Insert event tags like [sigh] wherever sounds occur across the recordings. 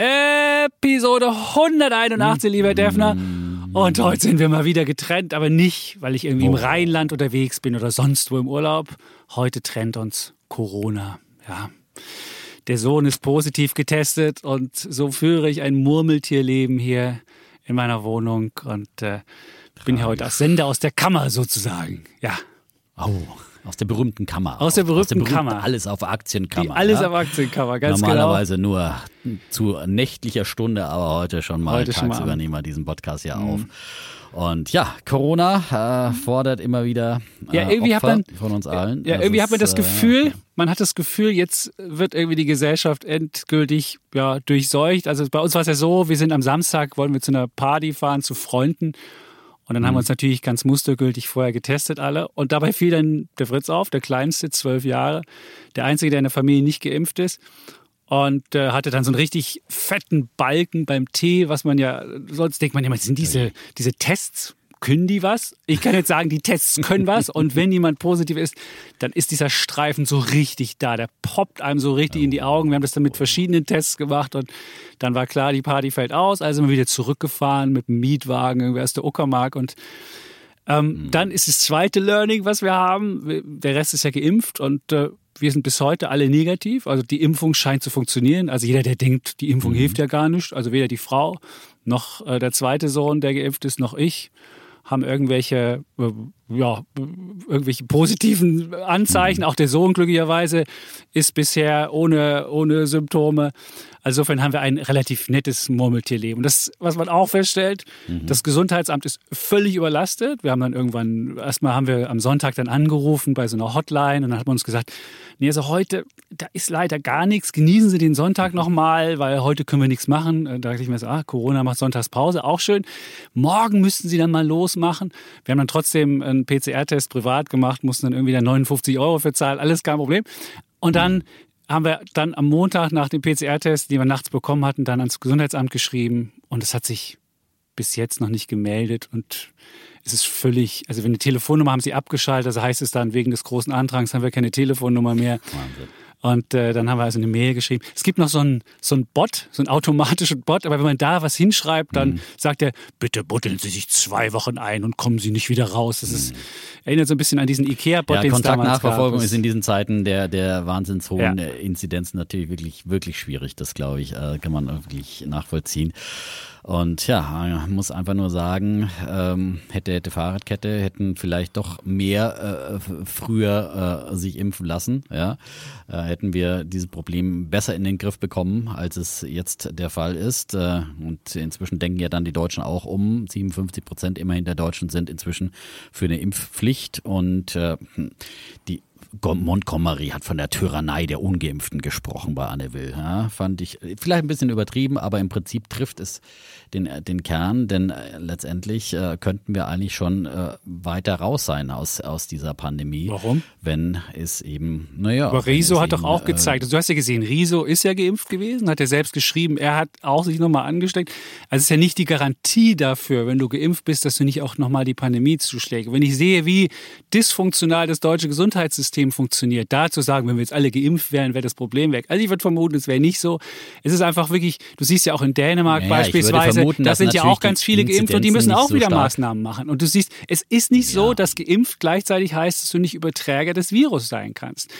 Episode 181, lieber Defner. Und heute sind wir mal wieder getrennt, aber nicht, weil ich irgendwie im Rheinland unterwegs bin oder sonst wo im Urlaub. Heute trennt uns Corona. Ja. Der Sohn ist positiv getestet und so führe ich ein Murmeltierleben hier in meiner Wohnung und äh, bin hier heute als Sender aus der Kammer sozusagen. Ja. Oh, aus der berühmten Kammer. Aus der berühmten Kammer. Alles auf Aktienkammer. Die alles ja? auf Aktienkammer, ganz Normalerweise genau. nur zu nächtlicher Stunde, aber heute schon mal Heute mal tagsüber an. nehmen wir diesen Podcast ja auf. Und ja, Corona äh, fordert immer wieder äh, Ja, irgendwie hat Opfer man- von uns allen. Ja, Das irgendwie hat man ist, das äh, Gefühl, man hat das Gefühl, jetzt wird irgendwie die Gesellschaft endgültig ja, durchseucht. Also bei uns war es ja so, wir sind am Samstag, wollten wir zu einer Party fahren, zu Freunden. Und dann haben wir uns natürlich ganz mustergültig vorher getestet alle. Und dabei fiel dann der Fritz auf, der Kleinste, zwölf Jahre, der Einzige, der in der Familie nicht geimpft ist. Und äh, hatte dann so einen richtig fetten Balken beim Tee, was man ja, sonst denkt man immer, sind diese, diese Tests, können die was? Ich kann jetzt sagen, die Tests können was. Und wenn jemand positiv ist, dann ist dieser Streifen so richtig da. Der poppt einem so richtig in die Augen. Wir haben das dann mit verschiedenen Tests gemacht und dann war klar, die Party fällt aus. Also sind wir wieder zurückgefahren mit dem Mietwagen irgendwie aus der Uckermark und ähm, Dann ist das zweite Learning, was wir haben. Der Rest ist ja geimpft und äh, wir sind bis heute alle negativ. Also die Impfung scheint zu funktionieren. Also jeder, der denkt, die Impfung hilft ja gar nicht. Also weder die Frau noch äh, der zweite Sohn, der geimpft ist, noch ich haben irgendwelche, ja, irgendwelche positiven Anzeichen. Auch der Sohn glücklicherweise ist bisher ohne, ohne Symptome. Also insofern haben wir ein relativ nettes Murmeltierleben. Das, was man auch feststellt, das Gesundheitsamt ist völlig überlastet. Wir haben dann irgendwann, erstmal haben wir am Sonntag dann angerufen bei so einer Hotline und dann hat man uns gesagt, nee, also heute, da ist leider gar nichts. Genießen Sie den Sonntag nochmal, weil heute können wir nichts machen. Äh, Da dachte ich mir so, ah, Corona macht Sonntagspause, auch schön. Morgen müssten Sie dann mal losmachen. Wir haben dann trotzdem einen PCR-Test privat gemacht, mussten dann irgendwie dann 59 Euro für zahlen, alles kein Problem. Und dann haben wir dann am Montag nach dem PCR-Test, den wir nachts bekommen hatten, dann ans Gesundheitsamt geschrieben und es hat sich bis jetzt noch nicht gemeldet und es ist völlig, also wenn eine Telefonnummer haben sie abgeschaltet, also heißt es dann, wegen des großen Antrags haben wir keine Telefonnummer mehr. Wahnsinn. Und äh, dann haben wir also eine Mail geschrieben. Es gibt noch so einen so einen Bot, so einen automatischen Bot, aber wenn man da was hinschreibt, dann Mhm. sagt er, bitte buddeln Sie sich zwei Wochen ein und kommen Sie nicht wieder raus. Das Mhm. ist, erinnert so ein bisschen an diesen Ikea-Bot, Ja, den. Kontaktnachverfolgung ist in diesen Zeiten der, der wahnsinns hohen Ja. Inzidenzen natürlich wirklich, wirklich schwierig. Das glaube ich, äh, kann man wirklich nachvollziehen. Und ja, man muss einfach nur sagen, ähm, hätte, hätte Fahrradkette, hätten vielleicht doch mehr äh, früher äh, sich impfen lassen, ja, äh, hätten wir dieses Problem besser in den Griff bekommen, als es jetzt der Fall ist. Äh, und inzwischen denken ja dann die Deutschen auch um. 57 Prozent immerhin der Deutschen sind inzwischen für eine Impfpflicht und äh, die Montgomery hat von der Tyrannei der Ungeimpften gesprochen bei Anne Will. Ja, fand ich vielleicht ein bisschen übertrieben, aber im Prinzip trifft es den, den Kern, denn äh, letztendlich äh, könnten wir eigentlich schon äh, weiter raus sein aus, aus dieser Pandemie. Warum? Wenn es eben, naja. Aber Riso hat doch eben, auch äh, gezeigt, also du hast ja gesehen, Riso ist ja geimpft gewesen, hat er selbst geschrieben, er hat auch sich nochmal angesteckt. Also es ist ja nicht die Garantie dafür, wenn du geimpft bist, dass du nicht auch nochmal die Pandemie zuschlägst. Wenn ich sehe, wie dysfunktional das deutsche Gesundheitssystem funktioniert, da zu sagen, wenn wir jetzt alle geimpft wären, wäre das Problem weg. Also ich würde vermuten, es wäre nicht so. Es ist einfach wirklich, du siehst ja auch in Dänemark Naja, beispielsweise, vermuten, da sind ja auch ganz viele geimpft und die müssen auch so wieder stark- Maßnahmen machen. Und du siehst, es ist nicht so, Ja. dass geimpft gleichzeitig heißt, dass du nicht Überträger des Virus sein kannst.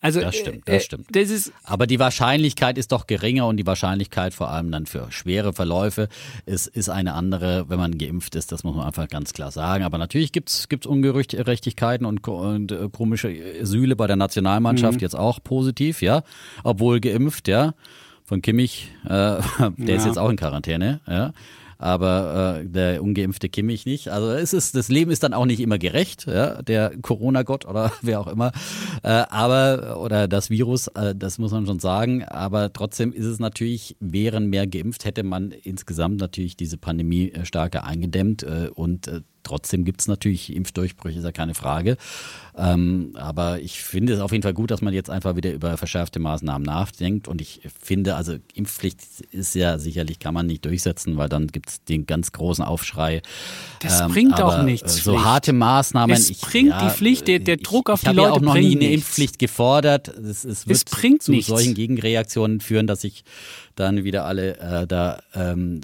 Also Das stimmt, äh, das stimmt. Das ist Aber die Wahrscheinlichkeit ist doch geringer und die Wahrscheinlichkeit vor allem dann für schwere Verläufe ist, ist eine andere, wenn man geimpft ist. Das muss man einfach ganz klar sagen. Aber natürlich gibt's gibt's Ungerechtigkeiten und, und äh, komische Sühle bei der Nationalmannschaft Mhm. jetzt auch positiv, ja. Obwohl geimpft, ja. Von Kimmich, äh, [laughs] der ist Ja. jetzt auch in Quarantäne, ja. aber äh, der ungeimpfte Kimmich nicht. Also es ist, das Leben ist dann auch nicht immer gerecht, ja, der Corona-Gott oder [laughs] wer auch immer. Äh, aber, oder das Virus, äh, das muss man schon sagen. Aber trotzdem ist es natürlich, wären mehr geimpft, hätte man insgesamt natürlich diese Pandemie äh, stärker eingedämmt äh, und äh, Trotzdem gibt es natürlich Impfdurchbrüche, ist ja keine Frage. Ähm, aber ich finde es auf jeden Fall gut, dass man jetzt einfach wieder über verschärfte Maßnahmen nachdenkt. Und ich finde, also Impfpflicht ist ja sicherlich, kann man nicht durchsetzen, weil dann gibt es den ganz großen Aufschrei. Das ähm, bringt auch nichts. So Pflicht. harte Maßnahmen. Es ich, bringt ja, die Pflicht, der, der Druck auf ich, ich die Leute ja auch noch nie eine nichts. Impfpflicht gefordert. Es, es wird es bringt zu nichts. solchen Gegenreaktionen führen, dass sich dann wieder alle äh, da ähm,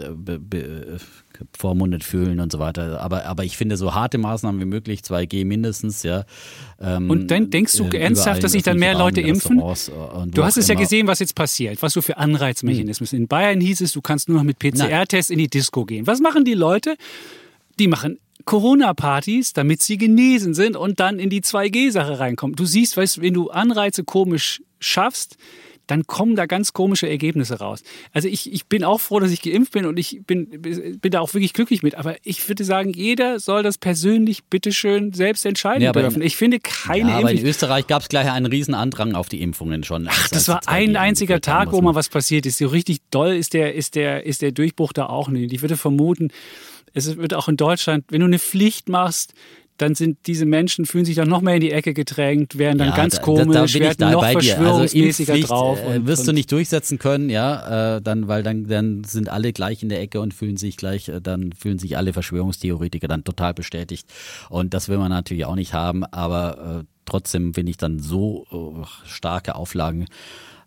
be, be, vormundet fühlen und so weiter. Aber, aber ich finde so harte Maßnahmen wie möglich, 2G mindestens, ja. Ähm, und dann denkst du äh, ernsthaft, dass sich dann mehr Leute impfen? Du hast es ja gesehen, was jetzt passiert, was so für Anreizmechanismen. Hm. In Bayern hieß es, du kannst nur noch mit PCR-Test in die Disco gehen. Was machen die Leute? Die machen Corona-Partys, damit sie genesen sind und dann in die 2G-Sache reinkommen. Du siehst, weißt, wenn du Anreize komisch schaffst, dann kommen da ganz komische Ergebnisse raus. Also ich, ich bin auch froh, dass ich geimpft bin und ich bin, bin da auch wirklich glücklich mit. Aber ich würde sagen, jeder soll das persönlich bitteschön selbst entscheiden Ja, dürfen. in- Ich finde keine Ja, aber in. Österreich gab es gleich einen riesen Andrang auf die Impfungen schon. Ach, als- das als war die 2G ein einziger Tag, wo mal was passiert ist. So richtig doll ist der, ist der, ist der Durchbruch da auch nicht. Ich würde vermuten, es wird auch in Deutschland, wenn du eine Pflicht machst, dann sind diese Menschen, fühlen sich dann noch mehr in die Ecke gedrängt, werden dann Ja, ganz da- komisch, da, da bin ich werden da noch bei dir. Also verschwörungsmäßiger Impfpflicht, drauf. äh, wirst du nicht durchsetzen können, ja, äh, dann, weil dann, dann sind alle gleich in der Ecke und fühlen sich gleich, äh, dann fühlen sich alle Verschwörungstheoretiker dann total bestätigt. Und das will man natürlich auch nicht haben, aber äh, trotzdem finde ich dann so äh, starke Auflagen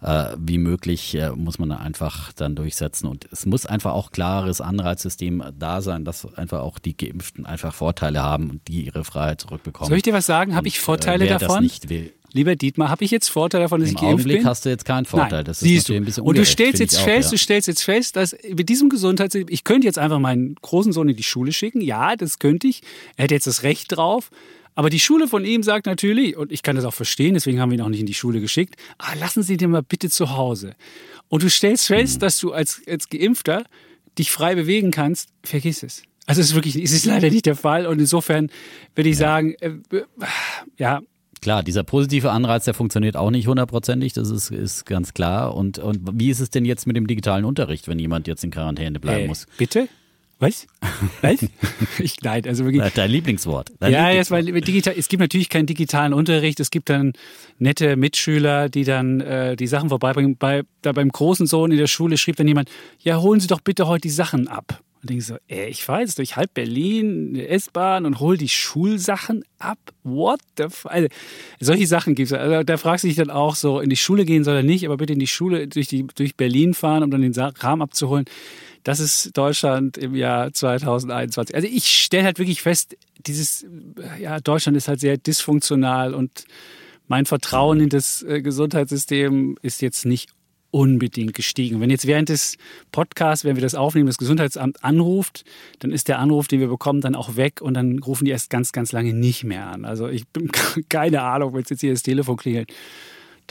äh, wie möglich äh, muss man einfach dann durchsetzen. Und es muss einfach auch klares Anreizsystem da sein, dass einfach auch die Geimpften einfach Vorteile haben und die ihre Freiheit zurückbekommen. Soll ich dir was sagen? Habe Und, ich Vorteile äh, wer davon? Das nicht will, Lieber Dietmar, habe ich jetzt Vorteile davon, dass im ich geimpft Augenblick bin? hast du jetzt keinen Vorteil. Nein, das ist siehst du. ein bisschen Und du stellst jetzt auch, fest, ja. du stellst jetzt fest, dass mit diesem Gesundheitssystem, ich könnte jetzt einfach meinen großen Sohn in die Schule schicken. Ja, das könnte ich. Er hätte jetzt das Recht drauf. Aber die Schule von ihm sagt natürlich, und ich kann das auch verstehen, deswegen haben wir ihn auch nicht in die Schule geschickt, ah, lassen Sie den mal bitte zu Hause. Und du stellst fest, Hm. dass du als, als Geimpfter dich frei bewegen kannst, vergiss es. Also es ist wirklich, es ist leider nicht der Fall. Und insofern würde ich sagen, äh, äh, ja, Klar, dieser positive Anreiz, der funktioniert auch nicht hundertprozentig, das ist, ist ganz klar. Und, und wie ist es denn jetzt mit dem digitalen Unterricht, wenn jemand jetzt in Quarantäne bleiben äh, muss? bitte? Was? Was? [laughs] ich, nein, also wirklich. Äh, Dein Lieblingswort. Dein Ja, jetzt Lieblingswort. weil digital, es gibt natürlich keinen digitalen Unterricht. Es gibt dann nette Mitschüler, die dann äh, die Sachen vorbeibringen. Bei, da beim großen Sohn in der Schule schrieb dann jemand, ja, holen Sie doch bitte heute die Sachen ab. Und denke ich so, ey, ich fahre jetzt durch halb Berlin, eine S-Bahn und hol die Schulsachen ab. What the f also, solche Sachen gibt es. Also, da fragst du dich dann auch so, in die Schule gehen soll er nicht, aber bitte in die Schule durch, die, durch Berlin fahren, um dann den Kram abzuholen. Das ist Deutschland im Jahr 2021. Also ich stelle halt wirklich fest, dieses, ja, Deutschland ist halt sehr dysfunktional und mein Vertrauen in das äh, Gesundheitssystem ist jetzt nicht unbedingt gestiegen. Wenn jetzt während des Podcasts, wenn wir das aufnehmen, das Gesundheitsamt anruft, dann ist der Anruf, den wir bekommen, dann auch weg und dann rufen die erst ganz, ganz lange nicht mehr an. Also ich bin [laughs] keine Ahnung, wenn jetzt hier das Telefon klingelt,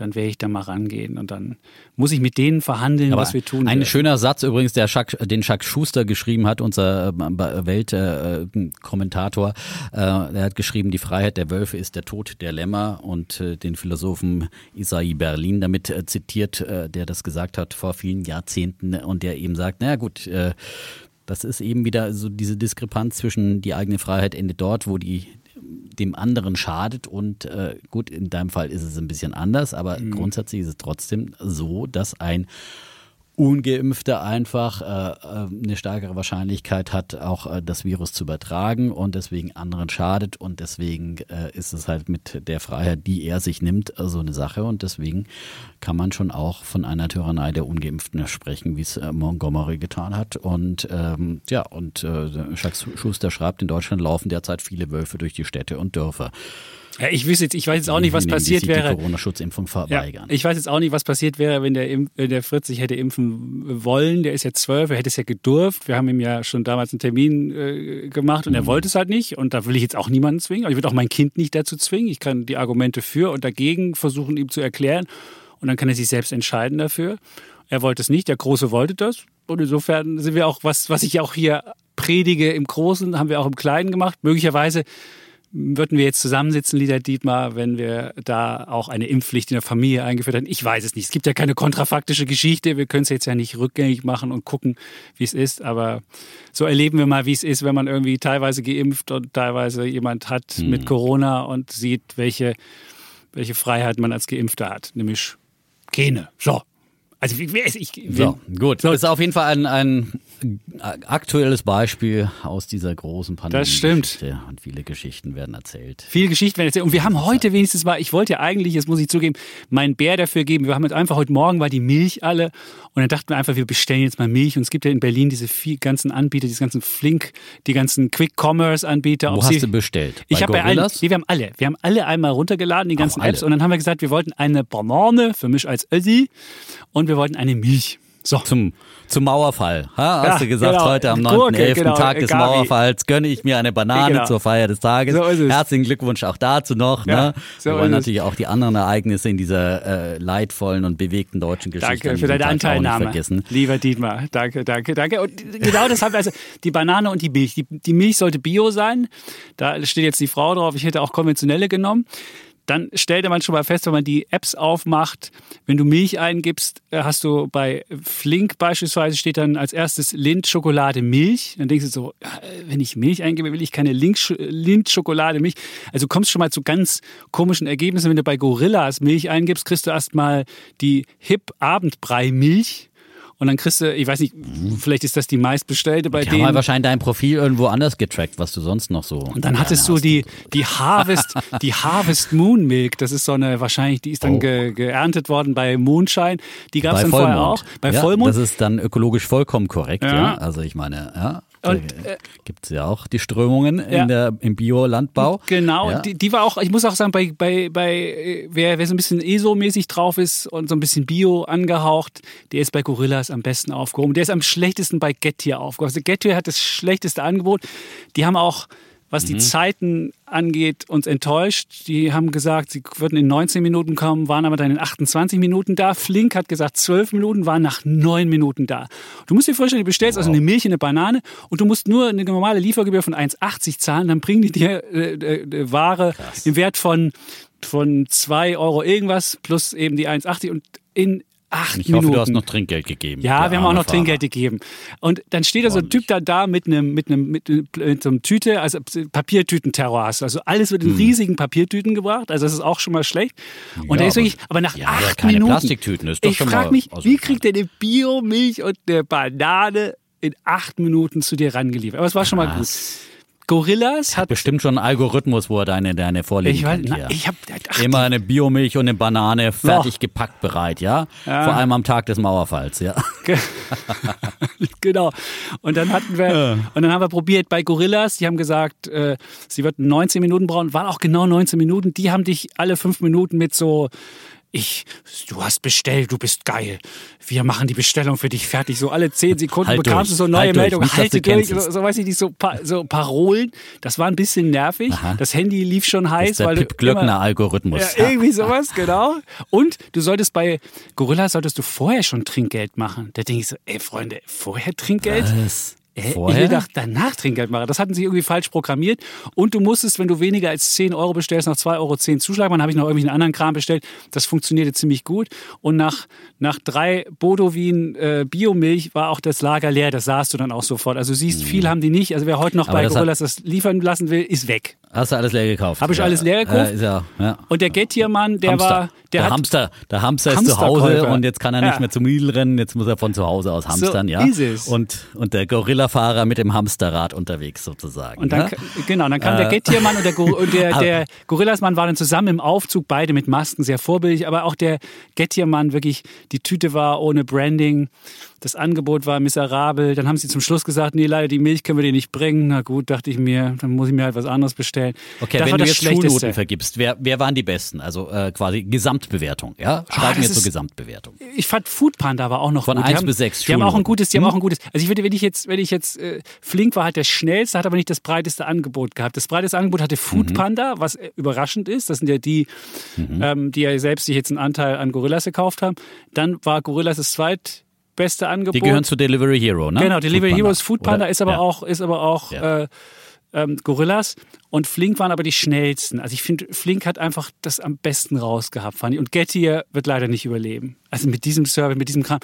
dann werde ich da mal rangehen und dann muss ich mit denen verhandeln, Aber was wir tun. Ein dürfen. schöner Satz übrigens, der Jacques, den Jacques Schuster geschrieben hat, unser äh, Weltkommentator. Äh, der hat geschrieben, die Freiheit der Wölfe ist der Tod der Lämmer und äh, den Philosophen Isai Berlin damit äh, zitiert, äh, der das gesagt hat vor vielen Jahrzehnten und der eben sagt, naja gut, äh, das ist eben wieder so diese Diskrepanz zwischen die eigene Freiheit endet dort, wo die dem anderen schadet und äh, gut, in deinem Fall ist es ein bisschen anders, aber grundsätzlich ist es trotzdem so, dass ein Ungeimpfter einfach äh, äh, eine stärkere Wahrscheinlichkeit hat, auch äh, das Virus zu übertragen und deswegen anderen schadet und deswegen äh, ist es halt mit der Freiheit, die er sich nimmt, äh, so eine Sache und deswegen kann man schon auch von einer Tyrannei der Ungeimpften sprechen, wie es äh, Montgomery getan hat und ähm, ja und Jacques Schuster schreibt, in Deutschland laufen derzeit viele Wölfe durch die Städte und Dörfer. Ja, ich wüsste jetzt, ich weiß jetzt auch nicht, was die passiert sich wäre. Die Corona-Schutzimpfung Ja, verweigern. ich weiß jetzt auch nicht, was passiert wäre, wenn der, Impf, äh, der Fritz sich hätte impfen wollen. Der ist ja zwölf, er hätte es ja gedurft. Wir haben ihm ja schon damals einen Termin äh, gemacht und er wollte es halt nicht. Und da will ich jetzt auch niemanden zwingen. Aber ich würde auch mein Kind nicht dazu zwingen. Ich kann die Argumente für und dagegen versuchen, ihm zu erklären. Und dann kann er sich selbst entscheiden dafür. Er wollte es nicht, der Große wollte das. Und insofern sind wir auch, was, was ich auch hier predige im Großen, haben wir auch im Kleinen gemacht. Möglicherweise würden wir jetzt zusammensitzen, Lieder Dietmar, wenn wir da auch eine Impfpflicht in der Familie eingeführt hätten? Ich weiß es nicht. Es gibt ja keine kontrafaktische Geschichte. Wir können es jetzt ja nicht rückgängig machen und gucken, wie es ist. Aber so erleben wir mal, wie es ist, wenn man irgendwie teilweise geimpft und teilweise jemand hat hm. mit Corona und sieht, welche, welche Freiheit man als Geimpfter hat. Nämlich keine. So. Also ich, ich, so, gut. So. Das ist auf jeden Fall ein, ein aktuelles Beispiel aus dieser großen Pandemie. Das stimmt. Und viele Geschichten werden erzählt. Viele Geschichten werden erzählt. Und wir haben heute wenigstens mal, ich wollte ja eigentlich, jetzt muss ich zugeben, meinen Bär dafür geben. Wir haben jetzt einfach heute Morgen war die Milch alle und dann dachten wir einfach, wir bestellen jetzt mal Milch. Und es gibt ja in Berlin diese vier ganzen Anbieter, diese ganzen Flink, die ganzen Quick-Commerce-Anbieter. Wo hast Sie, du bestellt? Ich habe bei allen, nee, wir haben alle. Wir haben alle einmal runtergeladen, die ganzen Apps. Und dann haben wir gesagt, wir wollten eine Banane für mich als Össi und wir wollten eine Milch. So. Zum, zum Mauerfall. Ha, hast ja, du gesagt, genau. heute am 9.11. Genau, Tag des Gabi. Mauerfalls gönne ich mir eine Banane genau. zur Feier des Tages. So Herzlichen Glückwunsch auch dazu noch. Ja, ne? so Wir wollen natürlich auch die anderen Ereignisse in dieser äh, leidvollen und bewegten deutschen Geschichte Danke für deine Tag Anteilnahme, vergessen. lieber Dietmar. Danke, danke, danke. Und genau deshalb, also die Banane und die Milch. Die, die Milch sollte bio sein. Da steht jetzt die Frau drauf. Ich hätte auch konventionelle genommen dann stellte man schon mal fest, wenn man die Apps aufmacht, wenn du Milch eingibst, äh, hast du bei Flink beispielsweise steht dann als erstes Lind Schokolade Milch. Dann denkst du so, äh, wenn ich Milch eingebe, will ich keine Lind Schokolade Milch. Also du kommst schon mal zu ganz komischen Ergebnissen. Wenn du bei Gorillas Milch eingibst, kriegst du erstmal die Hip Abendbrei Milch. Und dann kriegst du, ich weiß nicht, vielleicht ist das die meistbestellte bei ich denen. Haben wahrscheinlich dein Profil irgendwo anders getrackt, was du sonst noch so. Und dann hattest du die, die Harvest, [laughs] die Harvest Moon Milk. Das ist so eine, wahrscheinlich, die ist dann oh. ge, geerntet worden bei Mondschein. Die gab es dann Vollmond. vorher auch. Bei ja, Vollmond. Das ist dann ökologisch vollkommen korrekt, ja. ja. Also ich meine, ja. Und, äh, Gibt es ja auch die Strömungen ja. in der, im Biolandbau. Genau, ja. die, die, war auch, ich muss auch sagen, bei, bei, bei wer, wer so ein bisschen ESO-mäßig drauf ist und so ein bisschen Bio angehaucht, der ist bei Gorillas am besten aufgehoben. Der ist am schlechtesten bei Gettier aufgehoben. Also Gettier hat das schlechteste Angebot. Die haben auch was die mhm. Zeiten angeht, uns enttäuscht. Die haben gesagt, sie würden in 19 Minuten kommen, waren aber dann in 28 Minuten da. Flink hat gesagt, 12 Minuten, waren nach 9 Minuten da. Du musst dir vorstellen, du bestellst wow. also eine Milch, eine Banane und du musst nur eine normale Liefergebühr von 1,80 zahlen, dann bringen die dir äh, äh, Ware Krass. im Wert von von 2 Euro irgendwas plus eben die 1,80 und in acht ich Minuten. hoffe, du hast noch Trinkgeld gegeben. Ja, wir haben auch noch Fahrer. Trinkgeld gegeben. Und dann steht da so ein Typ da, da mit einem, mit einem, mit, mit so einem Tüte, also Papiertütenterror hast. Also alles wird in hm. riesigen Papiertüten gebracht. Also das ist auch schon mal schlecht. Und ja, der ist wirklich, aber nach ja, acht keine Minuten. Plastiktüten ist doch ich frage mich, wie kriegt der eine Biomilch und eine Banane in acht Minuten zu dir rangeliefert? Aber es war schon mal gut. Gorillas hat bestimmt schon einen Algorithmus, wo er deine, deine vorlegen ich weiß, kann. Na, ich hab, ach, Immer eine Biomilch und eine Banane fertig oh. gepackt bereit, ja? ja? Vor allem am Tag des Mauerfalls, ja. [laughs] genau. Und dann hatten wir, ja. und dann haben wir probiert bei Gorillas, die haben gesagt, äh, sie würden 19 Minuten brauchen, waren auch genau 19 Minuten. Die haben dich alle fünf Minuten mit so ich, du hast bestellt, du bist geil. Wir machen die Bestellung für dich fertig. So alle zehn Sekunden halt bekamst durch. du so neue halt Meldungen. Halte durch, so, so, weiß ich nicht, so, so Parolen. Das war ein bisschen nervig. Aha. Das Handy lief schon heiß. Das ist der weil Pip Glöckner Algorithmus. Ja, irgendwie [laughs] sowas, genau. Und du solltest bei Gorilla solltest du vorher schon Trinkgeld machen. Da denke ich so, ey Freunde, vorher Trinkgeld? Was? Vorher? Ich doch danach Trinkgeld machen. Das hatten sie irgendwie falsch programmiert. Und du musstest, wenn du weniger als 10 Euro bestellst, noch 2,10 Euro zuschlagen. Dann habe ich noch irgendwie einen anderen Kram bestellt. Das funktionierte ziemlich gut. Und nach, nach drei Bodowin äh, Biomilch war auch das Lager leer. Das sahst du dann auch sofort. Also siehst, viel mhm. haben die nicht. Also wer heute noch Aber bei Gorillas das liefern lassen will, ist weg. Hast du alles leer gekauft? Habe ich ja. alles leer gekauft. Äh, ja, ja. Und der Gettiermann, der Hamster. war. Der, der Hamster, der Hamster ist zu Hause und jetzt kann er nicht mehr zum Lidl rennen, jetzt muss er von zu Hause aus hamstern, so ja. Und, und der Gorillafahrer mit dem Hamsterrad unterwegs sozusagen. Und dann, ja? Genau, dann kam äh, der Gettiermann und der, der, [laughs] der Gorillasmann waren dann zusammen im Aufzug, beide mit Masken, sehr vorbildlich, aber auch der Gettiermann wirklich, die Tüte war ohne Branding Das Angebot war miserabel. Dann haben sie zum Schluss gesagt, nee, leider die Milch können wir dir nicht bringen. Na gut, dachte ich mir, dann muss ich mir halt was anderes bestellen. Okay, das wenn du jetzt. Schulnoten vergibst, wer, wer waren die besten? Also äh, quasi Gesamtbewertung, ja? Schreiben Ah, das wir zur Gesamtbewertung. ich fand Food Panda war auch noch Von gut. Die eins haben, bis sechs Die haben auch ein gutes, die haben auch ein gutes. Also ich würde, wenn ich jetzt, wenn ich jetzt äh, Flink war halt der schnellste, hat aber nicht das breiteste Angebot gehabt. Das breiteste Angebot hatte Mhm. Food Panda, was äh, überraschend ist. Das sind ja die, Mhm. ähm, die ja selbst sich jetzt einen Anteil an Gorillas gekauft haben. Dann war Gorillas das zweitbeste Angebot. Die gehören zu Delivery Hero, ne? Genau, Delivery Foodpanda. Heroes Food Panda Oder? ist aber ja. auch, ist aber auch Ja. äh, ähm, Gorillas und Flink waren aber die schnellsten. Also ich finde, Flink hat einfach das am besten rausgehabt, fand ich. Und Gettier wird leider nicht überleben. Also mit diesem Service, mit diesem Kram.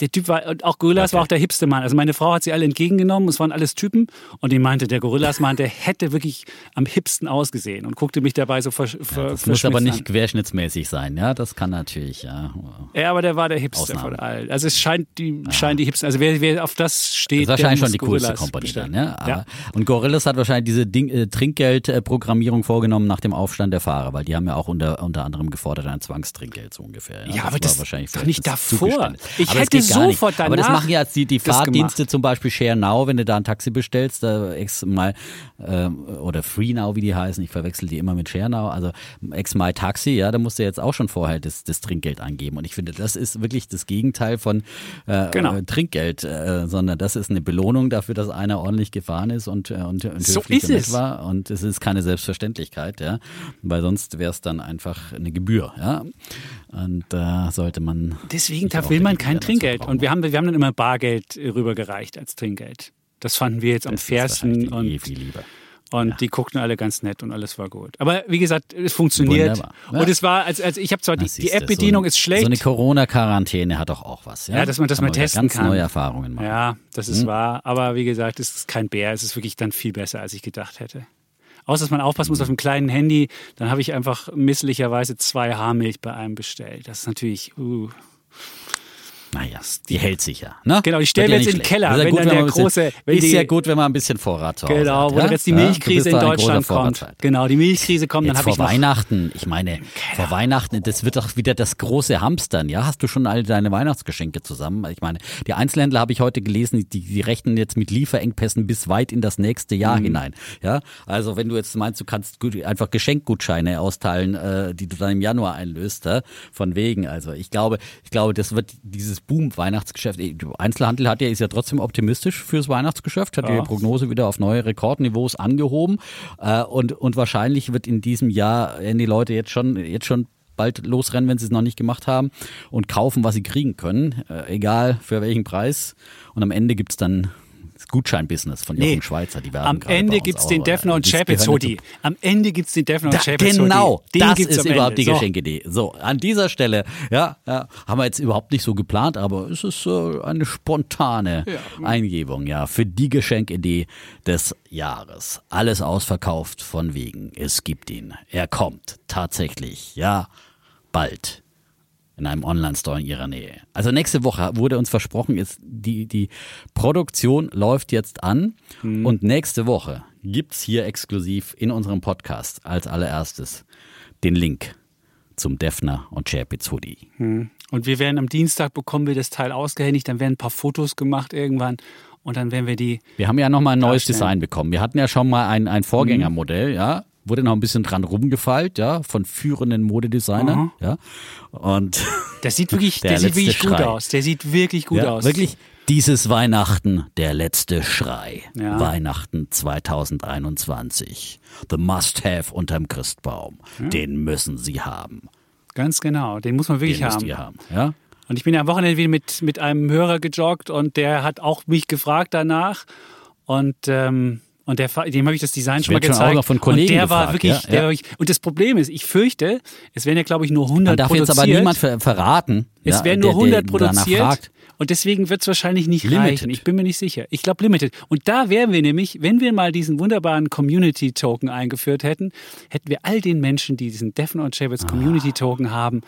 Der Typ war, und auch Gorillas Okay. war auch der hipste Mann. Also meine Frau hat sie alle entgegengenommen, es waren alles Typen. Und die meinte, der Gorillas-Mann, der hätte wirklich am hipsten ausgesehen und guckte mich dabei so ver, ver, Das muss aber nicht an. querschnittsmäßig sein, ja? Das kann natürlich, ja. Ja, aber der war der hipste Ausnahme. von allen. Also es scheint die, scheint die hipsten. Also wer, wer auf das steht, Das ist wahrscheinlich schon die coolste Company bestellen. dann, ja? Ja. Und Gorillas hat wahrscheinlich diese Ding, äh, Trinkgeldprogrammierung vorgenommen nach dem Aufstand der Fahrer, weil die haben ja auch unter, unter anderem gefordert ein Zwangstrinkgeld so ungefähr. Ja, Das aber war das wahrscheinlich doch nicht das davor. Ich aber hätte geht gar nicht. sofort Aber das danach machen ja jetzt die, die Fahrdienste zum Beispiel Share Now, wenn du da ein Taxi bestellst, da ex mal ähm, oder Free Now, wie die heißen, ich verwechsel die immer mit Share Now, also ex My Taxi, ja, da musst du jetzt auch schon vorher das, das Trinkgeld angeben. Und ich finde, das ist wirklich das Gegenteil von äh, Genau. äh, Trinkgeld, äh, sondern das ist eine Belohnung dafür, dass einer ordentlich gefahren ist und, äh, und, und So ist es. war. Und es ist keine Selbstverständlichkeit, ja, weil sonst wäre es dann einfach eine Gebühr, ja. Und da sollte man. Deswegen, da will man kein Trinkgeld. Und wir haben, wir haben dann immer Bargeld äh, rübergereicht als Trinkgeld. Das fanden wir jetzt am Das wahrscheinlich fairsten die eh und, viel lieber. und die guckten alle ganz nett und alles war gut. Aber wie gesagt, es funktioniert. Ja. Und es war, als, als ich habe zwar die, die App-Bedienung so, ist schlecht. So eine Corona-Quarantäne hat doch auch was. Ja, Ja, dass man das mal testen ganz kann. neue Erfahrungen machen. Ja, das Hm? ist wahr. Aber wie gesagt, es ist kein Bär. Es ist wirklich dann viel besser, als ich gedacht hätte. Außer, dass man aufpassen muss auf dem kleinen Handy. Dann habe ich einfach misslicherweise zwei Haarmilch bei einem bestellt. Das ist natürlich, uh. Naja, die hält sich ja. Ne? Genau, die stellen wir jetzt in den. Keller, Ist ja wenn gut, dann bisschen- große- wenn ist ja gut, wenn man ein bisschen Vorrat Hause Genau, hat. wo ja? jetzt die Milchkrise in Deutschland kommt. Genau, die Milchkrise kommt, dann Jetzt habe vor ich noch. Weihnachten, ich meine, vor Weihnachten, das wird doch wieder das große Hamstern, ja? Hast du schon all deine Weihnachtsgeschenke zusammen? Ich meine, die Einzelhändler habe ich heute gelesen, die, die rechnen jetzt mit Lieferengpässen bis weit in das nächste Jahr Mhm. hinein, ja? Also wenn du jetzt meinst, du kannst einfach Geschenkgutscheine austeilen, äh, die du dann im Januar einlöst, ja? von wegen, also ich glaube, ich glaube, das wird dieses Boom-Weihnachtsgeschäft, eh, du- Einzelhandel hat ja, ist ja trotzdem optimistisch fürs Weihnachtsgeschäft, hat Ja. die Prognose wieder auf neue Rekordniveaus angehoben äh, und, und wahrscheinlich wird in diesem Jahr werden die Leute jetzt schon, jetzt schon bald losrennen, wenn sie es noch nicht gemacht haben und kaufen, was sie kriegen können, äh, egal für welchen Preis. Und am Ende gibt's dann das Gutscheinbusiness von Jochen Nee. Schweizer. Die werben Am gerade bei Ende gibt's auch, den äh, Defner und Chapitz Hoodie. Am Ende gibt's den Defner und Chapitz genau. Den das ist am überhaupt Ende. die So. Geschenkidee. So, an dieser Stelle, ja, ja, haben wir jetzt überhaupt nicht so geplant, aber es ist äh, eine spontane Eingebung, ja, für die Geschenkidee des Jahres. Alles ausverkauft von wegen. Es gibt ihn. Er kommt tatsächlich, ja, bald in einem Online-Store in ihrer Nähe. Also nächste Woche wurde uns versprochen, ist die, die Produktion läuft jetzt an und nächste Woche gibt's hier exklusiv in unserem Podcast als allererstes den Link zum Defner und Chapitz Hoodie. Und wir werden am Dienstag bekommen wir das Teil ausgehändigt, dann werden ein paar Fotos gemacht irgendwann und dann werden wir die. Wir haben ja nochmal ein neues Darstellen. Design bekommen. Wir hatten ja schon mal ein, ein Vorgängermodell, ja. Wurde noch ein bisschen dran rumgefeilt, ja, von führenden Modedesignern, ja. Und Das sieht wirklich, [laughs] der, Der sieht wirklich letzte gut Schrei. aus. Der sieht wirklich gut ja, aus. wirklich dieses Weihnachten, der letzte Schrei. Ja. Weihnachten 2021. The Must-Have unterm Christbaum. Den müssen Sie haben. Ganz genau. Den muss man wirklich Den müsst haben. ihr haben. Ja? Und ich bin ja am Wochenende wieder mit, mit einem Hörer gejoggt und der hat auch mich gefragt danach. Und, ähm, und der, dem habe ich das Design schon mal werd schon auch gezeigt. noch von Kollegen und der war gefragt, wirklich, ja, der war wirklich, und das Problem ist, ich fürchte, es werden ja glaube ich nur 100 Man darf jetzt produziert. aber niemand ver verraten. es werden nur der- der 100 danach produziert. Und deswegen wird es wahrscheinlich nicht Limited. reichen. Ich bin mir nicht sicher. Ich glaube Limited. Und da wären wir nämlich, wenn wir mal diesen wunderbaren Community-Token eingeführt hätten, hätten wir all den Menschen, die diesen Defner und Ah. Chavez Community-Token haben,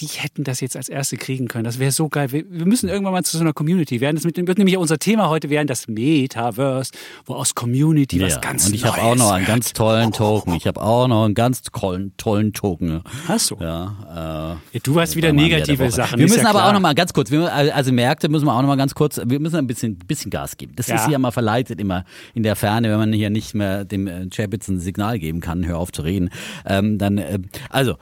die hätten das jetzt als erste kriegen können. Das wäre so geil. Wir, wir, müssen irgendwann mal zu so einer Community werden. Das mit, wird nämlich unser Thema heute werden, das Metaverse, wo aus Community ja, was ganz Und ich habe auch noch einen ganz tollen Token. Ich habe auch noch einen ganz tollen, tollen Token. Hast du? Ja. Äh, ja du hast wieder negative Sachen. Wir müssen ja aber klar. auch noch mal ganz kurz, wir, also Märkte müssen wir auch noch mal ganz kurz, wir müssen ein bisschen, bisschen Gas geben. Das ist ja mal verleitet immer in der Ferne, wenn man hier nicht mehr dem äh, Chapitz ein Signal geben kann, hör auf zu reden. Ähm, dann, äh, also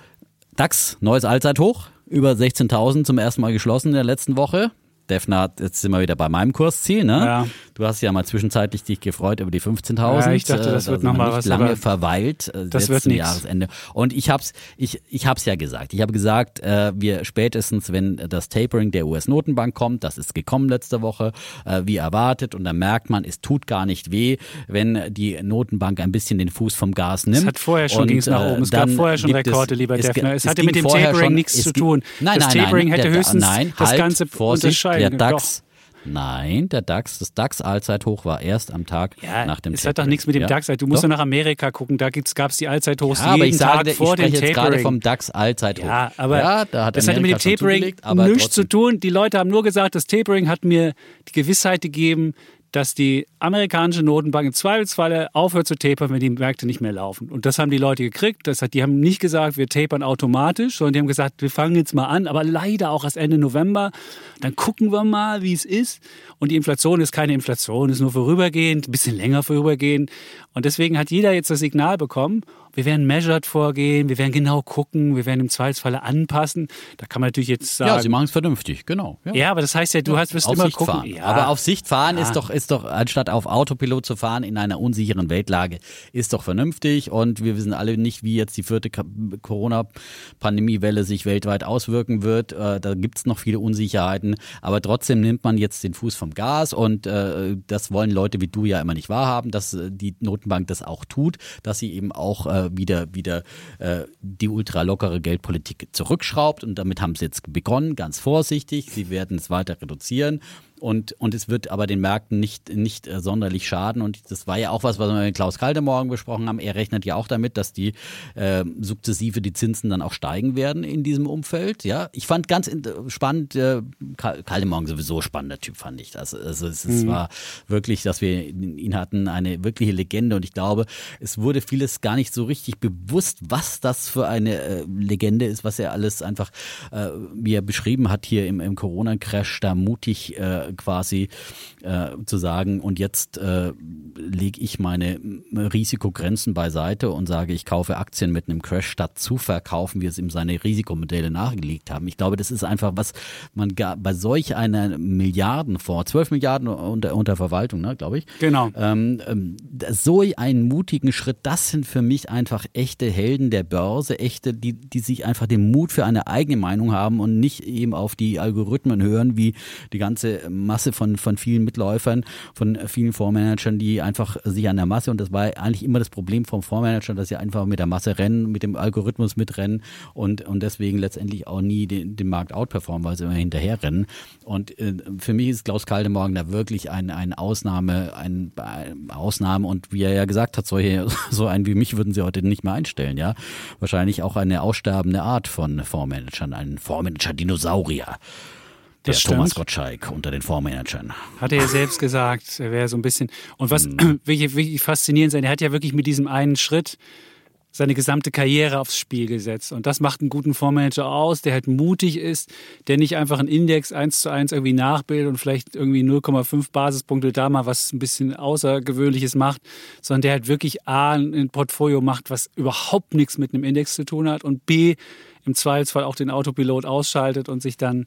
DAX, neues Allzeithoch, über 16.000 zum ersten Mal geschlossen in der letzten Woche. Defner, jetzt sind wir wieder bei meinem Kursziel, ne? Ja. Du hast ja mal zwischenzeitlich dich gefreut über die 15.000. Ja, ich dachte, das äh, wird nochmal was. lange verweilt, äh, das wird nicht. Jahresende. Und ich hab's, ich, ich hab's ja gesagt. Ich habe gesagt, äh, wir spätestens, wenn das Tapering der US-Notenbank kommt, das ist gekommen letzte Woche, äh, wie erwartet, und dann merkt man, es tut gar nicht weh, wenn die Notenbank ein bisschen den Fuß vom Gas nimmt. Es hat vorher schon ging's nach oben. Es gab vorher schon Rekorde, es, lieber Defner. Es, es hatte mit dem Tapering schon, nichts zu tun. Nein, das nein, Tapering nein, hätte höchstens nein, das halt, Ganze Vorsicht, der DAX. Doch. Nein, der DAX, das DAX-Allzeithoch war erst am Tag ja, nach dem Es hat doch nichts mit dem ja? DAX. Du musst doch nach Amerika gucken, da gab es die Allzeithochs ja, jeden ich Tag sage, vor ich dem jetzt gerade vom DAX-Allzeithoch. Ja, aber ja, da hat das hatte mit dem Tapering nichts zu tun. Die Leute haben nur gesagt, das Tapering hat mir die Gewissheit gegeben, dass die amerikanische Notenbank im Zweifelsfalle aufhört zu tapern, wenn die Märkte nicht mehr laufen. Und das haben die Leute gekriegt. Das hat, die haben nicht gesagt, wir tapern automatisch, sondern die haben gesagt, wir fangen jetzt mal an, aber leider auch erst Ende November. Dann gucken wir mal, wie es ist. Und die Inflation ist keine Inflation, ist nur vorübergehend, ein bisschen länger vorübergehend. Und deswegen hat jeder jetzt das Signal bekommen. Wir werden measured vorgehen, wir werden genau gucken, wir werden im Zweifelsfalle anpassen. Da kann man natürlich jetzt sagen. Ja, sie machen es vernünftig, genau. Ja. ja. aber das heißt ja, du hast, wirst auf immer Sicht gucken. Fahren. Ja. Aber auf Sicht fahren ist doch, ist doch, anstatt auf Autopilot zu fahren in einer unsicheren Weltlage, ist doch vernünftig. Und wir wissen alle nicht, wie jetzt die vierte Corona-Pandemiewelle sich weltweit auswirken wird. Äh, da gibt es noch viele Unsicherheiten. Aber trotzdem nimmt man jetzt den Fuß vom Gas und äh, das wollen Leute wie du ja immer nicht wahrhaben, dass äh, die Notenbank das auch tut, dass sie eben auch äh, wieder, wieder äh, die ultralockere Geldpolitik zurückschraubt. Und damit haben sie jetzt begonnen, ganz vorsichtig. Sie werden es weiter reduzieren und, und es wird aber den Märkten nicht, nicht äh, sonderlich schaden. Und das war ja auch was, was wir mit Klaus Kalte morgen besprochen haben. Er rechnet ja auch damit, dass die äh, sukzessive die Zinsen dann auch steigen werden in diesem Umfeld. Ja, ich fand ganz spannend, äh, Kalte morgen sowieso spannender Typ, fand ich das. Also es, es mhm. war wirklich, dass wir ihn hatten, eine wirkliche Legende. Und ich glaube, es wurde vieles gar nicht so richtig bewusst, was das für eine äh, Legende ist, was er alles einfach, äh, wie er beschrieben hat hier im, im Corona-Crash, da mutig äh, quasi äh, zu sagen, und jetzt äh, lege ich meine Risikogrenzen beiseite und sage, ich kaufe Aktien mit einem Crash statt zu verkaufen, wie es ihm seine Risikomodelle nachgelegt haben. Ich glaube, das ist einfach, was man gar, bei solch einer Milliardenfonds, 12 Milliarden unter, unter Verwaltung, ne, glaube ich. Genau. Ähm, ähm, so einen mutigen Schritt, das sind für mich einfach echte Helden der Börse, echte, die, die sich einfach den Mut für eine eigene Meinung haben und nicht eben auf die Algorithmen hören, wie die ganze Masse von, von vielen Mitläufern, von vielen Fondsmanagern, die einfach sich an der Masse, und das war eigentlich immer das Problem vom Fondsmanager, dass sie einfach mit der Masse rennen, mit dem Algorithmus mitrennen und, und deswegen letztendlich auch nie den, den Markt outperformen, weil sie immer hinterher rennen. Und äh, für mich ist Klaus Kaldemorgen da wirklich ein, ein Ausnahme, ein, ein Ausnahme und wie er ja gesagt hat, solche, [laughs] so einen wie mich würden sie heute nicht mehr einstellen, ja. Wahrscheinlich auch eine aussterbende Art von Fondsmanagern, ein Fondsmanager-Dinosaurier. Der Das Thomas stimmt. Gottschalk unter den Fondsmanagern. Hat er ja selbst gesagt, er wäre so ein bisschen. Und was [clears throat] wirklich, wirklich faszinierend ist, er hat ja wirklich mit diesem einen Schritt seine gesamte Karriere aufs Spiel gesetzt. Und das macht einen guten Fondsmanager aus, der halt mutig ist, der nicht einfach einen Index eins zu eins irgendwie nachbildet und vielleicht irgendwie 0,5 Basispunkte da mal was ein bisschen Außergewöhnliches macht, sondern der halt wirklich A, ein Portfolio macht, was überhaupt nichts mit einem Index zu tun hat und B, im Zweifelsfall auch den Autopilot ausschaltet und sich dann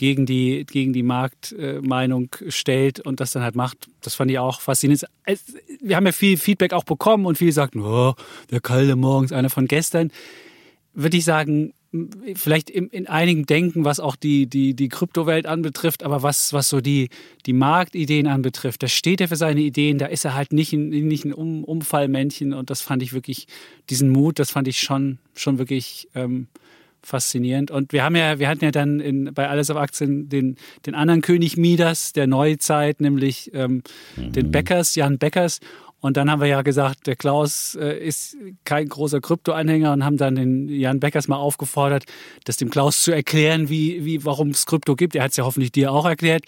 gegen die, gegen die Marktmeinung stellt und das dann halt macht. Das fand ich auch faszinierend. Wir haben ja viel Feedback auch bekommen und viele sagten, oh, der kalte Morgens, einer von gestern. Würde ich sagen, vielleicht in, in einigen Denken, was auch die, die, die Kryptowelt anbetrifft, aber was, was so die, die Marktideen anbetrifft, da steht er für seine Ideen, da ist er halt nicht ein, nicht ein um, Umfallmännchen und das fand ich wirklich, diesen Mut, das fand ich schon, schon wirklich ähm, faszinierend. Und wir haben ja, wir hatten ja dann in, bei Alles auf Aktien den, den anderen König Midas der Neuzeit, nämlich ähm, den Beckers, Jan Beckers. Und dann haben wir ja gesagt, der Klaus äh, ist kein großer Krypto-Anhänger und haben dann den Jan Beckers mal aufgefordert, das dem Klaus zu erklären, wie, wie, warum es Krypto gibt. Er hat es ja hoffentlich dir auch erklärt.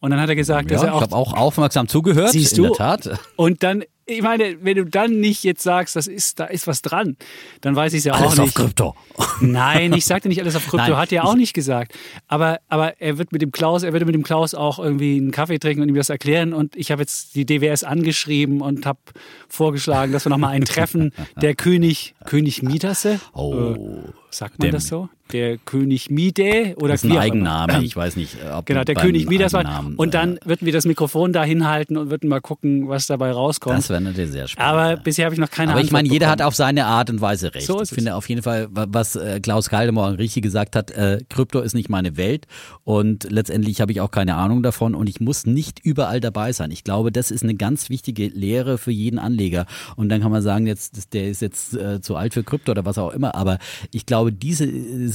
Und dann hat er gesagt, ja, dass er auch. Ich habe auch aufmerksam zugehört. Siehst in du? der Tat. Und dann, ich meine, wenn du dann nicht jetzt sagst, das ist, da ist was dran, dann weiß ich es ja Alles auch auf nicht. Krypto. [laughs] Nein, ich sagte nicht alles auf Krypto, Nein, hat er auch nicht gesagt. Aber, aber er wird mit dem Klaus, er würde mit dem Klaus auch irgendwie einen Kaffee trinken und ihm das erklären. Und ich habe jetzt die DWS angeschrieben und habe vorgeschlagen, dass wir nochmal ein Treffen [laughs] der König, König Midasse. Oh. Äh, sagt man Dem- das so? Der König Mide oder Das ist ein. Eigenname. Ich weiß nicht, ob Genau, der König Midas war. Eigennamen, Und dann äh, würden wir das Mikrofon da hinhalten und würden mal gucken, was dabei rauskommt. Das wäre natürlich sehr spannend. Aber ja. bisher habe ich noch keine Aber ich Antwort meine, jeder hat bekommen. auf seine Art und Weise recht. So ich es. finde auf jeden Fall, wa- was äh, Klaus Kaldemorgen richtig gesagt hat, äh, Krypto ist nicht meine Welt und letztendlich habe ich auch keine Ahnung davon und ich muss nicht überall dabei sein. Ich glaube, das ist eine ganz wichtige Lehre für jeden Anleger. Und dann kann man sagen, jetzt das- der ist jetzt äh, zu alt für Krypto oder was auch immer. Aber ich glaube, diese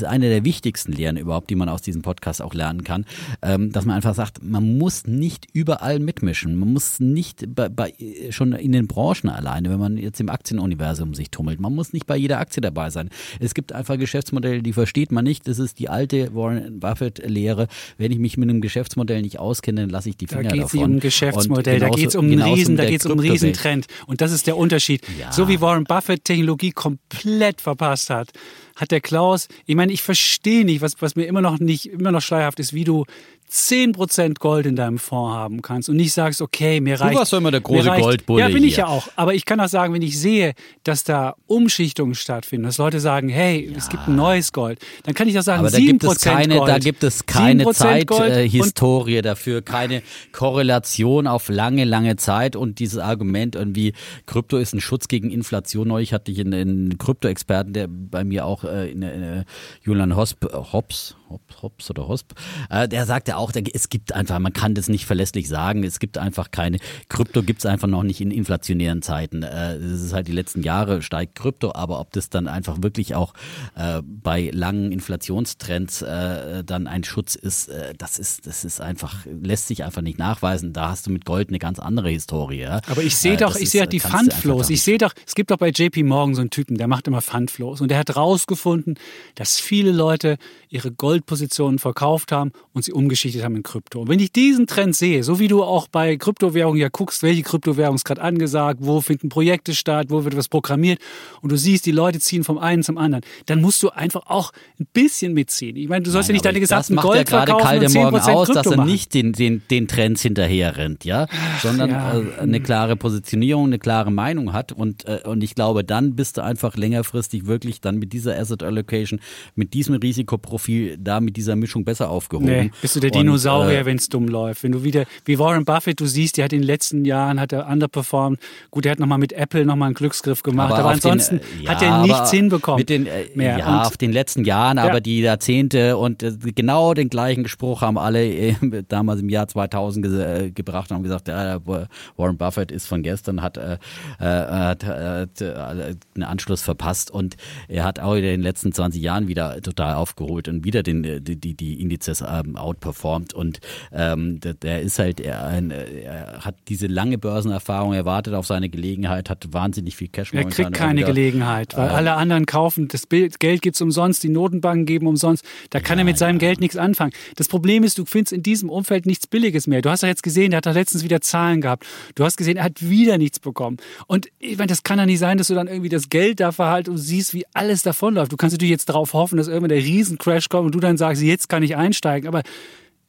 ist eine der wichtigsten Lehren überhaupt, die man aus diesem Podcast auch lernen kann, ähm, dass man einfach sagt, man muss nicht überall mitmischen. Man muss nicht bei, bei, schon in den Branchen alleine, wenn man jetzt im Aktienuniversum sich tummelt. Man muss nicht bei jeder Aktie dabei sein. Es gibt einfach Geschäftsmodelle, die versteht man nicht. Das ist die alte Warren Buffett-Lehre. Wenn ich mich mit einem Geschäftsmodell nicht auskenne, dann lasse ich die Da Finger geht es davon. um ein Geschäftsmodell, Und da genauso- geht es um einen genauso Riesen, da geht es um einen. Riesentrend. Und das ist der Unterschied. Ja. So wie Warren Buffett Technologie komplett verpasst hat, hat der Klaus, ich meine, ich verstehe nicht, was, was mir immer noch nicht, immer noch schleierhaft ist, wie du 10% Gold in deinem Fonds haben kannst und nicht sagst, okay, mir reicht. warst doch immer der große reicht, Goldbulle Ja, bin ich hier. ja auch. Aber ich kann auch sagen, wenn ich sehe, dass da Umschichtungen stattfinden, dass Leute sagen, hey, es gibt ein neues Gold, dann kann ich auch sagen, Aber da 7% gibt es keine, Gold. da gibt es keine 7% Gold und Zeithistorie dafür, keine Korrelation auf lange, lange Zeit und dieses Argument irgendwie, Krypto ist ein Schutz gegen Inflation. Neulich hatte ich einen, einen Krypto-Experten, der bei mir auch äh, in, in, Julian Hosp, Hobbs, Hobbs, Hobbs oder Hosp, äh, der sagte auch, der, es gibt einfach, man kann das nicht verlässlich sagen, es gibt einfach keine, Krypto gibt es einfach noch nicht in inflationären Zeiten. Äh, ist halt die letzten Jahre steigt Krypto, aber ob das dann einfach wirklich auch äh, bei langen Inflationstrends äh, dann ein Schutz ist, äh, das ist, das ist einfach, lässt sich einfach nicht nachweisen. Da hast du mit Gold eine ganz andere Historie. Ja? Aber ich sehe Äh, doch, ich sehe halt die Fundflows. Ich sehe doch, es gibt doch bei JP Morgan so einen Typen, der macht immer Fundflows und der hat rausgefunden, dass viele Leute ihre Goldpositionen verkauft haben und sie umgeschichtet haben in Krypto. Und wenn ich diesen Trend sehe, so wie du auch bei Kryptowährungen ja guckst, welche Kryptowährung ist gerade angesagt, wo finden Projekte statt, wo wird was programmiert und du siehst, die Leute ziehen vom einen zum anderen, dann musst du einfach auch ein bisschen mitziehen. Ich meine, du sollst ja nicht deine gesamten Gold ja gerade verkaufen Kalte und 10% Morgen aus, Krypto dass er machen. nicht den, den, den Trends hinterher rennt, ja, sondern ja. äh, eine klare Positionierung, eine klare Meinung hat und äh, und ich glaube, dann bist du einfach längerfristig wirklich dann mit dieser Asset Allocation, mit diesem Risikoprofil, da mit dieser Mischung besser aufgehoben. Nee, bist du der Dinosaurier, äh, wenn es dumm läuft. Wenn du wieder, wie Warren Buffett, du siehst, der hat in den letzten Jahren hat er underperformed. Gut, der hat nochmal mit Apple nochmal einen Glücksgriff gemacht, aber, den, ansonsten äh, hat ja, er nichts aber hinbekommen. Mit den, äh, mehr. Ja, Und- auf den letzten Jahren, Ja. aber die Jahrzehnte und äh, genau den gleichen Spruch haben alle äh, damals im Jahr 2000 ge äh, gebracht und haben gesagt, ja, Warren Buffett ist von gestern, hat, äh, äh, hat, äh, hat äh, einen Anschluss verpasst und er hat auch in den letzten 20 Jahren wieder total aufgeholt und wieder den, äh, die, die, die Indizes ähm, outperformed und ähm, der, der ist halt, er, ein, äh, er hat diese lange Börsenerfahrung, er wartet auf seine Gelegenheit, hat wahnsinnig viel Cash er kriegt keine wieder. Gelegenheit, weil alle anderen kaufen, das Bild, Geld gibt's umsonst, die Notenbanken geben umsonst. Da kann er mit seinem Geld nichts anfangen. Das Problem ist, du findest in diesem Umfeld nichts Billiges mehr. Du hast ja jetzt gesehen, der hat doch letztens wieder Zahlen gehabt. Du hast gesehen, er hat wieder nichts bekommen. Und ich meine, das kann ja nicht sein, dass du dann irgendwie das Geld da verhalt und siehst, wie alles davonläuft. Du kannst natürlich jetzt darauf hoffen, dass irgendwann der Riesencrash kommt und du dann sagst, jetzt kann ich einsteigen. Aber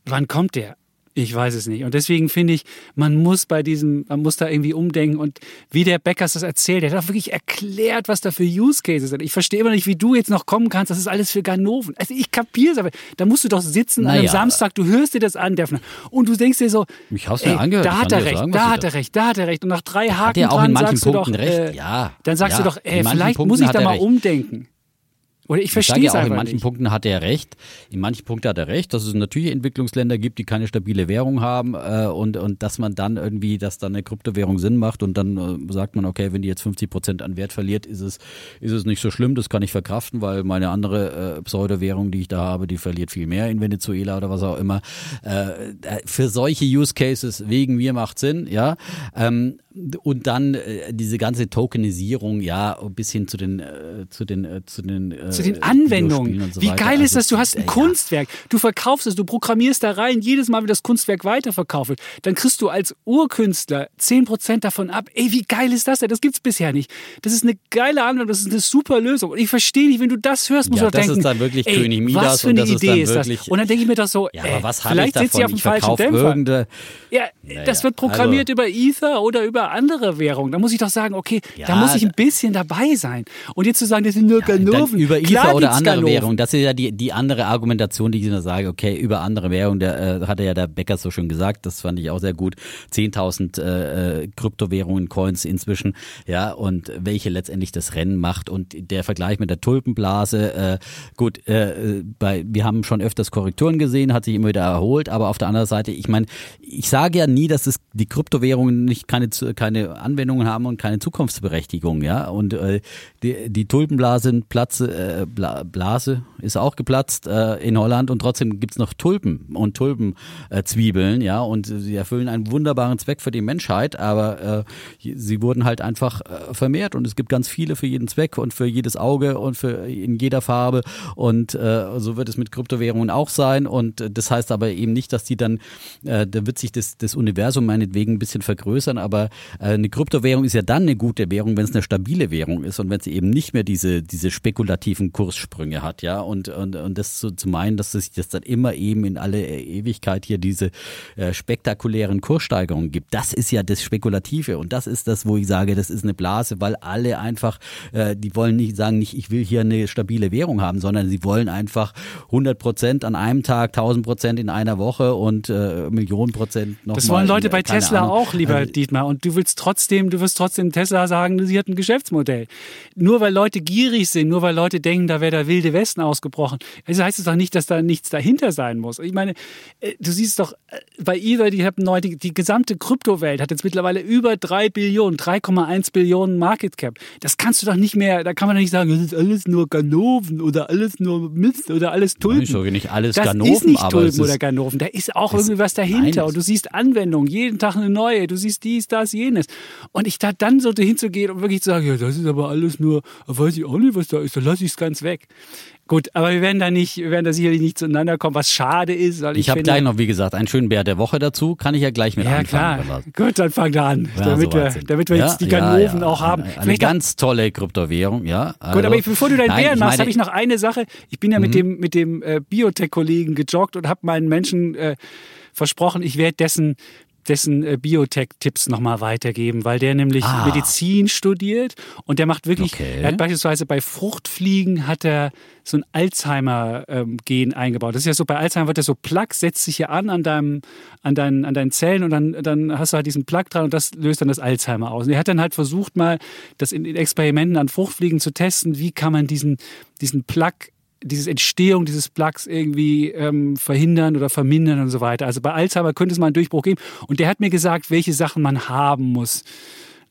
wann kommt der? Ich weiß es nicht. Und deswegen finde ich, man muss bei diesem, man muss da irgendwie umdenken. Und wie der Beckers das erzählt, der hat auch wirklich erklärt, was da für Use Cases sind. Ich verstehe immer nicht, wie du jetzt noch kommen kannst. Das ist alles für Ganoven. Also ich kapiere es, aber da musst du doch sitzen an einem Naja. Samstag, du hörst dir das an, Defner, und du denkst dir so, Ich hab's mir ey, angehört, da hat er recht, sagen, da hat da- er recht, da hat er recht. Und nach drei Haken er auch in dran manchen sagst du doch, Punkten recht, äh, ja. dann sagst Ja, du doch, in ey, vielleicht Punkten muss ich hat da mal recht. umdenken. Oder ich verstehe es ja auch, in manchen nicht. Punkten hat er recht. In manchen Punkten hat er recht, dass es natürlich Entwicklungsländer gibt, die keine stabile Währung haben äh, und, und dass man dann irgendwie, dass dann eine Kryptowährung Sinn macht und dann äh, sagt man, okay, wenn die jetzt 50 Prozent an Wert verliert, ist es, ist es nicht so schlimm, das kann ich verkraften, weil meine andere äh, Pseudo-Währung, die ich da habe, die verliert viel mehr in Venezuela oder was auch immer. Äh, äh für solche Use Cases wegen mir macht Sinn, ja. Ähm, und dann äh, diese ganze Tokenisierung, ja, bis hin zu den äh, zu den äh, zu den äh, zu den Anwendungen. So Wie geil ist also das? Du hast ein Kunstwerk, du verkaufst es, du programmierst da rein, jedes Mal, wie das Kunstwerk weiterverkauft wird, dann kriegst du als Urkünstler 10% davon ab. Ey, wie geil ist das denn? Das gibt's bisher nicht. Das ist eine geile Anwendung, das ist eine super Lösung. Und ich verstehe nicht, wenn du das hörst, musst ja, du doch denken, das ist dann wirklich ey, König Midas was für eine Idee ist, das? Und dann denke ich mir doch so, ja, aber was ey, vielleicht sitzt sie auf dem falschen Dämpfer. Ja, naja, das wird programmiert also, über Ether oder über andere Währungen. Da muss ich doch sagen, okay, ja, da muss ich ein bisschen dabei sein. Und jetzt zu sagen, das sind nur ja, Ganoven. Über Ether oder andere Ganoven. Währungen, das ist ja die, die andere Argumentation, die ich nur sage, okay, über andere Währungen, der äh, hatte ja der Becker so schon gesagt, das fand ich auch sehr gut. 10.000 äh, äh, Kryptowährungen, Coins inzwischen, ja, und welche letztendlich das Rennen macht. Und der Vergleich mit der Tulpenblase, äh, gut, äh, bei, wir haben schon öfters Korrekturen gesehen, hat sich immer wieder erholt, aber auf der anderen Seite, ich meine, ich sage ja nie, dass es die Kryptowährungen nicht keine, keine Anwendungen haben und keine Zukunftsberechtigung, ja. Und äh, die, die Tulpenblase Platz, äh, Blase ist auch geplatzt äh, in Holland. Und trotzdem gibt's noch Tulpen und Tulpenzwiebeln, äh, ja. Und sie erfüllen einen wunderbaren Zweck für die Menschheit, aber äh, sie wurden halt einfach äh, vermehrt. Und es gibt ganz viele für jeden Zweck und für jedes Auge und für in jeder Farbe. Und äh, so wird es mit Kryptowährungen auch sein. Und äh, das heißt aber eben nicht, dass die dann, äh, da wird sich das, das Universum meinetwegen ein bisschen vergrößern, aber äh, eine Kryptowährung ist ja dann eine gute Währung, wenn es eine stabile Währung ist und wenn sie eben nicht mehr diese, diese spekulativen Kurssprünge hat, ja, und, und, und das zu, zu meinen, dass sich das dann immer eben in alle Ewigkeit hier diese äh, spektakulären Kurssteigerungen gibt, das ist ja das Spekulative und das ist das, wo ich sage, das ist eine Blase, weil alle einfach, äh, die wollen nicht sagen, nicht, ich will hier eine stabile Währung haben, sondern sie wollen einfach 100 Prozent an einem Tag, 1000 Prozent in einer Woche und äh, Millionen Prozent noch Das wollen Leute in, bei Tesla Ahnung. auch, lieber also, Dietmar. Und du willst trotzdem, du wirst trotzdem Tesla sagen, sie hat ein Geschäftsmodell. Nur weil Leute gierig sind, nur weil Leute denken, da wäre der wilde Westen ausgebrochen, also heißt es doch nicht, dass da nichts dahinter sein muss. Ich meine, äh, du siehst doch äh, bei eBay, die haben neu, die, die gesamte Kryptowelt hat jetzt mittlerweile über drei Billionen, 3,1 Billionen Market Cap. Das kannst du doch nicht mehr, da kann man doch nicht sagen, das ist alles nur Ganoven oder alles nur Mist oder alles Tulpen. Ich sage nicht alles das Ganoven, ist nicht Tulpen oder Ganoven, da ist auch irgendwie was dahinter. Nein, und du siehst Anwendungen, jeden Tag eine neue, du siehst dies, das, jenes. Und ich da dann so hinzugehen und wirklich zu sagen, ja, das ist aber alles nur, weiß ich auch nicht, was da ist, dann lasse ich es ganz weg. Gut, aber wir werden da nicht, wir werden da sicherlich nicht zueinander kommen, was schade ist. Weil ich ich habe gleich noch, wie gesagt, einen schönen Bär der Woche dazu, kann ich ja gleich mit ja, anfangen. Klar. Gut, dann fang da an, ja, damit, so wir, damit wir jetzt die Ganoven ja, auch haben. Eine, eine ganz tolle Kryptowährung, ja. Also, Gut, aber bevor du deinen Bären machst, habe ich noch eine Sache. Ich bin ja mhm. mit dem, mit dem äh, Biotech-Kollegen gejoggt und habe meinen Menschen äh, versprochen, ich werde dessen dessen äh, Biotech-Tipps nochmal weitergeben, weil der nämlich ah. Medizin studiert und der macht wirklich, okay. er hat beispielsweise bei Fruchtfliegen hat er so ein Alzheimer-Gen eingebaut. Das ist ja so, bei Alzheimer wird das so Plug, setzt sich hier an an, deinem, an, deinen, an deinen Zellen und dann, dann hast du halt diesen Plug dran und das löst dann das Alzheimer aus. Und er hat dann halt versucht mal, das in, Experimenten an Fruchtfliegen zu testen, wie kann man diesen, diesen Plug diese Entstehung dieses Plugs irgendwie ähm, verhindern oder vermindern und so weiter. Also bei Alzheimer könnte es mal einen Durchbruch geben. Und der hat mir gesagt, welche Sachen man haben muss.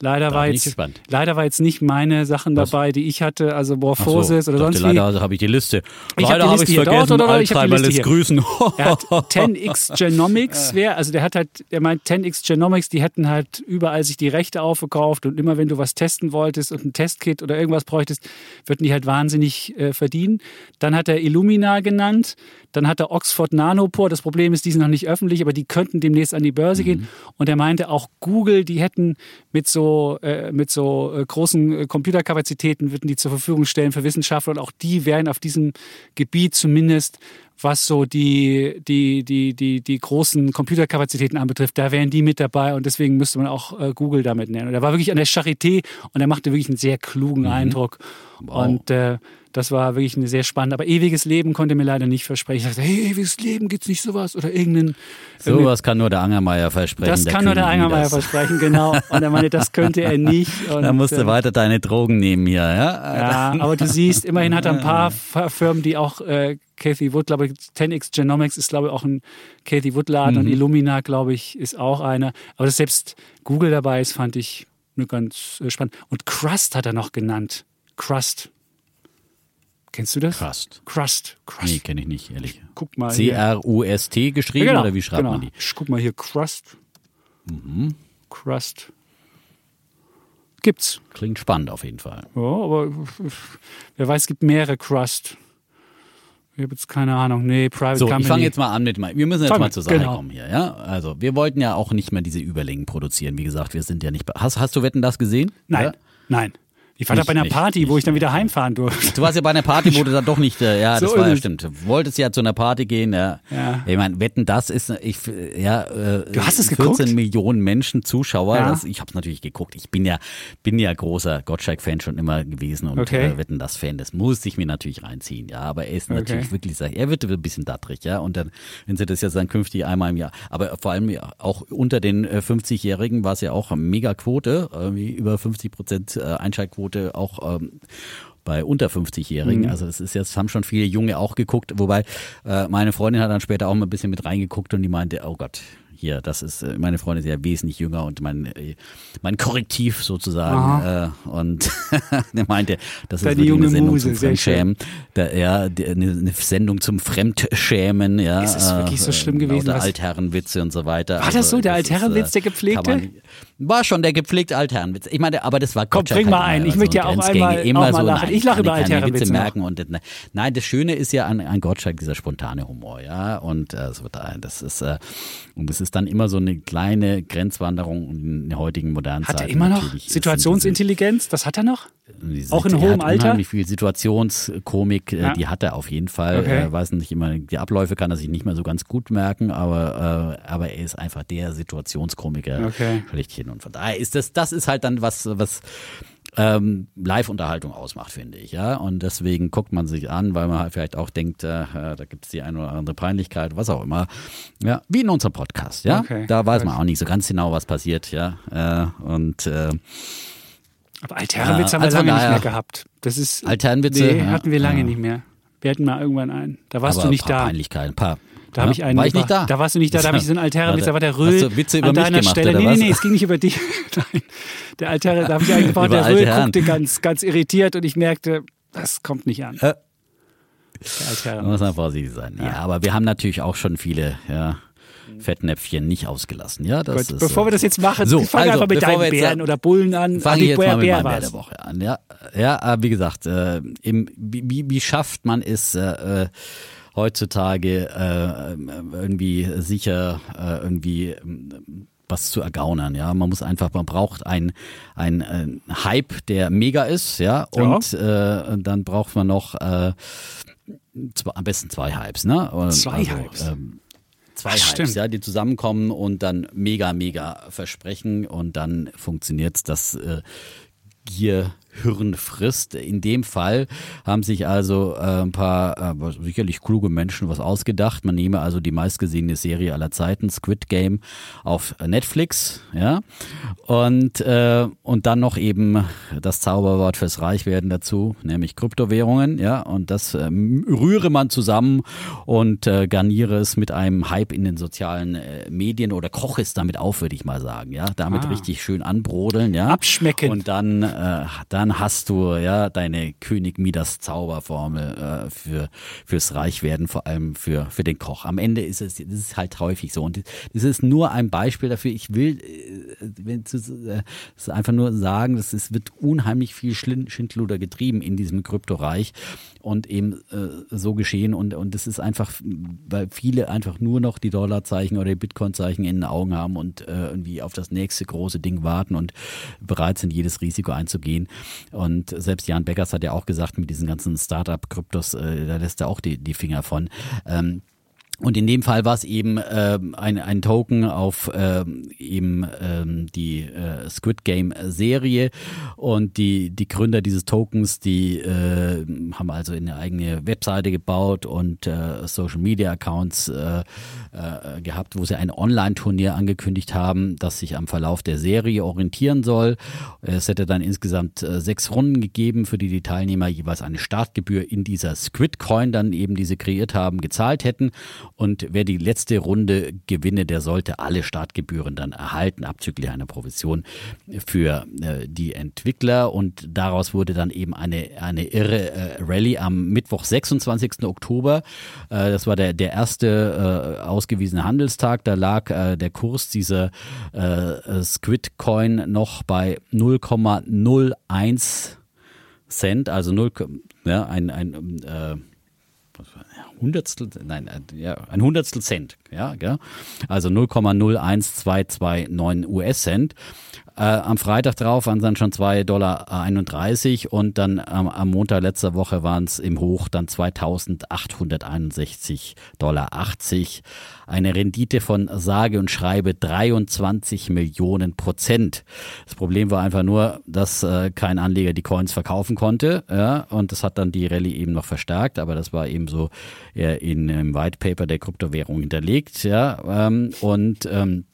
Leider war, jetzt, leider war jetzt nicht meine Sachen Was? dabei, die ich hatte, also Morphosis so, oder sonst wie. Leider habe ich die Liste. Ich leider habe ich vergessen, dort, oder, ich Alzheimer lässt grüßen. er hat 10x Genomics, [laughs] wär, also der hat halt, der meint 10x Genomics, die hätten halt überall sich die Rechte aufgekauft und immer wenn du was testen wolltest und ein Testkit oder irgendwas bräuchtest, würden die halt wahnsinnig äh, verdienen. Dann hat er Illumina genannt, dann hat er Oxford Nanopore. Das Problem ist, die sind noch nicht öffentlich, aber die könnten demnächst an die Börse mhm. gehen. Und er meinte auch Google, die hätten mit so, äh, mit so äh, großen äh, Computerkapazitäten, würden die zur Verfügung stellen für Wissenschaftler. Und auch die wären auf diesem Gebiet zumindest was so die, die, die, die, die großen Computerkapazitäten anbetrifft, da wären die mit dabei und deswegen müsste man auch äh, Google damit nennen. Und er war wirklich an der Charité und er machte wirklich einen sehr klugen mhm. Eindruck. Wow. Und äh, das war wirklich eine sehr spannende. Aber ewiges Leben konnte mir leider nicht versprechen. Ich sagte, hey, ewiges Leben gibt's nicht sowas oder irgendeinen. Sowas kann nur der Angermeier versprechen. Das kann nur der Angermeier versprechen, genau. Und er meinte, das könnte er [laughs] nicht. Und, da musst du äh, weiter deine Drogen nehmen hier, ja? Ja, aber du siehst, immerhin hat er ein paar [laughs] Firmen, die auch äh, Kathy Wood, glaube ich, 10x Genomics ist, glaube ich, auch ein Kathy Wood-Laden mhm. und Illumina, glaube ich, ist auch einer. Aber dass selbst Google dabei ist, fand ich nur ganz äh, spannend. Und Crust hat er noch genannt. Crust. Kennst du das? Crust. Crust. Crust. Nee, kenne ich nicht, ehrlich. Guck mal. C-R-U-S-T geschrieben ja, genau, oder wie schreibt genau. man die? Ich guck mal hier, Crust. Mhm. Crust. Gibt's. Klingt spannend auf jeden Fall. Ja, aber wer weiß, es gibt mehrere Crust. Ich habe jetzt keine Ahnung. Nee, Private so, Company. ich fange jetzt mal an mit. Wir müssen jetzt Fang, mal zur Sache genau. kommen hier, ja? Also, wir wollten ja auch nicht mehr diese Überlängen produzieren. Wie gesagt, wir sind ja nicht. Hast, hast du Wetten das gesehen? Nein. Ja? Nein. Ich war nicht, da bei einer Party, nicht, wo ich dann wieder heimfahren durfte. Du warst ja bei einer Party, wo du dann doch nicht, äh, ja, [laughs] so das war ja stimmt. Du wolltest ja zu einer Party gehen, ja. ja. Ich meine, wetten, das ist, ich, ja, äh, du hast es 14 geguckt? Millionen Menschen, Zuschauer. Ja. Das, ich habe es natürlich geguckt. Ich bin ja, bin ja großer Gottschalk-Fan schon immer gewesen und okay. äh, wetten, das Fan. Das muss ich mir natürlich reinziehen, ja. Aber er ist okay. natürlich wirklich, er wird ein bisschen dattrig, ja. Und dann, wenn sie das jetzt dann künftig einmal im Jahr, aber vor allem auch unter den 50-Jährigen äh, war es ja auch eine Mega-Quote, irgendwie über 50 Prozent äh, Einschaltquote auch ähm, bei unter 50-Jährigen. Mhm. Also das ist jetzt, haben schon viele Junge auch geguckt, wobei äh, meine Freundin hat dann später auch mal ein bisschen mit reingeguckt und die meinte, oh Gott, hier, das ist, äh, meine Freundin ist ja wesentlich jünger und mein, äh, mein Korrektiv sozusagen. Äh, und [laughs] er meinte, das ist wirklich eine Sendung Muse, zum Fremdschämen. Da, ja, eine, eine, Sendung zum Fremdschämen, ja. Ist es wirklich so schlimm gewesen? Der Altherrenwitze und so weiter. War also, das so, der Altherrenwitz, der gepflegte? Man, war schon der gepflegte Altherrenwitz. Ich meine, aber das war Komm, bring mal ein. Ich möchte ja auch einmal, immer auch mal so, lachen. Nein, ich lache über Altherrenwitze Witze merken und nein, das Schöne ist ja an, an Gottschalk dieser spontane Humor, ja. Und äh, so, das ist äh, und das ist dann immer so eine kleine Grenzwanderung in der heutigen modernen hat Zeit. Hat er immer noch Situationsintelligenz? Das hat er noch? Auch in hohem Alter? Wie viel Situationskomik, äh, ja. die hat er auf jeden Fall. Okay. Er weiß nicht immer, die Abläufe kann er sich nicht mehr so ganz gut merken, aber, äh, aber er ist einfach der Situationskomiker okay. schlechthin. Und von daher ist das, das ist halt dann was, was ähm, Live-Unterhaltung ausmacht, finde ich. Ja, und deswegen guckt man sich an, weil man halt vielleicht auch denkt, äh, äh da gibt es die eine oder andere Peinlichkeit, was auch immer. Ja, wie in unserem Podcast. Ja, okay. da weiß man auch nicht so ganz genau, was passiert. Ja, äh, und äh, aber Alternwitze haben wir also lange nicht mehr gehabt. Das ist Alternwitze nee, hatten wir lange nicht mehr. Wir hatten mal irgendwann einen. Da warst du nicht ein paar da. Peinlichkeiten, ein paar da habe ich einen. War ich nicht da? Da warst du nicht da, da habe ich so einen Altera, da war der Röhl. Hast du Witze über an deiner gemacht, Stelle. Nee, nee, nee, es ging nicht über dich. [laughs] Nein. Der Altera, da habe ich einen gebaut, der Röhl guckte ganz, ganz irritiert und ich merkte, das kommt nicht an. Äh. Da muss man vorsichtig sein. Ja. ja, aber wir haben natürlich auch schon viele, ja. Fettnäpfchen nicht ausgelassen. Ja, das Gut, ist, bevor wir das jetzt machen, so, fang also, einfach mit deinen Bären oder Bullen an. Fange ich jetzt Bär, mal mit meinem Bär der Woche an. Ja, ja wie gesagt, äh, im, wie, wie schafft man es, äh, heutzutage äh, irgendwie sicher äh, irgendwie ähm, was zu ergaunern, ja. Man muss einfach, man braucht ein, ein, ein Hype, der mega ist, ja, und ja. Äh, dann braucht man noch äh, zwei, am besten zwei Hypes, ne? Zwei also, Hypes. Ähm, zwei Ach, Hypes, stimmt. ja, die zusammenkommen und dann mega, mega versprechen und dann funktioniert das äh, Gier Hirn frisst. In dem Fall haben sich also äh, ein paar äh, sicherlich kluge Menschen was ausgedacht. Man nehme also die meistgesehene Serie aller Zeiten, Squid Game, auf Netflix, ja, und äh, und dann noch eben das Zauberwort fürs Reichwerden dazu, nämlich Kryptowährungen, ja, und das ähm, rühre man zusammen und äh, garniere es mit einem Hype in den sozialen äh, Medien oder koche es damit auf, würde ich mal sagen, ja, damit ah. richtig schön anbrodeln, ja, abschmecken und dann dann dann hast du ja deine König Midas Zauberformel äh, für fürs Reichwerden, vor allem für für den Koch. Am Ende ist es das ist halt häufig so und das ist nur ein Beispiel dafür. Ich will wenn zu, äh, das einfach nur sagen, dass es wird unheimlich viel Schindluder getrieben in diesem Kryptoreich und eben äh, so geschehen und und es ist einfach, weil viele einfach nur noch die Dollarzeichen oder die Bitcoin-Zeichen in den Augen haben und äh, irgendwie auf das nächste große Ding warten und bereit sind, jedes Risiko einzugehen. Und selbst Jan Beckers hat ja auch gesagt, mit diesen ganzen Startup-Kryptos, äh, da lässt er auch die, die Finger von. Ähm, und in dem Fall war es eben äh, ein, ein Token auf äh, eben ähm, die äh, Squid Game Serie und die die Gründer dieses Tokens, die äh, haben also eine eigene Webseite gebaut und äh, Social Media Accounts äh, äh, gehabt, wo sie ein Online-Turnier angekündigt haben, das sich am Verlauf der Serie orientieren soll. Es hätte dann insgesamt äh, sechs Runden gegeben, für die die Teilnehmer jeweils eine Startgebühr in dieser Squid Coin dann eben, die sie kreiert haben, gezahlt hätten. Und wer die letzte Runde gewinne, der sollte alle Startgebühren dann erhalten, abzüglich einer Provision für äh, die Entwickler. Und daraus wurde dann eben eine, eine irre äh, Rallye am Mittwoch, 26. Oktober. Äh, das war der, der erste äh, ausgewiesene Handelstag. Da lag äh, der Kurs dieser äh, Squid Coin noch bei 0,01 Cent, also 0, ja, ein, ein äh, Hundertstel, nein, äh, ja, ein Hundertstel Cent, ja, gell? also 0,01229 US-Cent. Äh, am Freitag drauf waren es dann schon 2,31 Dollar und dann ähm, am Montag letzter Woche waren es im Hoch dann 2.861,80 Dollar. Eine Rendite von sage und schreibe 23 Millionen Prozent. Das Problem war einfach nur, dass äh, kein Anleger die Coins verkaufen konnte ja, und das hat dann die Rallye eben noch verstärkt, aber das war eben so äh, in im White Paper der Kryptowährung hinterlegt. Ja, ähm, und ähm,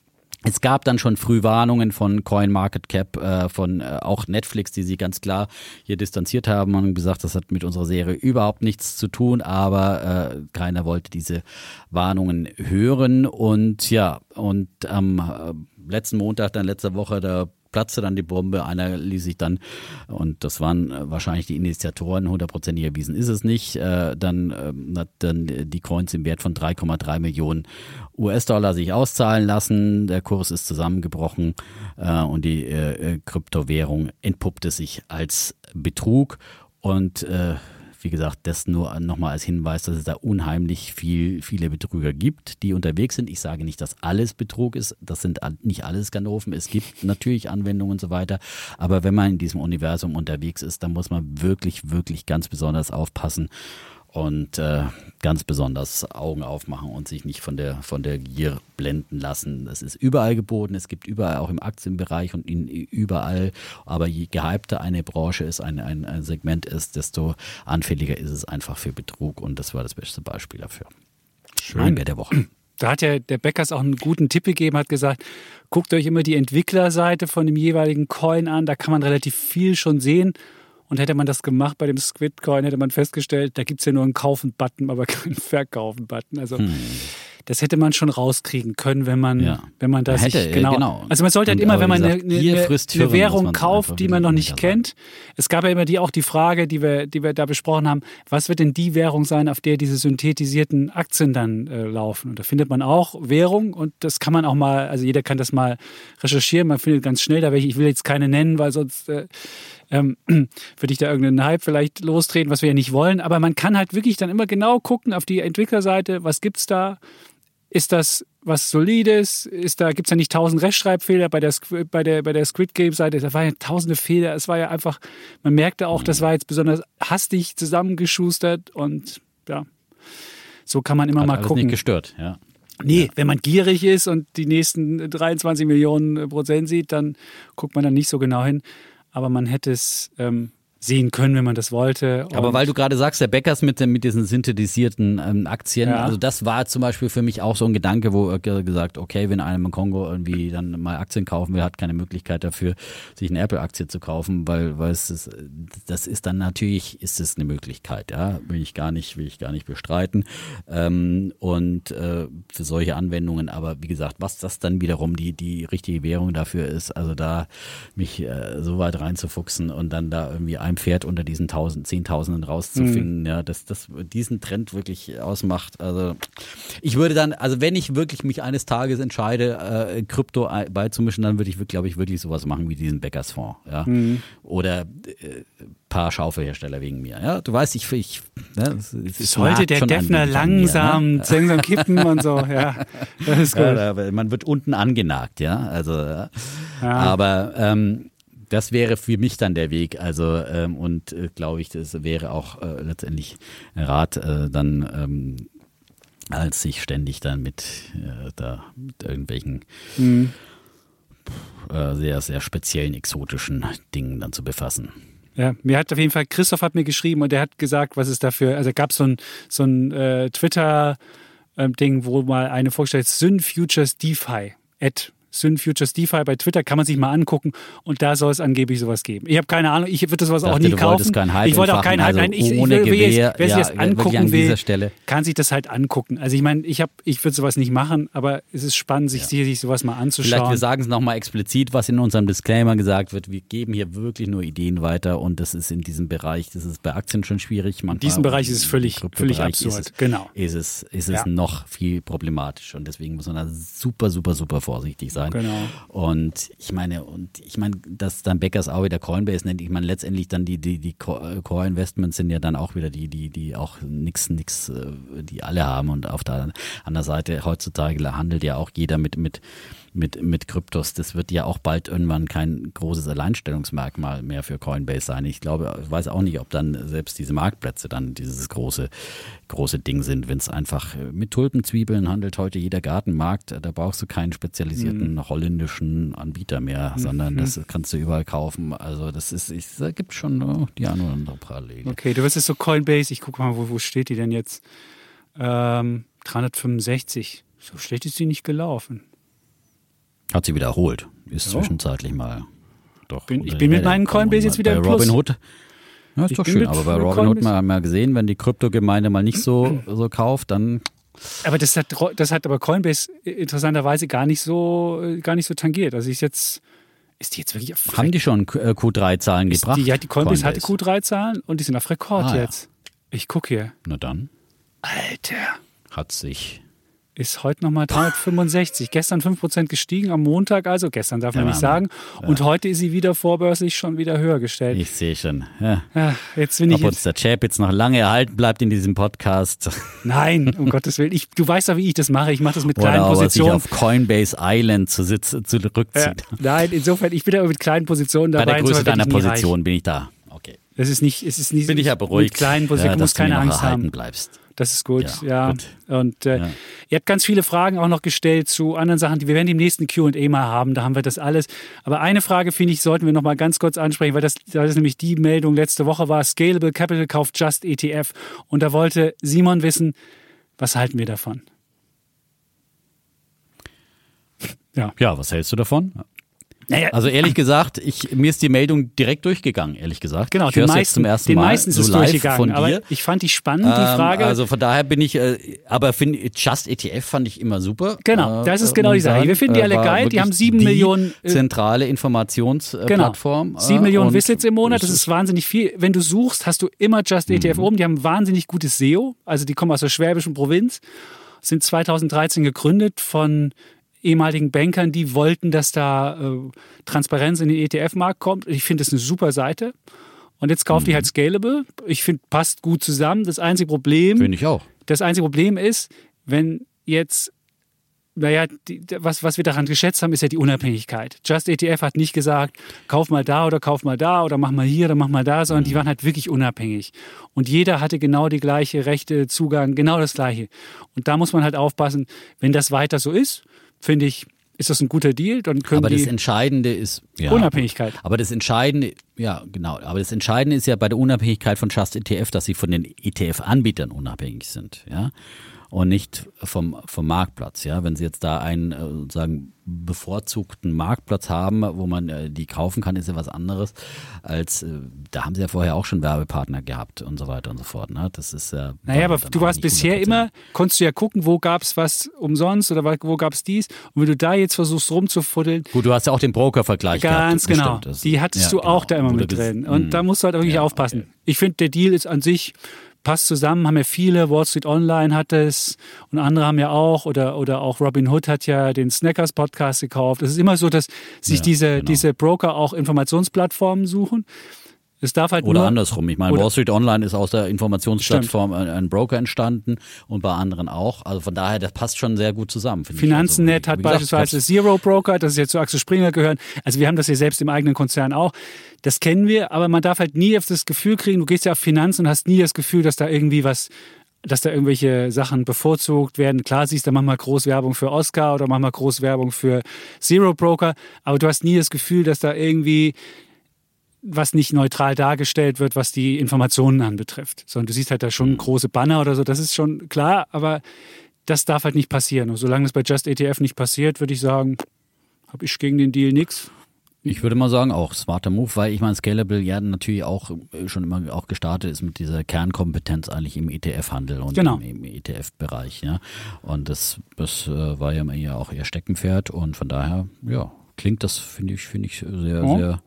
es gab dann schon Frühwarnungen von CoinMarketCap, äh, von äh, auch Netflix, die sie ganz klar hier distanziert haben und gesagt, das hat mit unserer Serie überhaupt nichts zu tun, aber äh, keiner wollte diese Warnungen hören. Und ja, und am äh, letzten Montag, dann letzte Woche, da platzte dann die Bombe. Einer ließ sich dann, und das waren äh, wahrscheinlich die Initiatoren, hundertprozentig erwiesen ist es nicht, äh, dann äh, hat dann die Coins im Wert von 3,3 Millionen US-Dollar sich auszahlen lassen. Der Kurs ist zusammengebrochen äh, und die äh, Kryptowährung entpuppte sich als Betrug. Und wie gesagt, das nur nochmal als Hinweis, dass es da unheimlich viel, viele Betrüger gibt, die unterwegs sind. Ich sage nicht, dass alles Betrug ist. Das sind nicht alles Ganoven. Es gibt natürlich Anwendungen und so weiter. Aber wenn man in diesem Universum unterwegs ist, dann muss man wirklich, wirklich ganz besonders aufpassen und äh, ganz besonders Augen aufmachen und sich nicht von der von der Gier blenden lassen. Es ist überall geboten, es gibt überall auch im Aktienbereich und in, überall, aber je gehypter eine Branche ist, ein, ein, ein Segment ist, desto anfälliger ist es einfach für Betrug und das war das beste Beispiel dafür. Schön. Mein der Woche. Da hat ja der Beckers auch einen guten Tipp gegeben, hat gesagt, guckt euch immer die Entwicklerseite von dem jeweiligen Coin an, da kann man relativ viel schon sehen und hätte man das gemacht bei dem Squid-Coin, hätte man festgestellt, da gibt es ja nur einen Kaufen-Button, aber [laughs] keinen Verkaufen-Button. Also hm. das hätte man schon rauskriegen können, wenn man, ja. wenn man das hätte, genau, genau. Also man sollte halt immer, wenn man gesagt, eine, eine, eine Währung kauft, die man noch nicht kennt. Es gab ja immer die auch die Frage, die wir, die wir da besprochen haben, was wird denn die Währung sein, auf der diese synthetisierten Aktien dann äh, laufen? Und da findet man auch Währung und das kann man auch mal, also jeder kann das mal recherchieren, man findet ganz schnell da welche, ich will jetzt keine nennen, weil sonst äh, ähm, [clears throat] würde ich da irgendeinen Hype vielleicht lostreten, was wir ja nicht wollen. Aber man kann halt wirklich dann immer genau gucken auf die Entwicklerseite, was gibt es da? Ist das was Solides? Ist da, gibt es da nicht tausend Rechtschreibfehler bei der, bei der, bei der Squid Game-Seite? Da waren ja tausende Fehler. Es war ja einfach, man merkte auch, das war jetzt besonders hastig zusammengeschustert und ja, so kann man immer Hat mal alles gucken. nicht gestört, ja. Nee, ja. wenn man gierig ist und die nächsten 23 Millionen Prozent sieht, dann guckt man da nicht so genau hin aber man hätte es ähm, sehen können, wenn man das wollte. Und Aber weil du gerade sagst, der Bäckers mit, mit diesen synthetisierten ähm, Aktien, ja. also das war zum Beispiel für mich auch so ein Gedanke, wo er gesagt, okay, wenn einer im Kongo irgendwie dann mal Aktien kaufen will, hat keine Möglichkeit dafür, sich eine Apple-Aktie zu kaufen, weil, weil es ist, das ist dann natürlich, ist es eine Möglichkeit, ja, will ich gar nicht, will ich gar nicht bestreiten. Ähm, und äh, für solche Anwendungen, aber wie gesagt, was das dann wiederum die, die richtige Währung dafür ist, also da mich äh, so weit reinzufuchsen und dann da irgendwie ein einem Pferd unter diesen Tausend, Zehntausenden rauszufinden, mhm. ja, dass das diesen Trend wirklich ausmacht. Also ich würde dann, also wenn ich wirklich mich eines Tages entscheide, äh, Krypto beizumischen, dann würde ich, glaube ich, wirklich sowas machen wie diesen Bäckersfonds, ja. Mhm. Oder äh, paar Schaufelhersteller wegen mir. Ja, du weißt, ich, ich ne, sollte der Defner langsam, mir, ne? [laughs] kippen und so. Ja, das ist gut. Ja, man wird unten angenagt, ja. Also, ja. aber ähm, das wäre für mich dann der Weg. Also ähm, und äh, glaube ich, das wäre auch äh, letztendlich Rat äh, dann. Ähm, als sich ständig dann mit, äh, da, mit irgendwelchen mhm. äh, sehr, sehr speziellen, exotischen Dingen dann zu befassen. Ja, mir hat auf jeden Fall, Christoph hat mir geschrieben und der hat gesagt, was es dafür, also gab so ein, so ein äh, Twitter-Ding, ähm, wo mal eine vorgestellt ist, Syn Futures DeFi, at Syn Futures DeFi bei Twitter, kann man sich mal angucken und da soll es angeblich sowas geben. Ich habe keine Ahnung, ich würde sowas auch nie kaufen. ich wollte auch keinen Hype, also nein, ich, ohne ich, will, Gewehr, wer sich ja, das angucken will, Stelle. kann sich das halt angucken. Also ich meine, ich, ich würde sowas nicht machen, aber es ist spannend, sich, ja. sich sowas mal anzuschauen. Vielleicht wir sagen es nochmal explizit, was in unserem Disclaimer gesagt wird. Wir geben hier wirklich nur Ideen weiter und das ist in diesem Bereich, das ist bei Aktien schon schwierig. Manchmal in diesem Bereich ist es völlig, völlig absurd. Ist es, genau. Ist es, ist es ja. noch viel problematischer und deswegen muss man da super, super, super vorsichtig sein. Genau. Und ich meine, und ich meine, dass dann Beckers auch wieder Coinbase nennt, ich meine, letztendlich dann die, die, die Core-Investments sind ja dann auch wieder die, die, die auch nix, nix, äh, die alle haben. Und auf der anderen Seite heutzutage handelt ja auch jeder mit, mit mit, mit Kryptos. Das wird ja auch bald irgendwann kein großes Alleinstellungsmerkmal mehr für Coinbase sein. Ich glaube, ich weiß auch nicht, ob dann selbst diese Marktplätze dann dieses große, große Ding sind, wenn es einfach mit Tulpenzwiebeln handelt heute jeder Gartenmarkt. Da brauchst du keinen spezialisierten mhm. holländischen Anbieter mehr, mhm. sondern das kannst du überall kaufen. Also das ist, ich, da gibt schon oh, die eine oder andere Parallele. Okay, du wirst jetzt so Coinbase, ich gucke mal, wo, wo steht die denn jetzt? Ähm, 365. So schlecht ist sie nicht gelaufen. Hat sie wiederholt. Ist ja. zwischenzeitlich mal doch. Bin, ich bin mit meinen Coinbase jetzt wieder bei im Robin Hood. Ja, ist ich doch schön. Aber bei Robin Hood mal, mal gesehen, wenn die Kryptogemeinde mal nicht so, [clears throat] so kauft, dann. Aber das hat, das hat aber Coinbase interessanterweise gar nicht so, gar nicht so tangiert. Also ist jetzt. Ist die jetzt wirklich auf Haben die schon Q3-Zahlen gebracht? Die, ja, die Coinbase, Coinbase. hatte Q3-Zahlen und die sind auf Rekord ah, jetzt. Ja. Ich gucke hier. Na dann. Alter. Hat sich ist heute nochmal 365. [laughs] Gestern 5% gestiegen, am Montag also, gestern darf man ja, nicht sagen. Ja. Und heute ist sie wieder vorbörslich schon wieder höher gestellt. Ich sehe schon. Ja. ja jetzt bin Ob ich uns der Chap jetzt noch lange erhalten bleibt in diesem Podcast. [laughs] Nein, um Gottes Willen. Ich, du weißt doch, wie ich das mache. Ich mache das mit kleinen Oder Positionen. Sich auf Coinbase Island zu sitzen, zurückzieht. nein, insofern, ich bin da mit kleinen Positionen dabei. Bei der Größe deiner Position bin ich da. Okay. Das ist nicht, es ist nicht bin ich ja beruhigt, mit kleinen Positionen, ja, du musst keine Angst haben. bleibst. Das ist gut, ja. ja. Gut. Und äh, ja. ihr habt ganz viele Fragen auch noch gestellt zu anderen Sachen, die wir werden im nächsten Q&A mal haben. Da haben wir das alles. Aber eine Frage finde ich, sollten wir noch mal ganz kurz ansprechen, weil das, das ist nämlich die Meldung letzte Woche war: Scalable Capital kauft Just ETF. Und da wollte Simon wissen, was halten wir davon? Ja. Ja, was hältst du davon? Naja, also ehrlich gesagt, ich, mir ist die Meldung direkt durchgegangen, ehrlich gesagt. Genau, ich den meisten, zum ersten den Mal meisten ist so es durchgegangen. Aber ich fand die spannend, die ähm, Frage. Also von daher bin ich, äh, aber find, Just ETF fand ich immer super. Genau, äh, das ist genau die Sache. Wir finden die alle geil. Die haben sieben Millionen. Äh, zentrale Informationsplattform. Genau. Sieben Millionen Visits im Monat, das ist wahnsinnig viel. Wenn du suchst, hast du immer Just ETF mhm. oben. Die haben wahnsinnig gutes SEO. Also die kommen aus der schwäbischen Provinz sind 2013 gegründet von ehemaligen Bankern, die wollten, dass da äh, Transparenz in den ETF-Markt kommt. Ich finde das eine super Seite. Und jetzt kauft mhm. die halt Scalable. Ich finde, passt gut zusammen. Das einzige Problem. Finde ich auch. Das einzige Problem ist, wenn jetzt, naja, die, was, was wir daran geschätzt haben, ist ja die Unabhängigkeit. Just ETF hat nicht gesagt, kauf mal da oder kauf mal da oder mach mal hier oder mach mal da, sondern mhm. die waren halt wirklich unabhängig. Und jeder hatte genau die gleiche Rechte, Zugang, genau das gleiche. Und da muss man halt aufpassen, wenn das weiter so ist, finde ich, ist das ein guter Deal? Dann können aber das Entscheidende ist ja, Unabhängigkeit. Aber das Entscheidende, ja genau, aber das Entscheidende ist ja bei der Unabhängigkeit von Just ETF, dass sie von den ETF-Anbietern unabhängig sind, ja. Und nicht vom, vom Marktplatz. Ja, wenn Sie jetzt da einen äh, sozusagen bevorzugten Marktplatz haben, wo man äh, die kaufen kann, ist ja was anderes als äh, da haben Sie ja vorher auch schon Werbepartner gehabt und so weiter und so fort. Ne? Das ist ja. Naja, aber du warst bisher immer, konntest du ja gucken, wo gab es was umsonst oder wo gab es dies. Und wenn du da jetzt versuchst rumzufuddeln. Gut, du hast ja auch den Broker-Vergleich Ganz gehabt, genau. Die hattest ja, du auch genau. da immer mit drin. Und da musst du halt wirklich ja, aufpassen. Okay. Ich finde, der Deal ist an sich passt zusammen, haben ja viele, Wall Street Online hat es und andere haben ja auch oder, oder auch Robin Hood hat ja den Snackers Podcast gekauft. Es ist immer so, dass sich ja, diese, genau. diese Broker auch Informationsplattformen suchen. Es darf halt oder andersrum. Ich meine, Wall Street Online ist aus der Informationsplattform ein, ein, Broker entstanden und bei anderen auch. Also von daher, das passt schon sehr gut zusammen. Finanzennet also, hat gesagt, beispielsweise Zero Broker, das ist jetzt zu Axel Springer gehören. Also wir haben das hier selbst im eigenen Konzern auch. Das kennen wir, aber man darf halt nie auf das Gefühl kriegen, du gehst ja auf Finanzen und hast nie das Gefühl, dass da irgendwie was dass da irgendwelche Sachen bevorzugt werden. Klar siehst du manchmal Großwerbung für Oscar oder manchmal Großwerbung für Zero Broker, aber du hast nie das Gefühl, dass da irgendwie was nicht neutral dargestellt wird, was die Informationen anbetrifft. Sondern du siehst halt da schon mhm. große Banner oder so, das ist schon klar, aber das darf halt nicht passieren. Und solange es bei Just ETF nicht passiert, würde ich sagen, habe ich gegen den Deal nichts. Ich würde mal sagen, auch smarter Move, weil ich meine, Scalable ja natürlich auch äh, schon immer auch gestartet ist mit dieser Kernkompetenz eigentlich im ETF-Handel und genau. im, im ETF-Bereich, ja. Und das, das äh, war ja auch ihr Steckenpferd und von daher, ja, klingt das, finde ich, finde ich sehr, oh. sehr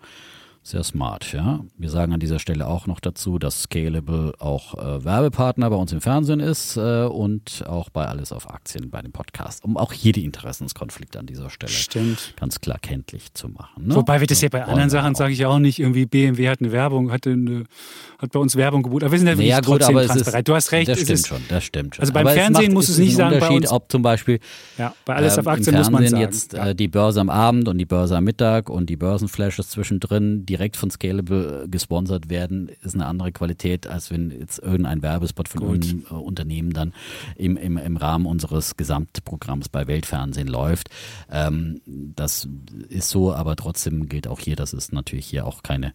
sehr smart, ja. Wir sagen an dieser Stelle auch noch dazu, dass Scalable auch äh, Werbepartner bei uns im Fernsehen ist äh, und auch bei Alles auf Aktien bei dem Podcast, um auch hier die Interessenskonflikte an dieser Stelle Stimmt. ganz klar kenntlich zu machen. Ne? Wobei wir das ja bei anderen Sachen, sage ich auch nicht, irgendwie BMW hat eine Werbung, hat, eine, hat bei uns Werbung gebucht. Aber wir sind ja naja, gut, trotzdem transparent. Ist, du hast recht. Das stimmt schon, das stimmt schon. Also beim aber Fernsehen muss es nicht sagen, bei uns, ob zum Beispiel ja, bei Alles auf ähm, Aktien muss man sagen. jetzt äh, die Börse am Abend und die Börse am Mittag und die Börsenflashes zwischendrin direkt von Scalable gesponsert werden, ist eine andere Qualität, als wenn jetzt irgendein Werbespot von Gut. irgendeinem äh, Unternehmen dann im, im, im Rahmen unseres Gesamtprogramms bei Weltfernsehen läuft. Ähm, das ist so, aber trotzdem gilt auch hier, dass es natürlich hier auch keine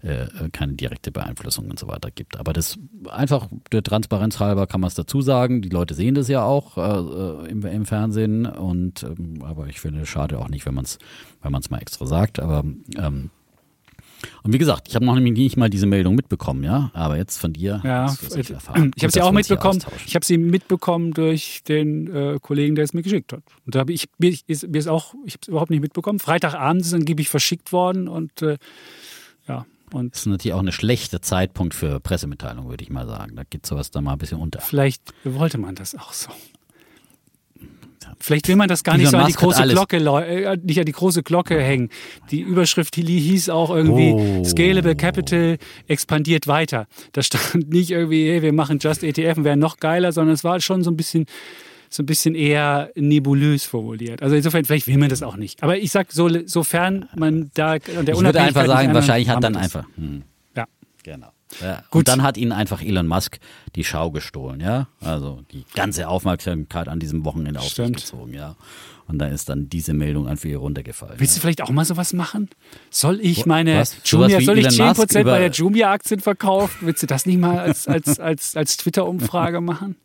äh, keine direkte Beeinflussung und so weiter gibt. Aber das einfach der Transparenz halber kann man es dazu sagen. Die Leute sehen das ja auch äh, äh im, im, Fernsehen und ähm, aber ich finde es schade auch nicht, wenn man es wenn man es mal extra sagt. Aber ähm, und wie gesagt, ich habe noch nicht mal diese Meldung mitbekommen, ja, aber jetzt von dir. Ja, [clears throat] ich, habe sie auch mitbekommen. Ich habe sie mitbekommen durch den äh, Kollegen, der es mir geschickt hat. Und da habe ich mir ist, mir ist auch, ich habe es überhaupt nicht mitbekommen. Freitagabend ist angeblich verschickt worden und äh, ja. Und das ist natürlich auch ein schlechter Zeitpunkt für Pressemitteilung, würde ich mal sagen. Da geht sowas da mal ein bisschen unter. Vielleicht wollte man das auch so. Vielleicht will man das gar nicht so an die große Glocke, äh, nicht an die große Glocke hängen. Die Überschrift hieß auch irgendwie oh. Scalable Capital expandiert weiter. Da stand [laughs] nicht irgendwie, hey, wir machen Just ETF und wären noch geiler, sondern es war schon so ein bisschen so ein bisschen eher nebulös formuliert. Also insofern, vielleicht will man das auch nicht. Aber ich sag, so, sofern man da der Ich würde einfach sagen, wahrscheinlich hat dann einfach. Hm. Ja. Genau. Ja, Gut. Und dann hat ihnen einfach Elon Musk die Schau gestohlen, ja. Also die ganze Aufmerksamkeit an diesem Wochenende auf sich gezogen, ja. Und da ist dann diese Meldung einfach hier runtergefallen. Willst ja. du vielleicht auch mal sowas machen? Soll ich meine Was? Jumia, soll ich 10% bei der Jumia-Aktien verkaufen? Willst du das nicht mal als, als, als, als Twitter-Umfrage machen?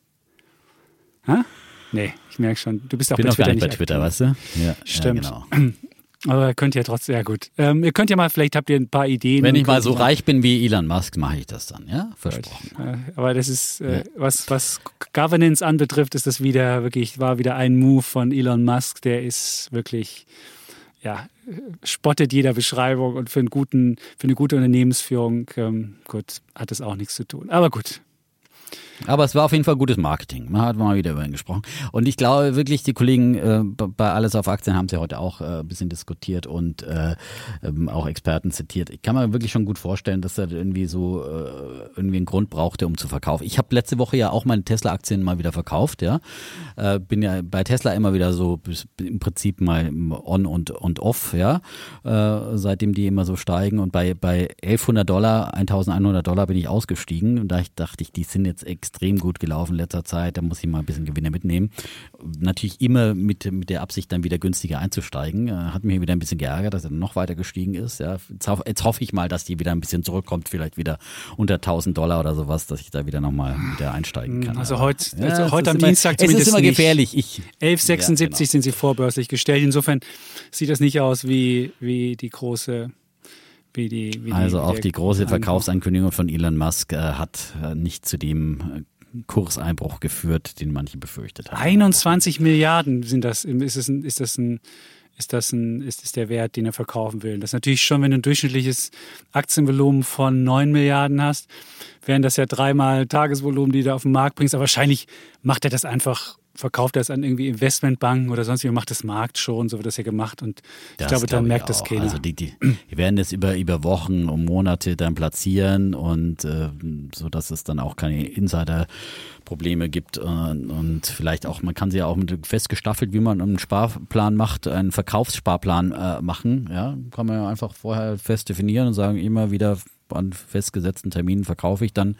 Ha? Nee, ich merke schon. Du bist auch ich bin bei Twitter gar nicht bei Twitter, weißt du? Ja, Stimmt. Ja, genau. [clears throat] Aber ihr könnt ja trotzdem, ja gut. Ähm, ihr könnt ja mal, vielleicht habt ihr ein paar Ideen. Wenn ich mal so reich bin wie Elon Musk, mache ich das dann, ja? Versprochen. Äh, aber das ist, äh, ja. was, was Governance anbetrifft, ist das wieder wirklich, war wieder ein Move von Elon Musk, der ist wirklich, ja, spottet jeder Beschreibung und für, einen guten, für eine gute Unternehmensführung, ähm, gut, hat das auch nichts zu tun. Aber gut, aber es war auf jeden Fall gutes Marketing. Man hat mal wieder über ihn gesprochen. Und ich glaube wirklich, die Kollegen äh, bei Alles auf Aktien haben sie heute auch äh, ein bisschen diskutiert und äh, ähm, auch Experten zitiert. Ich kann mir wirklich schon gut vorstellen, dass er irgendwie so äh, irgendwie einen Grund brauchte, um zu verkaufen. Ich habe letzte Woche ja auch meine Tesla-Aktien mal wieder verkauft, ja. Äh, bin ja bei Tesla immer wieder so im Prinzip mal on und, und off, ja. Äh, seitdem die immer so steigen. Und bei, bei 1100 Dollar, 1100 Dollar bin ich ausgestiegen und da dachte ich, die sind jetzt extrem gut gelaufen in letzter Zeit. Da muss ich mal ein bisschen Gewinne mitnehmen. Natürlich immer mit, mit der Absicht, dann wieder günstiger einzusteigen. Äh, hat mich wieder ein bisschen geärgert, dass er noch weiter gestiegen ist. Ja, jetzt, hoffe, jetzt hoffe ich mal, dass die wieder ein bisschen zurückkommt, vielleicht wieder unter 1000 Dollar oder sowas, dass ich da wieder nochmal wieder einsteigen kann. Also heute, ja, also heute am immer, Dienstag zumindest Es ist immer gefährlich. Ich, 11,76 ja, genau. sind sie vorbörslich gestellt. Insofern sieht das nicht aus wie, wie die große wie die, wie also die, auch die große Verkaufsankündigung von Elon Musk äh, hat äh, nicht zu dem äh, Kurseinbruch geführt, den manche befürchtet haben. 21 Milliarden sind das, ist, es ist das ein ist das, ein, ist das der Wert, den er verkaufen will. Das ist natürlich schon, wenn du ein durchschnittliches Aktienvolumen von 9 Milliarden hast, wären das ja dreimal Tagesvolumen, die du auf den Markt bringst. Aber wahrscheinlich macht er das einfach verkauft er es an irgendwie Investmentbanken oder sonst wie, macht das Markt schon, so wird das ja gemacht und das ich glaube, dann merkt das keiner. Also die, die, die werden das über, über Wochen und Monate dann platzieren und äh, so, dass es dann auch keine Insider-Probleme gibt und, und vielleicht auch, man kann sie ja auch mit fest gestaffelt, wie man einen Sparplan macht, einen Verkaufssparplan äh, machen, ja, kann man ja einfach vorher fest definieren und sagen, immer wieder an festgesetzten Terminen verkaufe ich dann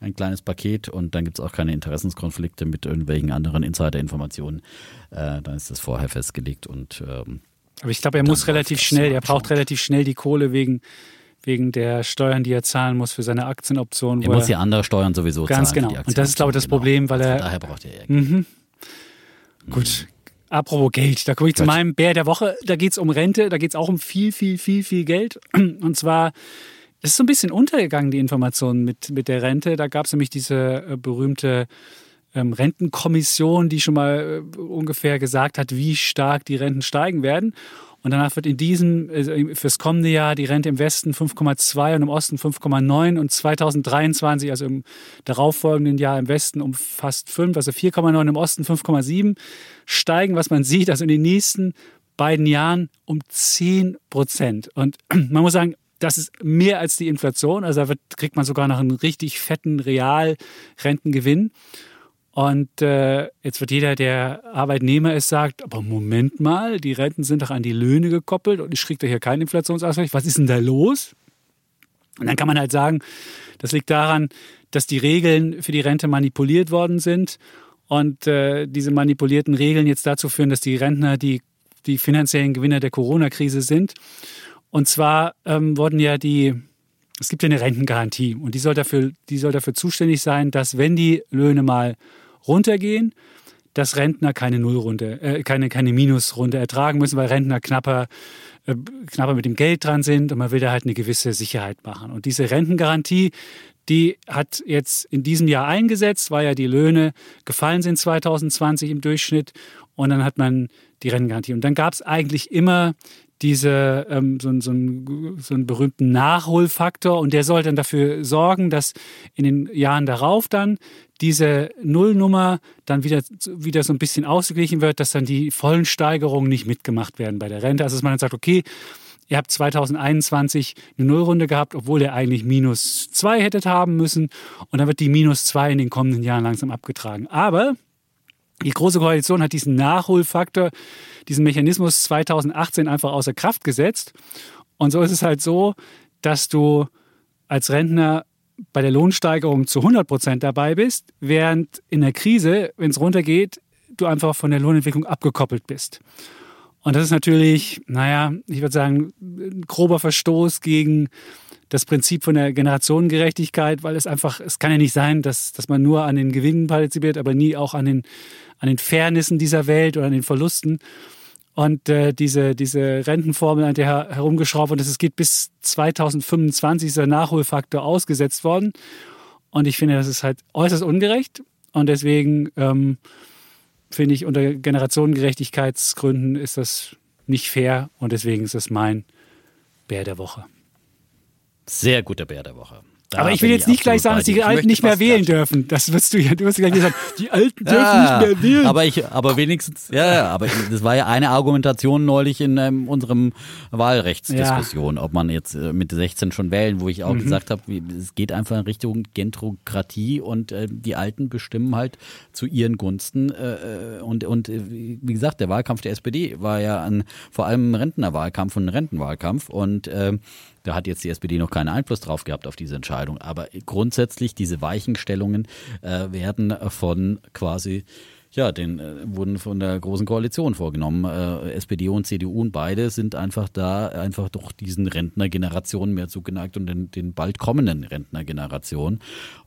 ein kleines Paket und dann gibt es auch keine Interessenskonflikte mit irgendwelchen anderen Insider-Informationen. Äh, dann ist das vorher festgelegt und ähm, aber ich glaube, er muss relativ schnell, er braucht relativ schnell die Kohle wegen, wegen der Steuern, die er zahlen muss für seine Aktienoptionen. Er muss ja andere Steuern sowieso ganz zahlen. Ganz genau. Und das ist, glaube ich, das genau. Problem, weil er. daher braucht er ja mhm. Gut. Apropos Geld, da komme ich Gut. zu meinem Bär der Woche. Da geht es um Rente, da geht es auch um viel, viel, viel, viel Geld. Und zwar es ist so ein bisschen untergegangen, die Information mit, mit der Rente. Da gab es nämlich diese äh, berühmte ähm, Rentenkommission, die schon mal äh, ungefähr gesagt hat, wie stark die Renten steigen werden. Und danach wird in diesem, äh, fürs kommende Jahr die Rente im Westen 5,2 und im Osten 5,9 und 2023, also im darauffolgenden Jahr im Westen um fast 5, also 4,9 im Osten 5,7 steigen, was man sieht, also in den nächsten beiden Jahren um 10 Prozent. Und [clears throat] man muss sagen, das ist mehr als die Inflation. Also da wird, kriegt man sogar noch einen richtig fetten Realrentengewinn. Und äh, jetzt wird jeder, der Arbeitnehmer ist, sagt, aber Moment mal, die Renten sind doch an die Löhne gekoppelt und ich kriege da hier keinen Inflationsausgleich. Was ist denn da los? Und dann kann man halt sagen, das liegt daran, dass die Regeln für die Rente manipuliert worden sind und äh, diese manipulierten Regeln jetzt dazu führen, dass die Rentner die, die finanziellen Gewinner der Corona-Krise sind. Und zwar ähm, wurden ja die, es gibt ja eine Rentengarantie und die soll, dafür, die soll dafür zuständig sein, dass wenn die Löhne mal runtergehen, dass Rentner keine Nullrunde, äh, keine, keine Minusrunde ertragen müssen, weil Rentner knapper, äh, knapper mit dem Geld dran sind und man will da halt eine gewisse Sicherheit machen. Und diese Rentengarantie, die hat jetzt in diesem Jahr eingesetzt, weil ja die Löhne gefallen sind 2020 im Durchschnitt und dann hat man die Rentengarantie. Und dann gab es eigentlich immer diese, ähm, so, so, einen, so einen berühmten Nachholfaktor und der soll dann dafür sorgen, dass in den Jahren darauf dann diese Nullnummer dann wieder, wieder so ein bisschen ausgeglichen wird, dass dann die vollen Steigerungen nicht mitgemacht werden bei der Rente. Also dass man dann sagt, okay, ihr habt 2021 eine Nullrunde gehabt, obwohl ihr eigentlich minus zwei hättet haben müssen und dann wird die minus zwei in den kommenden Jahren langsam abgetragen. Aber die Große Koalition hat diesen Nachholfaktor, diesen Mechanismus 2018 einfach außer Kraft gesetzt. Und so ist es halt so, dass du als Rentner bei der Lohnsteigerung zu 100 Prozent dabei bist, während in der Krise, wenn es runtergeht, du einfach von der Lohnentwicklung abgekoppelt bist. Und das ist natürlich, naja, ich würde sagen, ein grober Verstoß gegen das Prinzip von der Generationengerechtigkeit, weil es einfach, es kann ja nicht sein, dass, dass man nur an den Gewinnen partizipiert, aber nie auch an den, an den Fairnessen dieser Welt oder an den Verlusten. Und äh, diese, diese Rentenformel, an der herumgeschraubt wird, es geht bis 2025 ist der Nachholfaktor ausgesetzt worden. Und ich finde, das ist halt äußerst ungerecht. Und deswegen ähm, finde ich, unter Generationengerechtigkeitsgründen ist das nicht fair. Und deswegen ist das mein Bär der Woche. Sehr guter Bär der Woche. Da aber ich will jetzt nicht gleich sagen, dass die Alten nicht mehr wählen dürfen. Das wirst du ja, du wirst gleich sagen, die Alten dürfen ja, nicht mehr wählen. Aber ich, aber wenigstens, ja, aber das war ja eine Argumentation neulich in ähm, unserem Wahlrechtsdiskussion, ja. ob man jetzt äh, mit 16 schon wählen, wo ich auch mhm. gesagt habe, es geht einfach in Richtung Gentrokratie und äh, die Alten bestimmen halt zu ihren Gunsten. Äh, äh und, und äh, wie gesagt, der Wahlkampf der SPD war ja ein, vor allem ein Rentnerwahlkampf und ein Rentenwahlkampf und äh, Da hat jetzt die SPD noch keinen Einfluss drauf gehabt auf diese Entscheidung. Aber grundsätzlich diese Weichenstellungen äh, werden von quasi ja, den äh, wurden von der Großen Koalition vorgenommen. Äh, SPD und CDU und beide sind einfach da einfach doch diesen Rentnergenerationen mehr zugeneigt und den, den bald kommenden Rentnergenerationen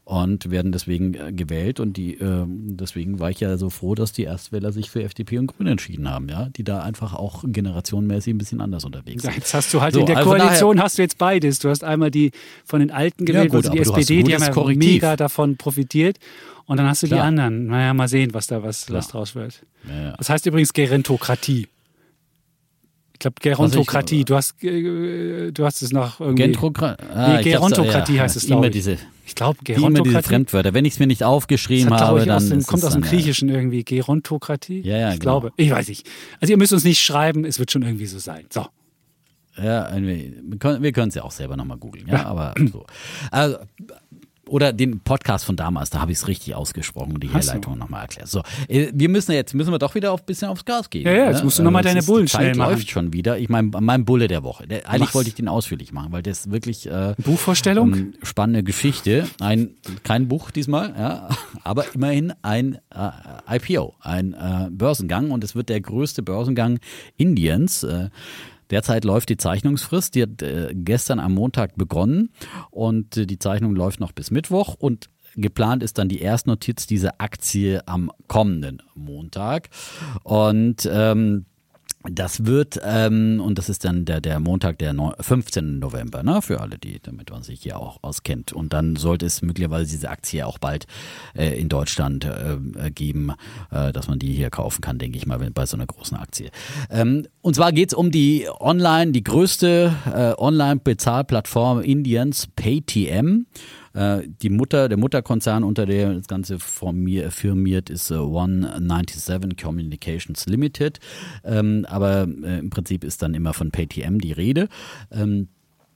und werden deswegen äh, gewählt. Und die, äh, deswegen war ich ja so froh, dass die Erstwähler sich für FDP und Grüne entschieden haben, ja, die da einfach auch generationenmäßig ein bisschen anders unterwegs sind. Jetzt hast du halt so, in der also Koalition hast du jetzt beides. Du hast einmal die von den Alten gewählt, ja, gut, also die SPD, die haben ja Korrektiv. mega davon profitiert. Und dann hast du Klar. die anderen. Naja, mal sehen, was da was, was draus wird. Ja, ja. Das heißt übrigens Gerontokratie. Ich glaube, Gerontokratie. Du hast, äh, du hast es noch irgendwie. Gentrokra ah, nee, Gerontokratie ja, heißt es, glaube ich. Diese, ich glaube, Gerontokratie. Immer diese Fremdwörter. Wenn ich es mir nicht aufgeschrieben hat, habe, dann. Aus dem, kommt aus dem Griechischen irgendwie. Gerontokratie? Ja, ja, Ich genau. glaube. Ich weiß nicht. Also, ihr müsst uns nicht schreiben. Es wird schon irgendwie so sein. So. Ja, wir können es ja auch selber nochmal googeln, ja, aber so. Also, oder den Podcast von damals, da habe ich es richtig ausgesprochen und die Herleitung nochmal erklärt. So, äh, wir müssen jetzt, müssen wir doch wieder ein bisschen aufs Gas gehen. Ja, ja, jetzt ne? musst du nochmal also, deine Bullen schnell machen. läuft schon wieder. Ich meine, mein Bulle der Woche. Der, eigentlich Was? wollte ich den ausführlich machen, weil das wirklich äh, Buchvorstellung? Ähm, spannende Geschichte. Ein kein Buch diesmal, ja, aber immerhin ein äh, IPO, ein äh, Börsengang und es wird der größte Börsengang Indiens. Äh, Derzeit läuft die Zeichnungsfrist. Die hat äh, gestern am Montag begonnen und äh, die Zeichnung läuft noch bis Mittwoch und geplant ist dann die Erstnotiz dieser Aktie am kommenden Montag. Und ähm, das wird, ähm, und das ist dann der, der Montag, der 15. November, ne, für alle, die, damit man sich hier auch auskennt. Und dann sollte es möglicherweise diese Aktie auch bald äh, in Deutschland äh, geben, äh, dass man die hier kaufen kann, denke ich mal, bei so einer großen Aktie. Ähm, und zwar geht's um die Online, die größte äh, Online-Bezahlplattform Indiens, PayTM. Äh, die Mutter, der Mutterkonzern, unter der das Ganze firmiert, ist äh, 197 Communications Limited. Ähm, aber äh, im Prinzip ist dann immer von PayTM die Rede. Ähm,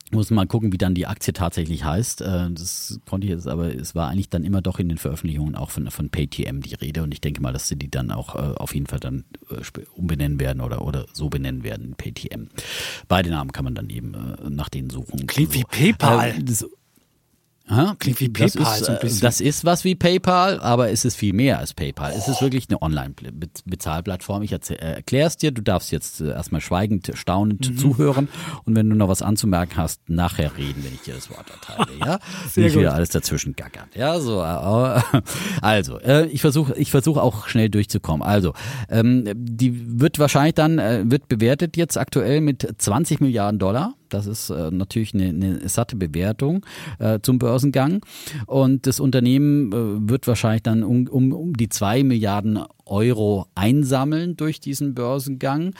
muss mal gucken, wie dann die Aktie tatsächlich heißt. Äh, das konnte ich jetzt, aber es war eigentlich dann immer doch in den Veröffentlichungen auch von, von PayTM die Rede und ich denke mal, dass sie die dann auch äh, auf jeden Fall dann umbenennen werden oder, oder so benennen werden, PayTM. Beide Namen kann man dann eben nach denen suchen. Klingt wie PayPal. Das, Ha? Klingt wie PayPal das ist, so ein bisschen. Das ist was wie PayPal, aber es ist viel mehr als PayPal. Oh. Es ist wirklich eine Online-Bezahlplattform. Ich äh, erkläre es dir. Du darfst jetzt äh, erstmal schweigend, staunend mhm. zuhören. Und wenn du noch was anzumerken hast, nachher reden, wenn ich dir das Wort erteile. Ja? [laughs] Sehr Nicht gut. wieder alles dazwischen gackern. Ja, so. Äh, [laughs] also, ich versuche ich versuche auch schnell durchzukommen. Also, ähm, die wird wahrscheinlich dann, wird bewertet jetzt aktuell mit 20 Milliarden Dollar. Das ist äh, natürlich eine, eine satte Bewertung äh, zum Börsengang. Und das Unternehmen äh, wird wahrscheinlich dann um, um, um die zwei Milliarden Euro einsammeln durch diesen Börsengang.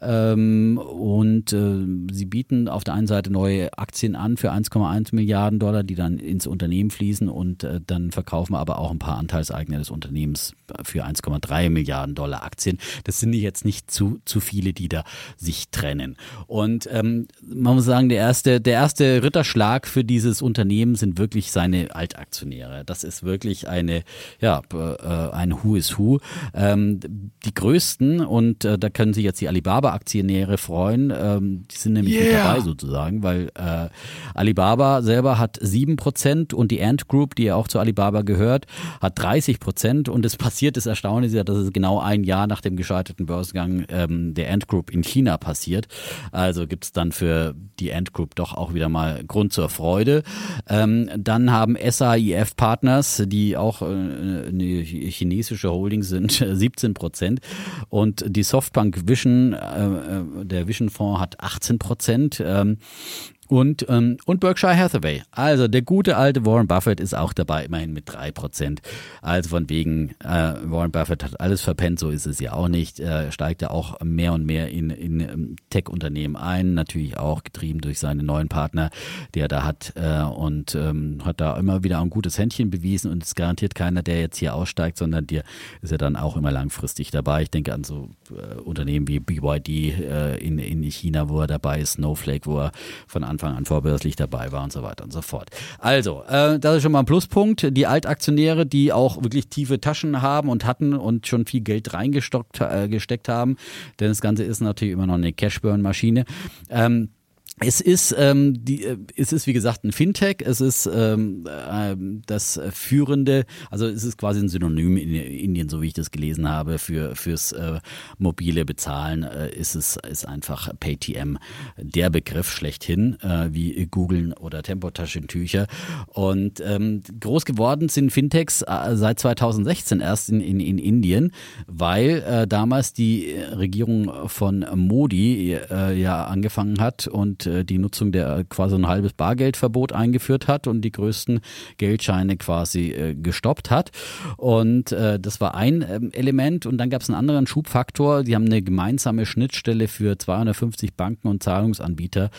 Ähm, und äh, sie bieten auf der einen Seite neue Aktien an für 1,1 Milliarden Dollar, die dann ins Unternehmen fließen und äh, dann verkaufen aber auch ein paar Anteilseigner des Unternehmens für 1,3 Milliarden Dollar Aktien. Das sind jetzt nicht zu, zu viele, die da sich trennen. Und ähm, man muss sagen, der erste, der erste Ritterschlag für dieses Unternehmen sind wirklich seine Altaktionäre. Das ist wirklich eine, ja, äh, ein Who is Who. Ähm, die größten, und äh, da können sich jetzt die Alibaba-Aktionäre freuen, ähm, die sind nämlich yeah. mit dabei sozusagen, weil äh, Alibaba selber hat sieben Prozent und die Ant Group, die ja auch zu Alibaba gehört, hat 30 Prozent und es passiert, das Erstaunliche ist dass es genau ein Jahr nach dem gescheiterten Börsengang ähm, der Ant Group in China passiert. Also gibt es dann für die Ant Group doch auch wieder mal Grund zur Freude. Ähm, dann haben SAIF Partners, die auch äh, eine chinesische Holding sind, 17 Prozent. Und die Softbank Vision, äh, äh der Vision Fonds hat 18 Prozent. Ähm, und, ähm, und Berkshire Hathaway. Also der gute alte Warren Buffett ist auch dabei, immerhin mit drei Prozent. Also von wegen, äh, Warren Buffett hat alles verpennt, so ist es ja auch nicht. Er steigt ja auch mehr und mehr in, in ähm, Tech-Unternehmen ein, natürlich auch getrieben durch seine neuen Partner, die er da hat äh, und ähm, hat da immer wieder ein gutes Händchen bewiesen und es garantiert keiner, der jetzt hier aussteigt, sondern dir ist er dann auch immer langfristig dabei. Ich denke an so äh, Unternehmen wie BYD äh, in, in China, wo er dabei ist, Snowflake, wo er von Anfang Anfang an vorbörslich dabei war und so weiter und so fort. Also, äh, das ist schon mal ein Pluspunkt. Die Altaktionäre, die auch wirklich tiefe Taschen haben und hatten und schon viel Geld reingesteckt äh, haben, denn das Ganze ist natürlich immer noch eine Cashburn-Maschine. Ähm, es ist, ähm, die, äh, es ist wie gesagt ein Fintech. Es ist ähm, äh, das führende, also es ist quasi ein Synonym in Indien, so wie ich das gelesen habe, für fürs äh, mobile Bezahlen. Äh, ist es ist einfach PayTM der Begriff schlechthin, äh, wie Googlen oder Tempotaschentücher. Und ähm, groß geworden sind Fintechs äh, seit 2016 erst in, in, in Indien, weil äh, damals die Regierung von Modi äh, ja angefangen hat und äh, die Nutzung der quasi ein halbes Bargeldverbot eingeführt hat und die größten Geldscheine quasi äh, gestoppt hat. Und äh, das war ein ähm, Element. Und dann gab es einen anderen Schubfaktor. Die haben eine gemeinsame Schnittstelle für 250 Banken und Zahlungsanbieter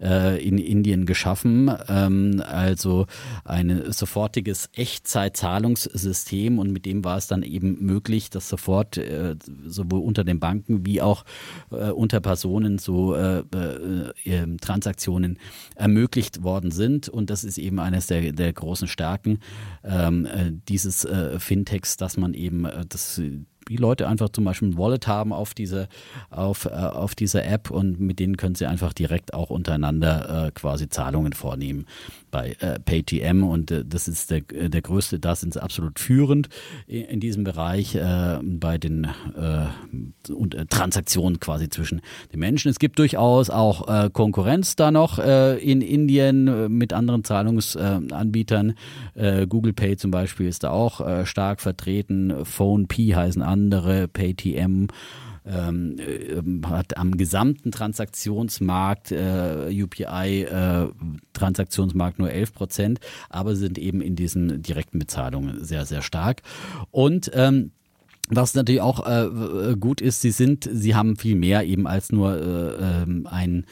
äh, in Indien geschaffen. Ähm, also ein sofortiges Echtzeitzahlungssystem und mit dem war es dann eben möglich, dass sofort äh, sowohl unter den Banken wie auch äh, unter Personen so äh, äh, ähm, Transaktionen ermöglicht worden sind. Und das ist eben eines der, der großen Stärken ähm, äh, dieses äh, Fintechs, dass man eben äh, das die Leute einfach zum Beispiel ein Wallet haben auf diese, auf, äh, auf dieser App und mit denen können sie einfach direkt auch untereinander äh, quasi Zahlungen vornehmen bei äh, PayTM und äh, das ist der, der größte, da sind sie absolut führend in, in diesem Bereich äh, bei den äh, und, äh, Transaktionen quasi zwischen den Menschen. Es gibt durchaus auch äh, Konkurrenz da noch äh, in Indien äh, mit anderen Zahlungsanbietern. Äh, Google Pay zum Beispiel ist da auch äh, stark vertreten. PhoneP heißen andere, PayTM ähm, äh, hat am gesamten Transaktionsmarkt, äh, UPI-Transaktionsmarkt äh, nur 11 Prozent, aber sind eben in diesen direkten Bezahlungen sehr, sehr stark. Und ähm, was natürlich auch äh, gut ist, sie sind, sie haben viel mehr eben als nur äh, ähm, ein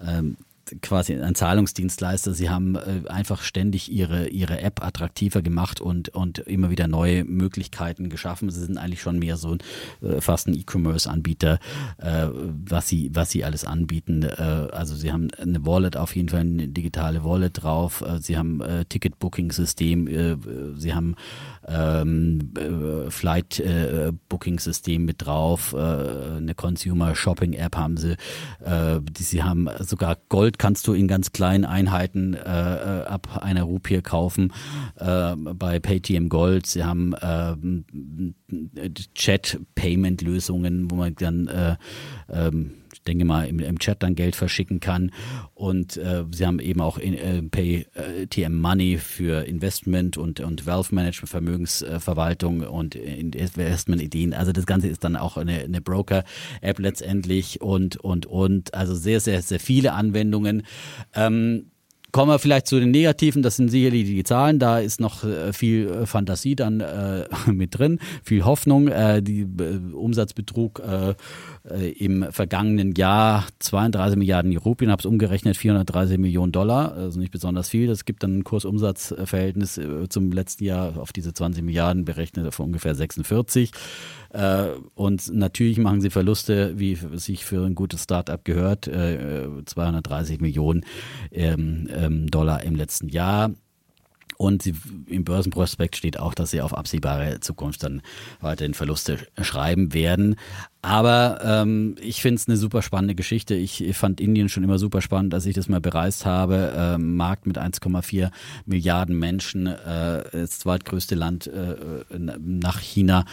ähm, quasi ein Zahlungsdienstleister. Sie haben äh, einfach ständig ihre, ihre App attraktiver gemacht und, und immer wieder neue Möglichkeiten geschaffen. Sie sind eigentlich schon mehr so äh, fast ein E-Commerce-Anbieter, äh, was, sie, was sie alles anbieten. Äh, also sie haben eine Wallet, auf jeden Fall eine digitale Wallet drauf. Äh, sie haben äh, Ticket-Booking-System. Sie haben ähm, äh, Flight-Booking-System mit drauf. Eine Consumer-Shopping-App haben sie. Die, sie haben sogar Gold Gold kannst du in ganz kleinen Einheiten äh, äh, ab einer Rupie kaufen äh, bei PayTM Gold. Sie haben äh, Chat-Payment-Lösungen, wo man dann äh, ähm, denke mal, im, im, Chat dann Geld verschicken kann. Und äh, sie haben eben auch in, äh, Pay äh, TM Money für Investment und, und Wealth Management, Vermögensverwaltung und Investment-Ideen. Also das Ganze ist dann auch eine, eine Broker-App letztendlich und, und, und. Also sehr, sehr, sehr viele Anwendungen. Ähm, Kommen wir vielleicht zu den Negativen, das sind sicherlich die Zahlen, da ist noch äh, viel äh, Fantasie dann äh, [laughs] mit drin, viel Hoffnung. Äh, die äh, Umsatzbetrug äh, äh, im vergangenen Jahr 32 Milliarden Rupien, habe es umgerechnet, 430 Millionen Dollar, also nicht besonders viel. Das gibt dann ein Kursumsatzverhältnis äh, zum letzten Jahr auf diese 20 Milliarden berechnet von ungefähr 46. Äh, und natürlich machen sie Verluste, wie sich für ein gutes Startup gehört, 230 Millionen ähm, ähm, Dollar im letzten Jahr. Und sie, im Börsenprospekt steht auch, dass sie auf absehbare Zukunft dann weiterhin Verluste schreiben werden. Aber ähm, ich finde es eine super spannende Geschichte. Ich fand Indien schon immer super spannend, als ich das mal bereist habe. Ähm, Markt mit 1,4 Milliarden Menschen, äh, das zweitgrößte Land äh, nach China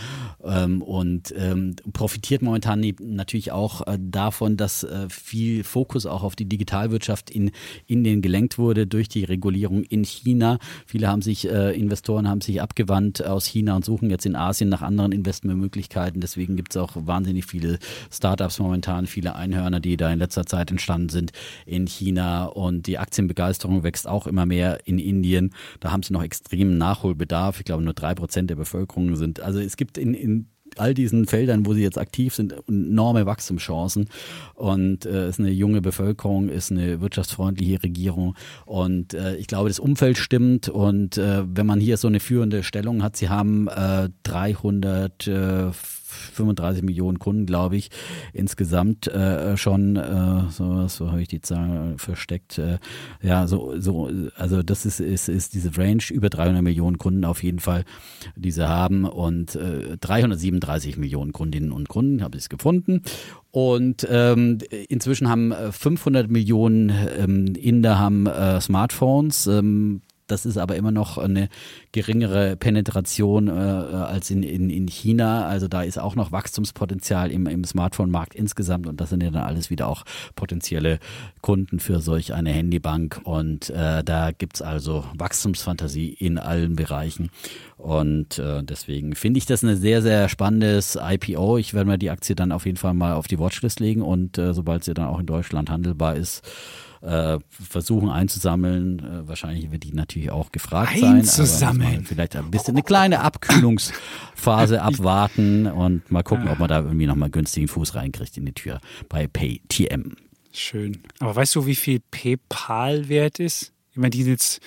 ähm, und ähm, profitiert momentan natürlich auch äh, davon, dass äh, viel Fokus auch auf die Digitalwirtschaft in Indien gelenkt wurde durch die Regulierung in China. Viele haben sich, äh, Investoren haben sich abgewandt aus China und suchen jetzt in Asien nach anderen Investmentmöglichkeiten. Deswegen gibt es auch wahnsinnig wahnsinnig viele Startups momentan, viele Einhörner, die da in letzter Zeit entstanden sind in China und die Aktienbegeisterung wächst auch immer mehr in Indien. Da haben sie noch extremen Nachholbedarf. Ich glaube, nur drei Prozent der Bevölkerung sind. Also es gibt in, in all diesen Feldern, wo sie jetzt aktiv sind, enorme Wachstumschancen. Und äh, ist eine junge Bevölkerung, ist eine wirtschaftsfreundliche Regierung. Und äh, ich glaube, das Umfeld stimmt. Und äh, wenn man hier so eine führende Stellung hat, sie haben äh, 300 äh, 35 Millionen Kunden, glaube ich, insgesamt äh, schon, äh, so, so habe ich die Zahl versteckt. Äh, ja, so, so, also das ist, ist, ist diese Range, über 300 Millionen Kunden auf jeden Fall, die sie haben und äh, 337 33 Millionen Kundinnen und Kunden, habe ich es gefunden. Und ähm, inzwischen haben 500 Millionen ähm, Inder haben äh, Smartphones. Ähm, das ist aber immer noch eine geringere Penetration äh, als in, in, in China. Also da ist auch noch Wachstumspotenzial im, im Smartphone-Markt insgesamt und das sind ja dann alles wieder auch potenzielle Kunden für solch eine Handybank. Und äh, da gibt's also Wachstumsfantasie in allen Bereichen. Und äh, deswegen finde ich das ein sehr, sehr spannendes IPO. Ich werde mir die Aktie dann auf jeden Fall mal auf die Watchlist legen und äh, sobald sie dann auch in Deutschland handelbar ist, äh, versuchen einzusammeln. Äh, wahrscheinlich wird die natürlich auch gefragt einzusammeln. sein. Einzusammeln. Vielleicht ein bisschen eine kleine Abkühlungsphase [laughs] abwarten und mal gucken, ob man da irgendwie nochmal günstigen Fuß reinkriegt in die Tür bei PayTM. Schön. Aber weißt du, wie viel PayPal wert ist? Ich meine, die jetzt,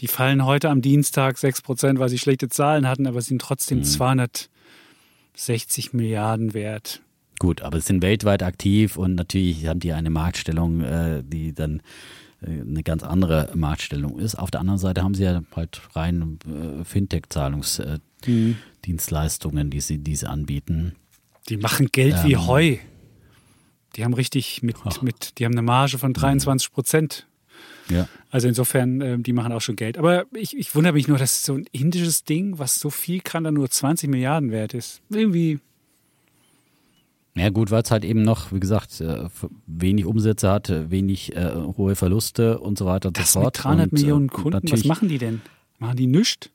die fallen heute am Dienstag 6%, weil sie schlechte Zahlen hatten, aber sind trotzdem mhm. 260 Milliarden wert. Gut, aber sie sind weltweit aktiv und natürlich haben die eine Marktstellung, äh, die dann äh, eine ganz andere Marktstellung ist. Auf der anderen Seite haben sie ja halt rein äh, Fintech-Zahlungsdienstleistungen, die sie, die sie anbieten. Die machen Geld ähm, wie Heu. Die haben richtig mit, mit, die haben eine Marge von 23 Prozent. Ja. Also insofern, äh, die machen auch schon Geld. Aber ich, ich wundere mich nur, dass so ein indisches Ding, was so viel kann, dann nur 20 Milliarden wert ist. Irgendwie ja gut, weil es halt eben noch, wie gesagt, äh, wenig Umsätze hat, wenig äh, hohe Verluste und so weiter und das so fort. Mit 300 und, Millionen Kunden, was machen die denn? Machen die nichts?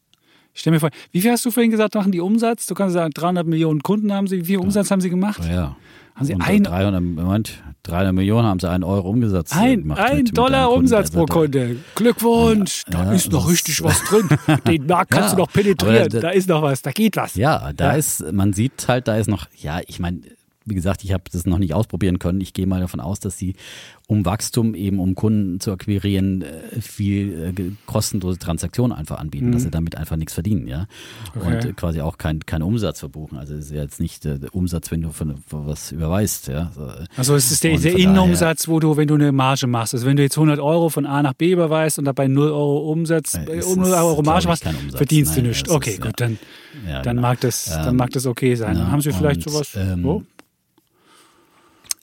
Ich stelle mir vor, wie viel hast du vorhin gesagt, machen die Umsatz? Du kannst sagen, 300 Millionen Kunden haben sie. Wie viel Umsatz ja. haben sie gemacht? Ja. Haben sie ein, 300, Moment, 300 Millionen haben sie einen Euro Umsatz ein, gemacht. Ein mit, Dollar mit Umsatz pro Kunde. Glückwunsch, ja, da ist noch richtig was [laughs] drin. Den Markt kannst du noch penetrieren. Da, da, ist noch was, da geht was. Ja, da ist, man sieht halt, da ist noch, ja, ich meine, wie gesagt, ich habe das noch nicht ausprobieren können. Ich gehe mal davon aus, dass sie, um Wachstum eben, um Kunden zu akquirieren, äh, viel äh, kostenlose Transaktionen einfach anbieten, mhm. dass sie damit einfach nichts verdienen, ja. Okay. Und äh, quasi auch keinen kein Umsatz verbuchen. Also es ist ja jetzt nicht der Umsatz, wenn du von, von was überweist, ja. Also es ist der, der Innenumsatz, wo du, wenn du eine Marge machst, also wenn du jetzt 100 Euro von A nach B überweist und dabei 0 Euro Umsatz, äh, 0 Euro Marge machst, verdienst Nein, du nichts. Okay, ist, gut, dann, ja, dann, genau. mag das, dann ähm, mag das okay sein. Dann haben sie vielleicht und, sowas. Ähm, oh?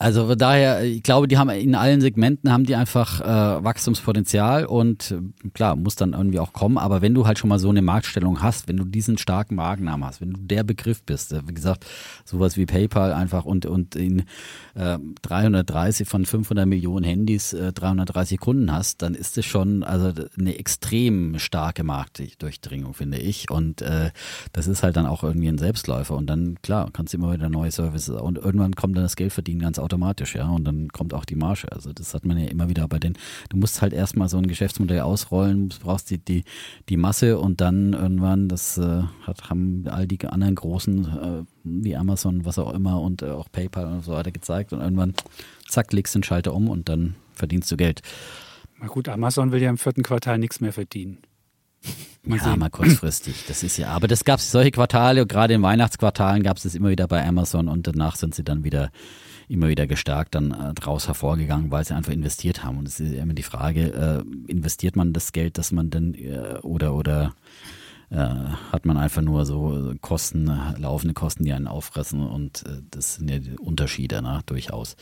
Also daher, ich glaube, die haben in allen Segmenten haben die einfach äh, Wachstumspotenzial und äh, klar, muss dann irgendwie auch kommen. Aber wenn du halt schon mal so eine Marktstellung hast, wenn du diesen starken Markennamen hast, wenn du der Begriff bist, äh, wie gesagt, sowas wie PayPal einfach und, und in äh, 330 von 500 Millionen Handys äh, 330 Kunden hast, dann ist es schon also eine extrem starke Marktdurchdringung, finde ich. Und äh, das ist halt dann auch irgendwie ein Selbstläufer. Und dann, klar, kannst du immer wieder neue Services und irgendwann kommt dann das Geldverdienen ganz automatisch, ja. Und dann kommt auch die Marge. Also das hat man ja immer wieder bei den, du musst halt erstmal so ein Geschäftsmodell ausrollen, brauchst die, die, die Masse und dann irgendwann, das äh, hat, haben all die anderen großen äh, wie Amazon, was auch immer und äh, auch PayPal und so weiter gezeigt und irgendwann, zack, legst den Schalter um und dann verdienst du Geld. Na gut, Amazon will ja im vierten Quartal nichts mehr verdienen. Mal ja, sehen. mal kurzfristig. Das ist ja, aber das gab es solche Quartale, gerade in Weihnachtsquartalen gab es das immer wieder bei Amazon und danach sind sie dann wieder immer wieder gestärkt dann äh, daraus hervorgegangen, weil sie einfach investiert haben. Und es ist immer die Frage, äh, investiert man das Geld, dass man dann äh, oder oder äh, hat man einfach nur so Kosten, laufende Kosten, die einen auffressen und äh, das sind ja die Unterschiede, ne? durchaus.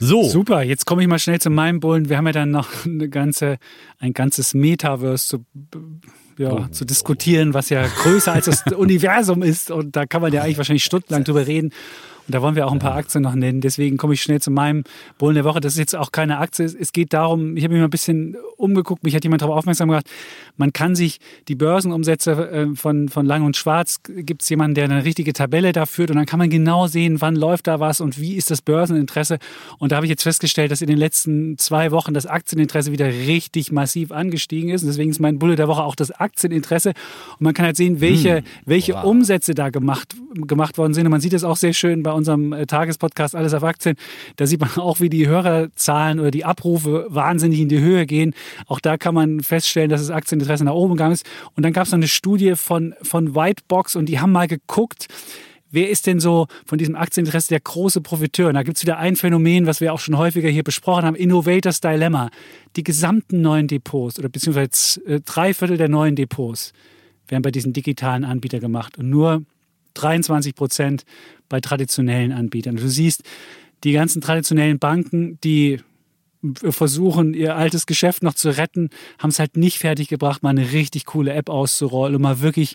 So. Super, jetzt komme ich mal schnell zu meinem Bullen. Wir haben ja dann noch eine ganze, ein ganzes Metaverse zu, ja, oh. zu diskutieren, was ja größer als das [laughs] Universum ist. Und da kann man ja eigentlich wahrscheinlich stundenlang drüber reden. Und da wollen wir auch ein paar Aktien noch nennen. Deswegen komme ich schnell zu meinem Bullen der Woche. Das ist jetzt auch keine Aktie. Es geht darum, ich habe mich mal ein bisschen umgeguckt, mich hat jemand darauf aufmerksam gemacht, man kann sich die Börsenumsätze äh, von, von Lang und Schwarz, gibt es jemanden, der eine richtige Tabelle da führt und dann kann man genau sehen, wann läuft da was und wie ist das Börseninteresse. Und da habe ich jetzt festgestellt, dass in den letzten zwei Wochen das Aktieninteresse wieder richtig massiv angestiegen ist. Und deswegen ist mein Bulle der Woche auch das Aktieninteresse. Und man kann halt sehen, welche, hm, welche wow. Umsätze da gemacht, gemacht worden sind. Und man sieht es auch sehr schön bei unserem äh, Tagespodcast Alles auf Aktien. Da sieht man auch, wie die Hörerzahlen oder die Abrufe wahnsinnig in die Höhe gehen. Auch da kann man feststellen, dass das Aktieninteresse nach oben gegangen ist. Und dann gab es noch eine Studie von, von Whitebox und die haben mal geguckt, wer ist denn so von diesem Aktieninteresse der große Profiteur? Und da gibt es wieder ein Phänomen, was wir auch schon häufiger hier besprochen haben, Innovators Dilemma. Die gesamten neuen Depots oder beziehungsweise äh, drei Viertel der neuen Depots werden bei diesen digitalen Anbietern gemacht und nur 23 Prozent bei traditionellen Anbietern. Du siehst, die ganzen traditionellen Banken, die versuchen, ihr altes Geschäft noch zu retten, haben es halt nicht fertiggebracht, mal eine richtig coole App auszurollen und mal wirklich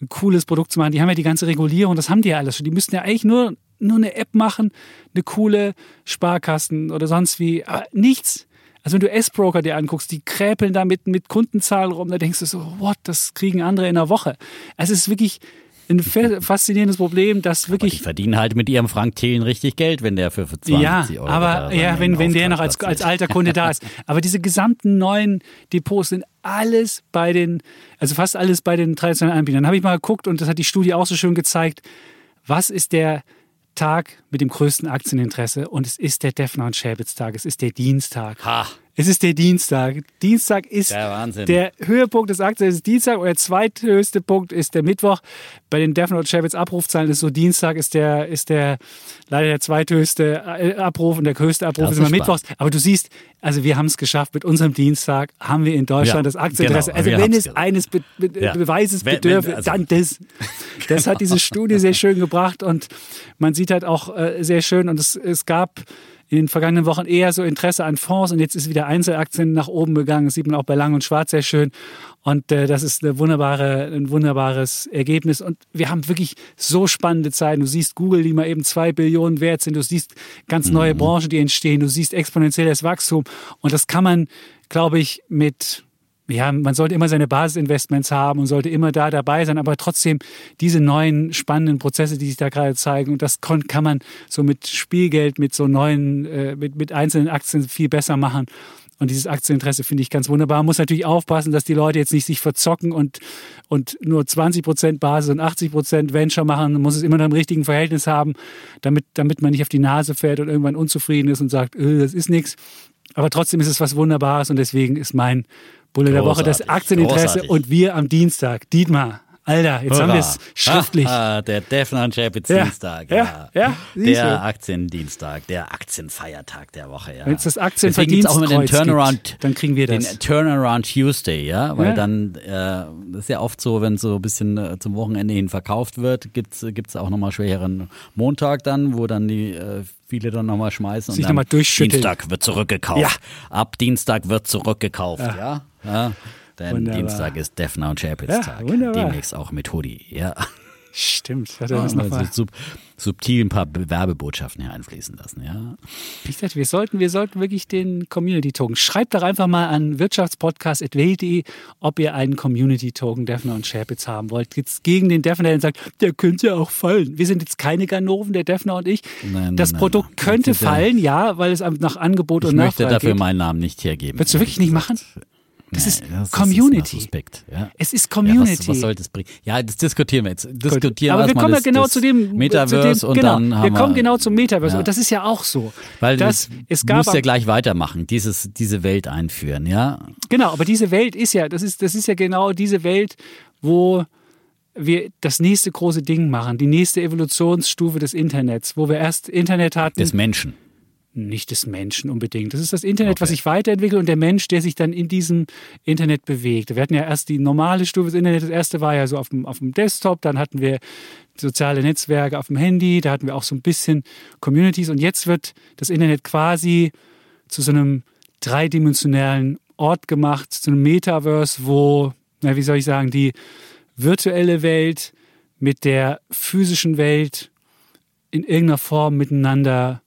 ein cooles Produkt zu machen. Die haben ja die ganze Regulierung, das haben die ja alles schon. Die müssten ja eigentlich nur, nur eine App machen, eine coole Sparkassen oder sonst wie. Aber nichts. Also wenn du S-Broker dir anguckst, die kräpeln da mit, mit Kundenzahlen rum, da denkst du so, what, das kriegen andere in einer Woche. Also es ist wirklich ein faszinierendes Problem, dass wirklich. Aber die verdienen halt mit ihrem Frank Thelen richtig Geld, wenn der für 20 ja, Euro. Aber ja, wenn, wenn der noch als, als alter Kunde da ist. [laughs] Aber diese gesamten neuen Depots sind alles bei den, also fast alles bei den traditionellen Anbietern. Dann habe ich mal geguckt und das hat die Studie auch so schön gezeigt. Was ist der Tag mit dem größten Aktieninteresse? Und es ist der Defner und Schäbitz Tag. Es ist der Dienstag. Ha. Es ist der Dienstag. Dienstag ist Der der Höhepunkt des Aktien ist Dienstag und der zweithöchste Punkt ist der Mittwoch. Bei den Defner und Schäbitz Abrufzahlen ist so Dienstag ist der ist der leider der zweithöchste äh, Abruf und der höchste Abruf Das ist immer Mittwochs. Aber du siehst, also wir haben es geschafft. Mit unserem Dienstag haben wir in Deutschland Ja, das Aktieninteresse. genau, also wenn es ge- eines Be Be Ja. Beweises Wenn- wenn- bedürfe, also- dann das. Das hat diese [laughs] Studie sehr schön gebracht und man sieht halt auch äh, sehr schön und es, es gab in den vergangenen Wochen eher so Interesse an Fonds und jetzt ist wieder Einzelaktien nach oben gegangen. Das sieht man auch bei Lang und Schwarz sehr schön. Und äh, das ist eine wunderbare, ein wunderbares Ergebnis. Und wir haben wirklich so spannende Zeiten. Du siehst Google, die mal eben zwei Billionen wert sind. Du siehst ganz neue Branchen, die entstehen. Du siehst exponentielles Wachstum. Und das kann man, glaube ich, mit ja, man sollte immer seine Basisinvestments haben und sollte immer da dabei sein, aber trotzdem diese neuen spannenden Prozesse, die sich da gerade zeigen, und das kann man so mit Spielgeld, mit so neuen, äh, mit, mit einzelnen Aktien viel besser machen. Und dieses Aktieninteresse finde ich ganz wunderbar. Man muss natürlich aufpassen, dass die Leute jetzt nicht sich verzocken und, und nur 20 Prozent Basis und 80 Prozent Venture machen. Man muss es immer noch im richtigen Verhältnis haben, damit, damit man nicht auf die Nase fährt und irgendwann unzufrieden ist und sagt, äh, das ist nichts. Aber trotzdem ist es was Wunderbares und deswegen ist mein Bulle der Woche das Aktieninteresse großartig. und wir am Dienstag. Dietmar, Alter, jetzt haben wir es schriftlich. Ah, ah, der Defner und Chapitz Ja, Dienstag. ja, Ja, ja, Der. Aktiendienstag, der Aktienfeiertag der Woche. Ja. Wenn es das gibt's auch immer den Aktienverdienstkreuz Turnaround, gibt, dann kriegen wir den das. Turnaround Tuesday, ja, weil dann äh, das ist ja oft so, wenn so ein bisschen äh, zum Wochenende hin verkauft wird, gibt's gibt's auch nochmal schweren Montag dann, wo dann die äh, viele dann nochmal schmeißen Sich und dann noch mal durchschütteln. Dienstag wird zurückgekauft. Ja. Ab Dienstag wird zurückgekauft, ja. ja. Denn Wunderbar. Dienstag ist und Chapitz Ja, Tag. wunderbar. Demnächst auch mit Hoodie, ja. Stimmt. Hat er das Also noch mal. sub, subtil ein paar Werbebotschaften hier einfließen lassen, ja. Wie gesagt, wir sollten, wir sollten wirklich den Community-Token. Schreibt doch einfach mal an wirtschaftspodcast.welt.de, ob ihr einen Community-Token Defner und Sherpitz haben wollt. Jetzt gegen den Defner, der sagt, der könnte ja auch fallen. Wir sind jetzt keine Ganoven, der Defner und ich. Nein, das nein, Produkt nein. könnte fallen, ja, weil es nach Angebot Ich und möchte Nachfrage dafür geht. meinen Namen nicht hergeben. Willst du wirklich nicht machen? Das Nee, ist das Community. Ist ja. Es ist Ja, Community. was, was soll das bringen? Ja, das diskutieren wir jetzt. Diskutieren Aber wir kommen ja genau zu dem Metaverse zu dem, und genau, dann haben wir wir kommen genau zum Metaverse Ja. und das ist ja auch so. Weil das, es gab musst ja gleich weitermachen, dieses, diese Welt einführen, ja. Genau, aber diese Welt ist ja, das ist, das ist ja genau diese Welt, wo wir das nächste große Ding machen, die nächste Evolutionsstufe des Internets, wo wir erst Internet hatten, Des Menschen. Nicht des Menschen unbedingt. Das ist das Internet, Okay. was sich weiterentwickelt und der Mensch, der sich dann in diesem Internet bewegt. Wir hatten ja erst die normale Stufe des Internets. Das erste war ja so auf dem, auf dem Desktop, dann hatten wir soziale Netzwerke auf dem Handy, da hatten wir auch so ein bisschen Communities und jetzt wird das Internet quasi zu so einem dreidimensionalen Ort gemacht, zu einem Metaverse, wo, na, wie soll ich sagen, die virtuelle Welt mit der physischen Welt in irgendeiner Form miteinander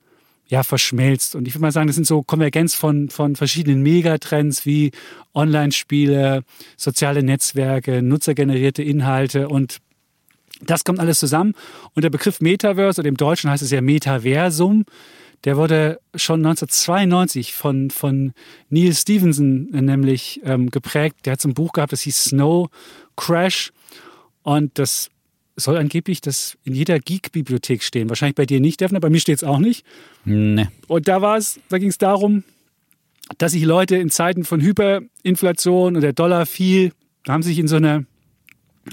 ja, verschmelzt. Und ich würde mal sagen, das sind so Konvergenz von, von verschiedenen Megatrends wie Online-Spiele, soziale Netzwerke, nutzergenerierte Inhalte und das kommt alles zusammen. Und der Begriff Metaverse, oder im Deutschen heißt es ja Metaversum, der wurde schon 1992 von, von Neil Stevenson äh, nämlich ähm, geprägt. Der hat so ein Buch gehabt, das hieß Snow Crash. Und das soll angeblich das in jeder Geek-Bibliothek stehen. Wahrscheinlich bei dir nicht, Defner, bei mir steht es auch nicht. Ne. Und da war es, da ging es darum, dass sich Leute in Zeiten von Hyperinflation und der Dollar fiel, haben sich in so eine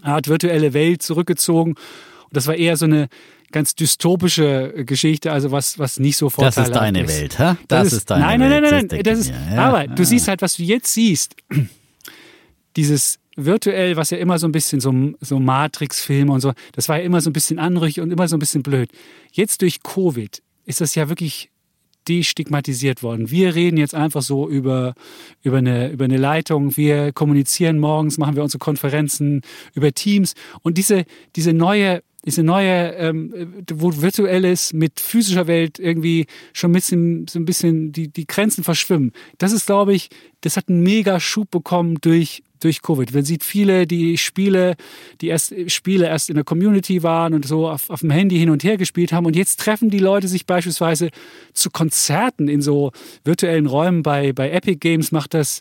Art virtuelle Welt zurückgezogen. Und das war eher so eine ganz dystopische Geschichte, also was, was nicht so Das vorteilhaft ist deine ist. Welt, hä? Das, ist deine nein, nein, Welt. Nein, nein, das nein, denke das ist, mir, ja. aber du siehst halt, was du jetzt siehst, [clears throat] dieses virtuell, was ja immer so ein bisschen so, so Matrix-Filme und so, das war ja immer so ein bisschen anrüchig und immer so ein bisschen blöd. Jetzt durch Covid ist das ja wirklich destigmatisiert worden. Wir reden jetzt einfach so über, über, eine, über eine Leitung. Wir kommunizieren morgens, machen wir unsere Konferenzen über Teams. Und diese, diese neue diese neue, ähm, wo virtuelles mit physischer Welt irgendwie schon ein bisschen, so ein bisschen die, die Grenzen verschwimmen. Das ist, glaube ich, das hat einen mega Schub bekommen durch durch Covid. Man sieht viele, die Spiele, die erst Spiele erst in der Community waren und so auf, auf dem Handy hin und her gespielt haben. Und jetzt treffen die Leute sich beispielsweise zu Konzerten in so virtuellen Räumen. Bei, bei Epic Games macht das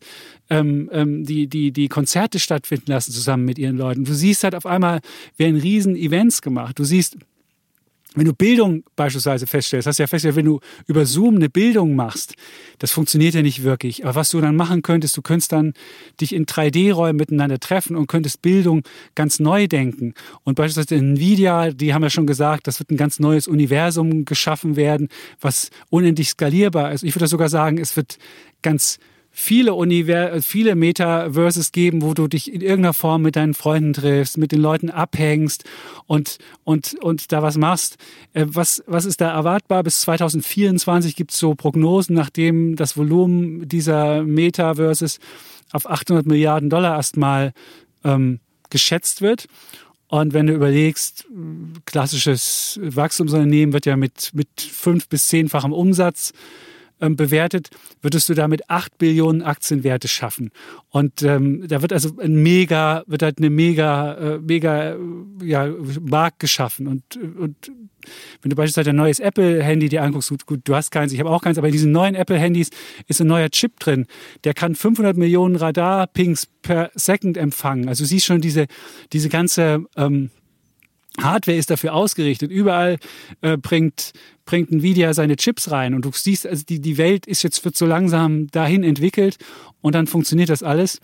ähm, ähm, die, die, die Konzerte stattfinden lassen zusammen mit ihren Leuten. Du siehst halt auf einmal, werden riesen Events gemacht. Du siehst wenn du Bildung beispielsweise feststellst, hast du ja festgestellt, wenn du über Zoom eine Bildung machst, das funktioniert ja nicht wirklich. Aber was du dann machen könntest, du könntest dann dich in 3D-Räumen miteinander treffen und könntest Bildung ganz neu denken. Und beispielsweise Nvidia, die haben ja schon gesagt, das wird ein ganz neues Universum geschaffen werden, was unendlich skalierbar ist. Ich würde sogar sagen, es wird ganz viele Univers viele Metaverses geben, wo du dich in irgendeiner Form mit deinen Freunden triffst, mit den Leuten abhängst und, und, und da was machst. Äh, was, was ist da erwartbar? Bis 2024 gibt es so Prognosen, nachdem das Volumen dieser Metaverses auf 800 Milliarden Dollar erstmal ähm, geschätzt wird. Und wenn du überlegst, klassisches Wachstumsunternehmen wird ja mit, mit fünf bis zehnfachem Umsatz ähm, bewertet, würdest du damit acht Billionen Aktienwerte schaffen. Und ähm, da wird also ein mega, wird halt eine mega, äh, mega ja, Markt geschaffen. Und, und wenn du beispielsweise ein neues Apple-Handy dir anguckst, gut, du hast keins, ich habe auch keins, aber in diesen neuen Apple-Handys ist ein neuer Chip drin. Der kann 500 Millionen Radar-Pings per Second empfangen. Also siehst schon diese, diese ganze ähm, Hardware ist dafür ausgerichtet. Überall äh, bringt, bringt Nvidia seine Chips rein und du siehst, also die, die Welt ist jetzt wird so langsam dahin entwickelt und dann funktioniert das alles.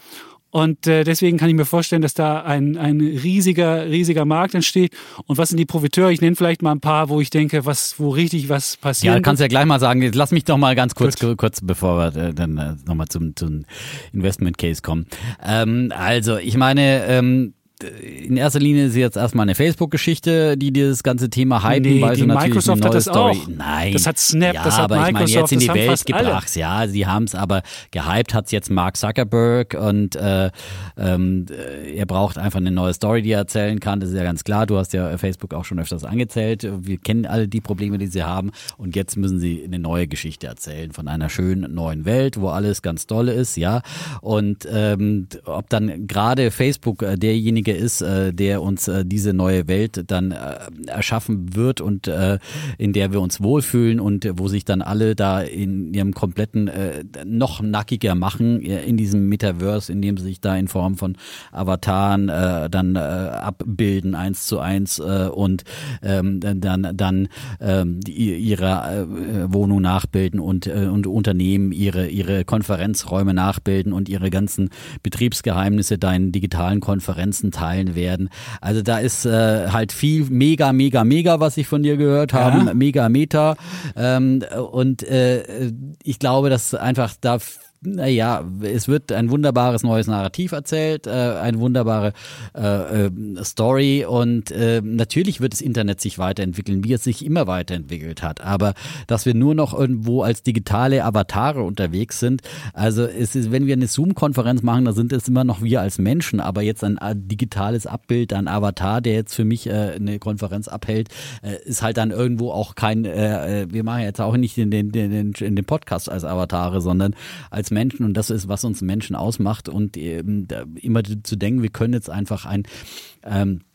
Und äh, deswegen kann ich mir vorstellen, dass da ein, ein riesiger, riesiger Markt entsteht. Und was sind die Profiteure? Ich nenne vielleicht mal ein paar, wo ich denke, was, wo richtig was passiert. Ja, kannst ja gleich mal sagen. Lass mich doch mal ganz kurz, Gut. kurz bevor wir äh, dann äh, nochmal zum, zum Investment Case kommen. Ähm, also, ich meine, ähm, in erster Linie ist jetzt erstmal eine Facebook-Geschichte, die dieses ganze Thema hypen, nee, weil sie natürlich Microsoft eine neue hat das Story. Auch. Nein. Das hat Snap, ja, das hat aber Microsoft, ich meine, jetzt in die Welt gebracht. Alle. Ja, sie haben es aber gehypt, hat es jetzt Mark Zuckerberg und äh, ähm, er braucht einfach eine neue Story, die er erzählen kann. Das ist ja ganz klar. Du hast ja Facebook auch schon öfters angezählt. Wir kennen alle die Probleme, die sie haben und jetzt müssen sie eine neue Geschichte erzählen von einer schönen neuen Welt, wo alles ganz toll ist, ja. Und ähm, ob dann gerade Facebook äh, derjenige ist, äh, der uns äh, diese neue Welt dann äh, erschaffen wird und äh, in der wir uns wohlfühlen und wo sich dann alle da in ihrem kompletten äh, noch nackiger machen in diesem Metaverse, in dem sie sich da in Form von Avataren äh, dann äh, abbilden eins zu eins äh, und ähm, dann dann ähm, ihre äh, Wohnung nachbilden und äh, und Unternehmen ihre ihre Konferenzräume nachbilden und ihre ganzen Betriebsgeheimnisse da in digitalen Konferenzen teilen werden. Also da ist äh, halt viel mega, mega, mega, was ich von dir gehört habe, ja. mega, meta. Ähm, und äh, ich glaube, dass einfach da naja, es wird ein wunderbares neues Narrativ erzählt, äh, eine wunderbare äh, äh, Story und äh, natürlich wird das Internet sich weiterentwickeln, wie es sich immer weiterentwickelt hat. Aber dass wir nur noch irgendwo als digitale Avatare unterwegs sind, also es ist, wenn wir eine Zoom-Konferenz machen, da sind es immer noch wir als Menschen, aber jetzt ein äh, digitales Abbild, ein Avatar, der jetzt für mich äh, eine Konferenz abhält, äh, ist halt dann irgendwo auch kein, äh, äh wir machen jetzt auch nicht in den, den, in den Podcast als Avatare, sondern als Menschen und das ist, was uns Menschen ausmacht und eben immer zu denken, wir können jetzt einfach ein ähm, äh,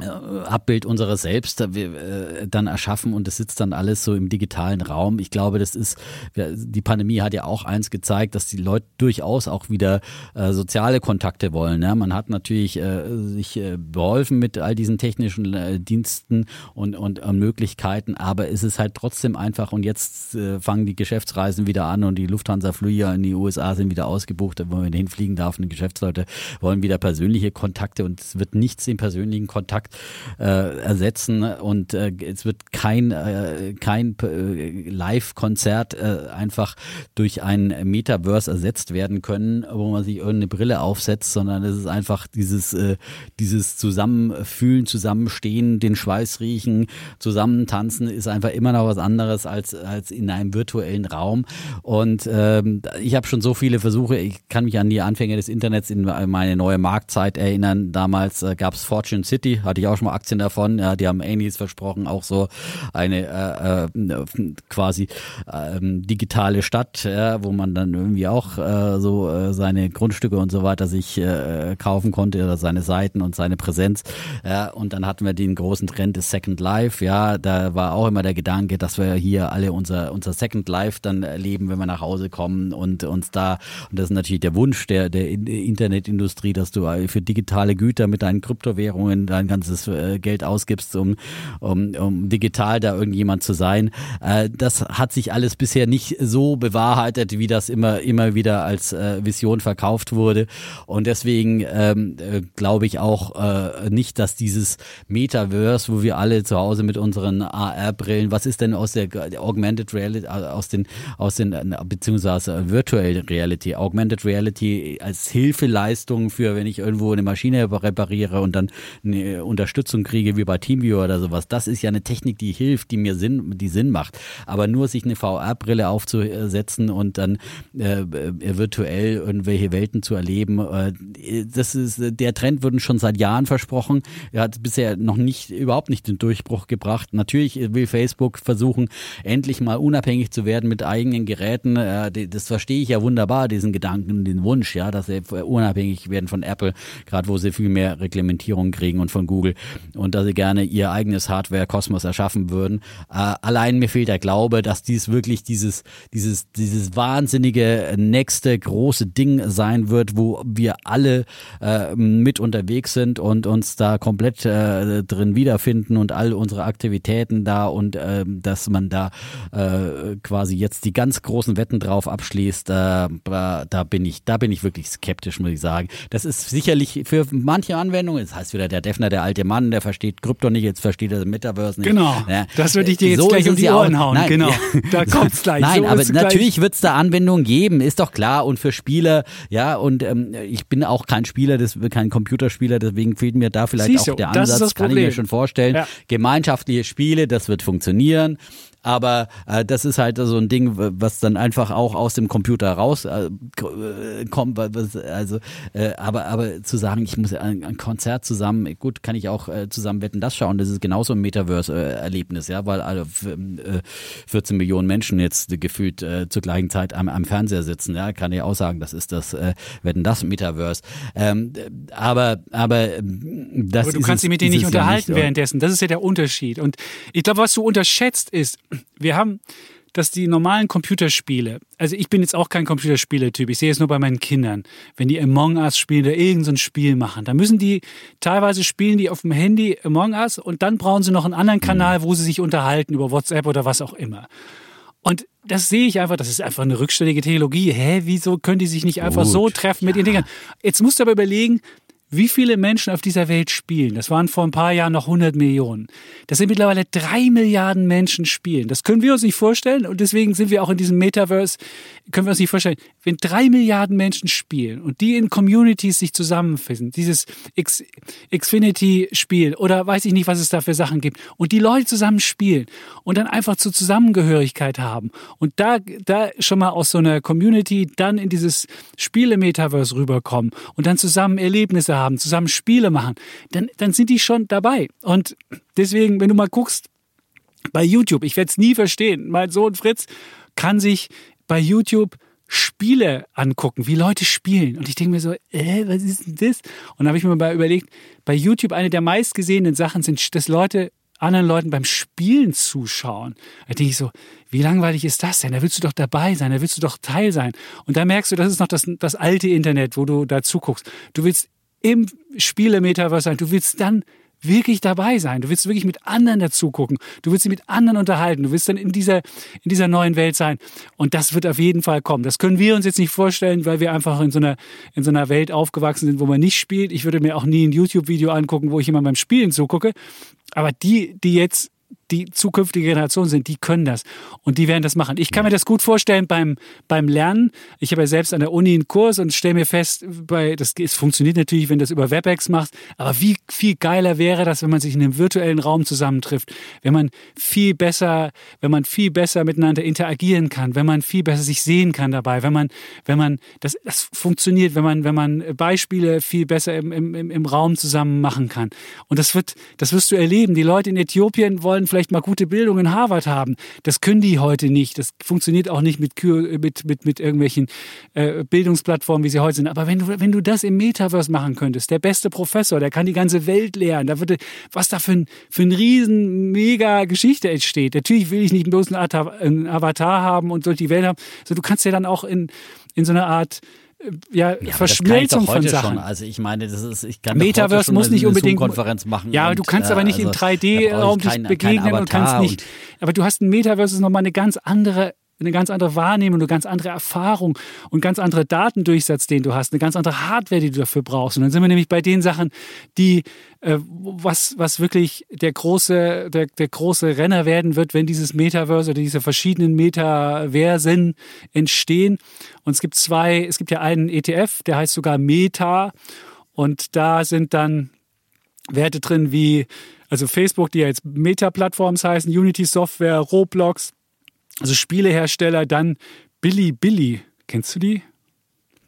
Abbild unseres Selbst äh, dann erschaffen und es sitzt dann alles so im digitalen Raum. Ich glaube, das ist, die Pandemie hat ja auch eins gezeigt, dass die Leute durchaus auch wieder äh, soziale Kontakte wollen. Ne? Man hat natürlich sich beholfen mit all diesen technischen Diensten und, und Möglichkeiten, aber es ist halt trotzdem einfach und jetzt fangen die Geschäftsreisen wieder an und die Lufthansa-Flüge in die USA sind wieder ausgebucht, wo man hinfliegen darf und die Geschäftsleute wollen wieder persönliche Kontakte und es wird nichts im persönlichen Kontakt Markt äh, ersetzen und äh, es wird kein, äh, kein äh, Live-Konzert äh, einfach durch ein Metaverse ersetzt werden können, wo man sich irgendeine Brille aufsetzt, sondern es ist einfach dieses, äh, dieses Zusammenfühlen, Zusammenstehen, den Schweiß riechen, Zusammentanzen ist einfach immer noch was anderes als, als in einem virtuellen Raum. Und ähm, ich habe schon so viele Versuche, ich kann mich an die Anfänge des Internets in meine neue Marktzeit erinnern. Damals äh, gab es Fortune City, hatte ich auch schon mal Aktien davon. Ja, die haben ähnliches versprochen, auch so eine äh, äh, quasi äh, digitale Stadt, ja, wo man dann irgendwie auch äh, so äh, seine Grundstücke und so weiter sich äh, kaufen konnte oder seine Seiten und seine Präsenz. Ja, und dann hatten wir den großen Trend des Second Life. Ja, da war auch immer der Gedanke, dass wir hier alle unser unser Second Life dann erleben, wenn wir nach Hause kommen und uns da und das ist natürlich der Wunsch der der Internetindustrie, dass du für digitale Güter mit deinen Kryptowährungen dein ganzes äh, Geld ausgibst, um um, um digital da irgendjemand zu sein. Äh, das hat sich alles bisher nicht so bewahrheitet, wie das immer immer wieder als äh, Vision verkauft wurde und deswegen ähm, glaube ich auch nicht, dass dieses Metaverse, wo wir alle zu Hause mit unseren AR-Brillen, was ist denn aus der Augmented Reality, aus den, aus den, beziehungsweise Virtual Reality, Augmented Reality als Hilfeleistung für, wenn ich irgendwo eine Maschine repariere und dann eine Unterstützung kriege, wie bei Teamviewer oder sowas. Das ist ja eine Technik, die hilft, die mir Sinn, die Sinn macht. Aber nur sich eine VR-Brille aufzusetzen und dann äh, virtuell irgendwelche Welten zu erleben, äh, das ist, der Trend wurde schon seit Jahren versprochen. Er hat bisher noch nicht, überhaupt nicht den Durchbruch gebracht. Natürlich will Facebook versuchen, endlich mal unabhängig zu werden mit eigenen Geräten. Das verstehe ich ja wunderbar, diesen Gedanken, den Wunsch, ja, dass sie unabhängig werden von Apple, gerade wo sie viel mehr Reglementierung kriegen und von Google und dass sie gerne ihr eigenes Hardware-Kosmos erschaffen würden. Äh, allein mir fehlt der Glaube, dass dies wirklich dieses, dieses, dieses wahnsinnige nächste große Ding sein wird, wo wir alle äh, mit unterwegs sind und uns da komplett äh, drin wiederfinden und all unsere Aktivitäten da und äh, dass man da äh, quasi jetzt die ganz großen Wetten drauf abschließt, äh, da bin ich, da bin ich wirklich skeptisch, muss ich sagen. Das ist sicherlich für manche Anwendungen, das heißt wieder der Defner, der alte Mann, der versteht Krypto nicht, jetzt versteht er Metaverse nicht. Genau, ja. das würde ich dir jetzt so gleich um die Ohren hauen. Nein, genau, [laughs] da kommt's gleich. Nein, so aber natürlich wird es da Anwendungen geben, ist doch klar. Und für Spieler, ja, und ähm, ich bin auch kein Spieler, das, kein Computerspieler, deswegen fehlt mir da vielleicht Siehst auch der Ansatz, kann ich mir schon vorstellen. Ja. Gemeinschaftliche Spiele, das wird funktionieren aber äh, das ist halt so ein Ding, was dann einfach auch aus dem Computer rauskommt. Äh, also, äh, aber aber zu sagen, ich muss ein, ein Konzert zusammen, gut, kann ich auch äh, zusammen wetten, das schauen. Das ist genauso ein Metaverse-Erlebnis, ja, weil alle äh, 14 Millionen Menschen jetzt gefühlt äh, zur gleichen Zeit am, am Fernseher sitzen. Ja, kann ich auch sagen, das ist das äh, wetten das Metaverse. Ähm, aber aber das aber du kannst dich mit denen nicht unterhalten nicht, währenddessen. Das ist ja der Unterschied. Und ich glaube, was du unterschätzt ist, wir haben, dass die normalen Computerspiele, also ich bin jetzt auch kein Computerspieletyp, ich sehe es nur bei meinen Kindern, wenn die Among Us spielen oder irgendein Spiel machen, dann müssen die, teilweise spielen die auf dem Handy Among Us und dann brauchen sie noch einen anderen Kanal, wo sie sich unterhalten über WhatsApp oder was auch immer. Und das sehe ich einfach, das ist einfach eine rückständige Theologie. Hä, wieso können die sich nicht einfach Gut, so treffen mit ihren Dingern? Jetzt musst du aber überlegen, wie viele Menschen auf dieser Welt spielen. Das waren vor ein paar Jahren noch 100 Millionen. Das sind mittlerweile drei Milliarden Menschen spielen. Das können wir uns nicht vorstellen und deswegen sind wir auch in diesem Metaverse, können wir uns nicht vorstellen. Wenn drei Milliarden Menschen spielen und die in Communities sich zusammenfinden, dieses X Xfinity-Spiel oder weiß ich nicht, was es da für Sachen gibt und die Leute zusammen spielen und dann einfach zur Zusammengehörigkeit haben und da, da schon mal aus so einer Community dann in dieses Spiele-Metaverse rüberkommen und dann zusammen Erlebnisse haben haben, zusammen Spiele machen, dann, dann sind die schon dabei. Und deswegen, wenn du mal guckst, bei YouTube, ich werde es nie verstehen, mein Sohn Fritz kann sich bei YouTube Spiele angucken, wie Leute spielen. Und ich denke mir so, äh, was ist denn das? Und da habe ich mir mal überlegt, bei YouTube eine der meistgesehenen Sachen sind, dass Leute anderen Leuten beim Spielen zuschauen. Da denke ich so, wie langweilig ist das denn? Da willst du doch dabei sein, da willst du doch Teil sein. Und da merkst du, das ist noch das, das alte Internet, wo du da zuguckst. Du willst im Spiele-Metaverse sein. Du willst dann wirklich dabei sein. Du willst wirklich mit anderen dazu gucken. Du willst dich mit anderen unterhalten. Du willst dann in dieser, in dieser neuen Welt sein. Und das wird auf jeden Fall kommen. Das können wir uns jetzt nicht vorstellen, weil wir einfach in so einer, in so einer Welt aufgewachsen sind, wo man nicht spielt. Ich würde mir auch nie ein YouTube-Video angucken, wo ich jemand beim Spielen zugucke. Aber die, die jetzt die zukünftige Generation sind, die können das und die werden das machen. Ich kann mir das gut vorstellen beim, beim Lernen. Ich habe ja selbst an der Uni einen Kurs und stelle mir fest, bei, das es funktioniert natürlich, wenn du das über WebEx machst, aber wie viel geiler wäre das, wenn man sich in einem virtuellen Raum zusammentrifft, wenn man viel besser, wenn man viel besser miteinander interagieren kann, wenn man viel besser sich sehen kann dabei, wenn man, wenn man, das, das funktioniert, wenn man, wenn man Beispiele viel besser im, im, im Raum zusammen machen kann. Und das wird, das wirst du erleben. Die Leute in Äthiopien wollen vielleicht mal gute Bildung in Harvard haben. Das können die heute nicht. Das funktioniert auch nicht mit, mit, mit, mit irgendwelchen äh, Bildungsplattformen, wie sie heute sind. Aber wenn du, wenn du das im Metaverse machen könntest, der beste Professor, der kann die ganze Welt lehren. Da würde, was da für ein, für ein riesen, mega Geschichte entsteht. Natürlich will ich nicht bloß einen Avatar haben und durch die Welt haben. So, du kannst ja dann auch in, in so einer Art ja, ja Verschmelzung von Sachen. Schon. Also ich meine, das ist, ich kann Metaverse muss nicht unbedingt Konferenz machen. Ja, und, du kannst aber nicht äh, also, in 3D-Raum dich begegnen und kannst nicht. Aber du hast ein Metaverse ist nochmal eine ganz andere eine ganz andere Wahrnehmung, eine ganz andere Erfahrung und ganz andere Datendurchsatz, den du hast, eine ganz andere Hardware, die du dafür brauchst. Und dann sind wir nämlich bei den Sachen, die äh, was, was wirklich der große, der, der große Renner werden wird, wenn dieses Metaverse oder diese verschiedenen Metaversen entstehen. Und es gibt zwei, es gibt ja einen ETF, der heißt sogar Meta. Und da sind dann Werte drin wie, also Facebook, die ja jetzt Meta-Plattforms heißen, Unity Software, Roblox, also Spielehersteller, dann Billy Billy. Kennst du die?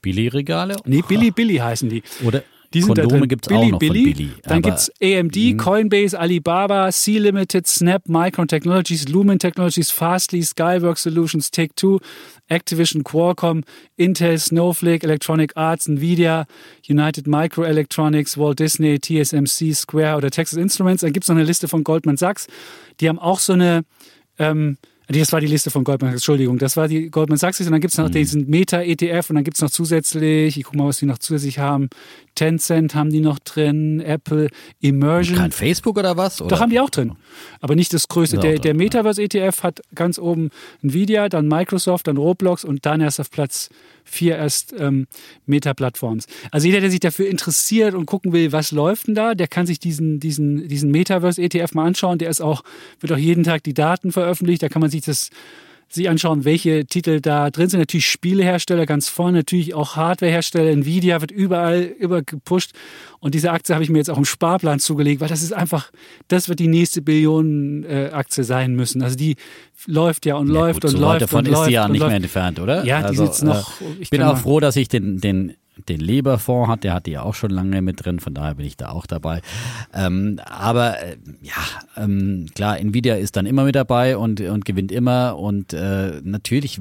Billy-Regale? Nee, Billy Billy heißen die. Oder die sind Kondome gibt es auch noch Billy. von Billy. Dann gibt es AMD, mh. Coinbase, Alibaba, C-Limited, Snap, Micron Technologies, Lumen Technologies, Fastly, Skyworks Solutions, Take-Two, Activision, Qualcomm, Intel, Snowflake, Electronic Arts, Nvidia, United Microelectronics, Walt Disney, TSMC, Square oder Texas Instruments. Dann gibt es noch eine Liste von Goldman Sachs. Die haben auch so eine... Ähm, das war die Liste von Goldman Sachs, Entschuldigung. Das war die Goldman Sachs. Und dann gibt es noch mhm. diesen Meta-ETF und dann gibt es noch zusätzlich, ich gucke mal, was die noch zusätzlich haben. Tencent haben die noch drin, Apple, Immersion. Kein Facebook oder was? Oder? Doch haben die auch drin. Aber nicht das größte. Der, der Metaverse-ETF hat ganz oben Nvidia, dann Microsoft, dann Roblox und dann erst auf Platz vier erst ähm, Meta-Plattforms. Also jeder, der sich dafür interessiert und gucken will, was läuft denn da, der kann sich diesen, diesen, diesen Metaverse-ETF mal anschauen. Der ist auch, wird auch jeden Tag die Daten veröffentlicht. Da kann man sich das sich anschauen, welche Titel da drin sind. Natürlich Spielehersteller ganz vorne, natürlich auch Hardwarehersteller. Nvidia wird überall übergepusht. Und diese Aktie habe ich mir jetzt auch im Sparplan zugelegt, weil das ist einfach, das wird die nächste Billionen-Aktie sein müssen. Also die läuft ja und ja, läuft gut, und so läuft. Davon und ist läuft die ja nicht läuft. mehr entfernt, oder? Ja, die also, sitzt noch. Äh, ich bin auch froh, dass ich den, den den Leberfonds hat, der hat die ja auch schon lange mit drin, von daher bin ich da auch dabei. Ähm, aber äh, ja, ähm, klar, Nvidia ist dann immer mit dabei und, und gewinnt immer und äh, natürlich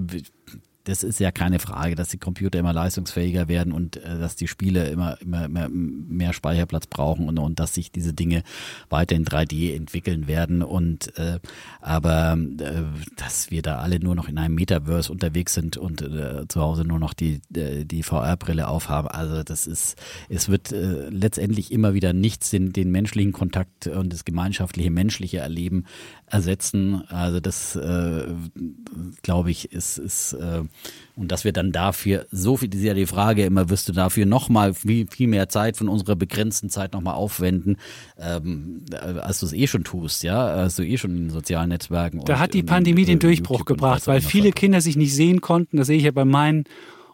das ist ja keine Frage, dass die Computer immer leistungsfähiger werden und äh, dass die Spiele immer, immer, immer mehr Speicherplatz brauchen und, und dass sich diese Dinge weiter in 3D entwickeln werden. Und äh, aber äh, dass wir da alle nur noch in einem Metaverse unterwegs sind und äh, zu Hause nur noch die, äh, die VR-Brille aufhaben, also das ist, es wird äh, letztendlich immer wieder nichts den, den menschlichen Kontakt und das gemeinschaftliche menschliche Erleben ersetzen. Also das äh, glaube ich ist, ist äh, und dass wir dann dafür so viel, das ist ja die Frage immer, wirst du dafür nochmal viel, viel mehr Zeit von unserer begrenzten Zeit nochmal aufwenden, ähm, als du es eh schon tust, ja, als du eh schon in den sozialen Netzwerken. Da und, hat die Pandemie und, den Durchbruch gebracht, weil viele Kinder sich nicht sehen konnten, das sehe ich ja bei meinen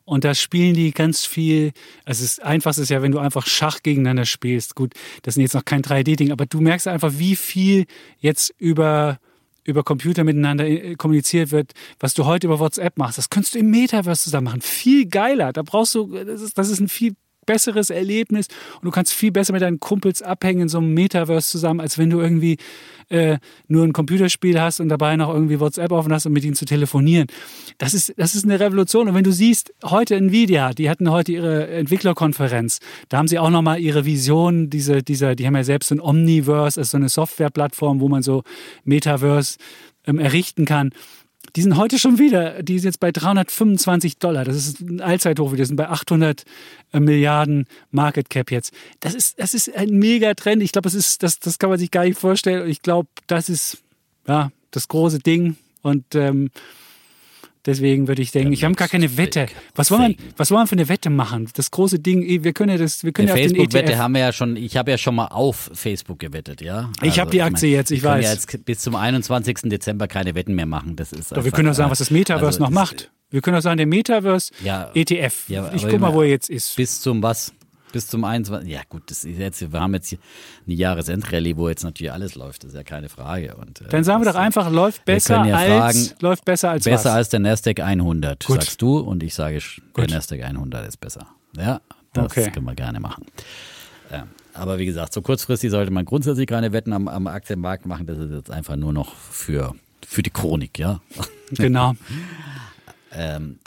und da spielen die ganz viel. Also das Einfachste ist ja, wenn du einfach Schach gegeneinander spielst. Gut, das ist jetzt noch kein 3D-Ding, aber du merkst einfach, wie viel jetzt über über Computer miteinander äh, kommuniziert wird, was du heute über WhatsApp machst, das könntest du im Metaverse zusammen machen. Viel geiler. Da brauchst du, das ist, das ist ein viel besseres Erlebnis und du kannst viel besser mit deinen Kumpels abhängen in so einem Metaverse zusammen, als wenn du irgendwie äh, nur ein Computerspiel hast und dabei noch irgendwie WhatsApp offen hast, um mit ihnen zu telefonieren. Das ist, das ist eine Revolution. Und wenn du siehst, heute Nvidia, die hatten heute ihre Entwicklerkonferenz, da haben sie auch nochmal ihre Vision, diese, dieser, die haben ja selbst ein Omniverse, also so eine Softwareplattform, wo man so Metaverse ähm, errichten kann Die sind heute schon wieder, die sind jetzt bei 325 Dollar. Das ist ein Allzeithoch. Wir sind bei 800 äh, Milliarden Market Cap jetzt. Das ist, das ist ein Megatrend. Ich glaube, das ist, das, das kann man sich gar nicht vorstellen. Ich glaube, das ist, ja, das große Ding. Und, ähm, Deswegen würde ich denken, ich habe gar keine Wette. Was wollen, wir, was wollen wir für eine Wette machen? Das große Ding, eh, wir können ja das, wir können ja auf den Facebook-Wette haben wir ja schon, ich habe ja schon mal auf Facebook gewettet, ja. Also, ich habe die Aktie ich mein, jetzt, ich weiß. Wir können ja jetzt bis zum 21. Dezember keine Wetten mehr machen. Das ist Doch, wir können doch sagen, was das Metaverse also, noch macht. Wir können doch sagen, der Metaverse ja, ETF. Ja, ich guck mal, wo er jetzt ist. Bis zum was? Bis zum 21. Ja, gut, das ist jetzt, wir haben jetzt hier eine Jahresendrallye, wo jetzt natürlich alles läuft, das ist ja keine Frage. Und, äh, Dann sagen wir doch einfach, läuft besser ja als fragen, läuft besser als Besser was? als der Nasdaq 100, gut. sagst du, und ich sage, der gut. Nasdaq 100 ist besser. Ja, das okay. können wir gerne machen. Ja, aber wie gesagt, so kurzfristig sollte man grundsätzlich keine Wetten am, am Aktienmarkt machen. Das ist jetzt einfach nur noch für, für die Chronik, ja. Genau. [laughs] ähm,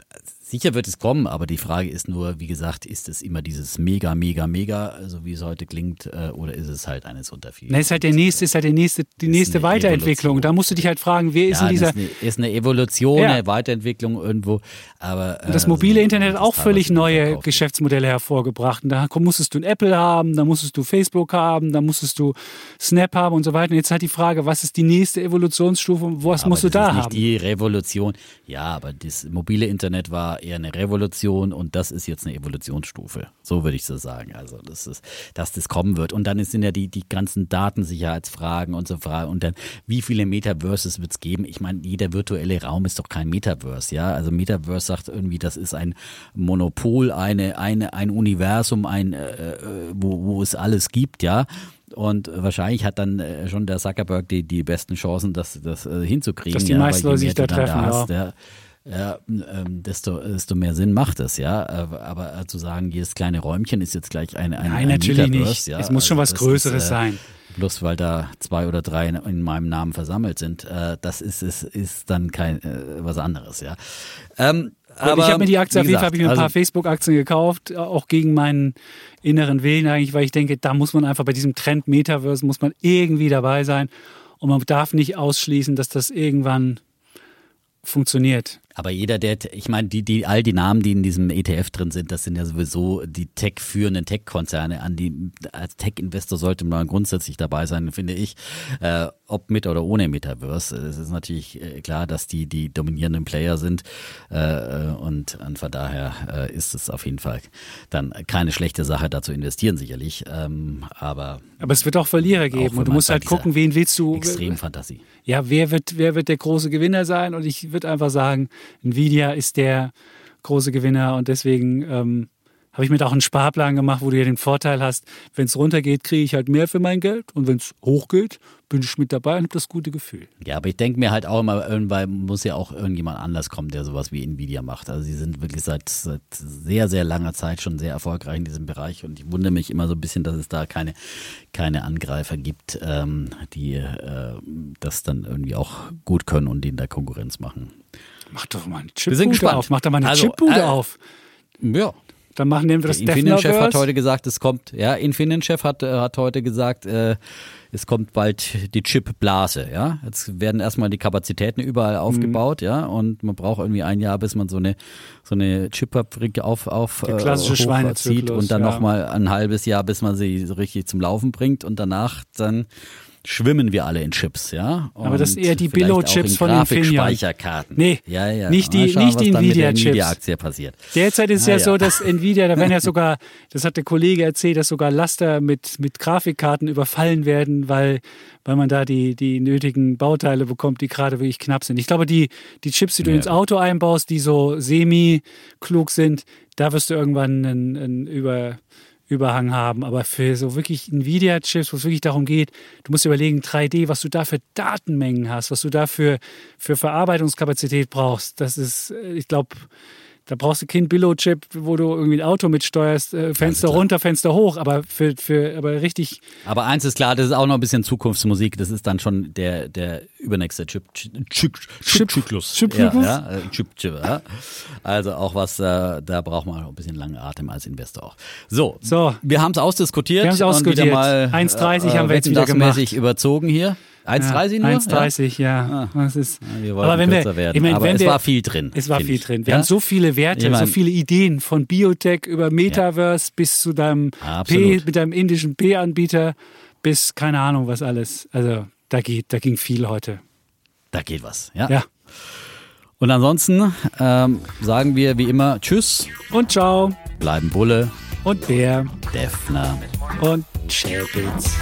Sicher wird es kommen, aber die Frage ist nur, wie gesagt, ist es immer dieses mega, mega, mega, so wie es heute klingt, äh, oder ist es halt eines unter vielen? Na, ist halt der nächste, ist halt der nächste, die nächste Weiterentwicklung. Evolution. Da musst du dich halt fragen, wer ist ja, in dieser. Ist eine, ist eine Evolution, ja. eine Weiterentwicklung irgendwo. Aber, äh, das mobile so, Internet hat auch völlig neue Geschäftsmodelle hervorgebracht. Und da musstest du ein Apple haben, da musstest du Facebook haben, da musstest du Snap haben und so weiter. Und jetzt halt die Frage, was ist die nächste Evolutionsstufe? Was ja, musst du da ist haben? Nicht die Revolution. Ja, aber das mobile Internet war eher eine Revolution und das ist jetzt eine Evolutionsstufe. So würde ich so sagen. Also, das ist, dass das kommen wird. Und dann sind ja die, die ganzen Datensicherheitsfragen und so Fragen. Und dann, wie viele Metaverses wird es geben? Ich meine, jeder virtuelle Raum ist doch kein Metaverse, ja? Also Metaverse sagt irgendwie, das ist ein Monopol, eine, eine, ein Universum, ein, äh, äh wo, wo es alles gibt, ja? Und wahrscheinlich hat dann äh, schon der Zuckerberg die, die besten Chancen, das, das äh, hinzukriegen. Dass die meisten Leute sich da treffen, da hast, ja. ja ja, ähm, desto, desto mehr Sinn macht es, ja. Äh, aber äh, zu sagen, jedes kleine Räumchen ist jetzt gleich eine, eine Nein, ein natürlich nicht. Ja, es muss schon also was Größeres ist, äh, sein. Bloß weil da zwei oder drei in, in meinem Namen versammelt sind, äh, das ist, ist, ist dann kein äh, was anderes, ja. Ähm, aber, ich habe mir die Aktie, auf jeden Fall habe ich mir ein also, paar Facebook-Aktien gekauft, auch gegen meinen inneren Willen eigentlich, weil ich denke, da muss man einfach bei diesem Trend Metaverse muss man irgendwie dabei sein und man darf nicht ausschließen, dass das irgendwann funktioniert. Aber jeder, der, ich meine, die, die, all die Namen, die in diesem ETF drin sind, das sind ja sowieso die Tech-führenden Tech-Konzerne. An die, als Tech-Investor sollte man grundsätzlich dabei sein, finde ich. Äh, ob mit oder ohne Metaverse. Es ist natürlich äh, klar, dass die die dominierenden Player sind. Äh, äh, und, und von daher äh, ist es auf jeden Fall dann keine schlechte Sache, da zu investieren, sicherlich. Ähm, aber, aber es wird auch Verlierer geben. Auch und du musst halt gucken, wen willst du. Extrem Fantasie. Ja, wer wird, wer wird der große Gewinner sein? Und ich würde einfach sagen, Nvidia ist der große Gewinner und deswegen ähm, habe ich mir da auch einen Sparplan gemacht, wo du ja den Vorteil hast, wenn es runtergeht, kriege ich halt mehr für mein Geld und wenn es hochgeht, bin ich mit dabei und habe das gute Gefühl. Ja, aber ich denke mir halt auch immer, irgendwann muss ja auch irgendjemand anders kommen, der sowas wie Nvidia macht. Also sie sind wirklich seit, seit sehr, sehr langer Zeit schon sehr erfolgreich in diesem Bereich und ich wundere mich immer so ein bisschen, dass es da keine, keine Angreifer gibt, ähm, die äh, das dann irgendwie auch gut können und denen da Konkurrenz machen. Mach doch mal eine Chipbude auf. Mach doch mal eine also, Chipbude äh, auf. Ja, dann machen wir das Der Infineon-Chef hat heute gesagt, es kommt, ja, Infineon-Chef hat, äh, hat heute gesagt, äh, es kommt bald die Chip-Blase, ja. Jetzt werden erstmal die Kapazitäten überall aufgebaut, mhm. ja, und man braucht irgendwie ein Jahr, bis man so eine, so eine Chipfabrik auf, auf Der klassische äh, zieht und dann ja. nochmal ein halbes Jahr, bis man sie so richtig zum Laufen bringt und danach dann schwimmen wir alle in Chips, ja. Und Aber das ist eher die Billo-Chips von Infineon. Speicherkarten. Nee, ja, ja. nicht die, schauen, nicht die Nvidia-Chips. Nvidia-Aktie passiert. Derzeit ist ja, ja, so, dass [laughs] Nvidia, da werden ja sogar, das hat der Kollege erzählt, dass sogar Laster mit, mit Grafikkarten überfallen werden, weil, weil man da die, die nötigen Bauteile bekommt, die gerade wirklich knapp sind. Ich glaube, die, die Chips, die du ja. ins Auto einbaust, die so semi-klug sind, da wirst du irgendwann einen, einen über Überhang haben. Aber für so wirklich Nvidia-Chips, wo es wirklich darum geht, du musst überlegen, 3D, was du da für Datenmengen hast, was du da für, für Verarbeitungskapazität brauchst. Das ist, äh, ich glaube, da brauchst du kein Billo-Chip, wo du irgendwie ein Auto mitsteuerst, äh, Fenster runter, Fenster hoch, aber für, für aber richtig. Aber eins ist klar, das ist auch noch ein bisschen Zukunftsmusik. Das ist dann schon der, der übernächste Chip, Chip, Chip, Zyklus. Chip, ja, ja, äh, Chip, Chip, ja. Also auch was, äh, da braucht man ein bisschen langen Atem als Investor auch. So, so. wir haben es ausdiskutiert. Wir haben es ausdiskutiert. 1,30 äh, haben wir jetzt wieder gemacht. überzogen hier. 1,30 nur? 1,30, ja. Ah. Das ist, Ja, wir aber wenn wir, werden. ich meine, aber es wir, war viel drin. Es war viel ich. drin. Wir Ja? haben so viele Werte, Ich mein- so viele Ideen von Biotech über Metaverse bis zu deinem P, mit deinem indischen P-Anbieter bis keine Ahnung was alles. Also da geht, da ging viel heute. Da geht was. Ja. Ja. Und ansonsten ähm, sagen wir wie immer Tschüss, Und ciao bleiben Bulle, und Bär Defner. und Chapitz.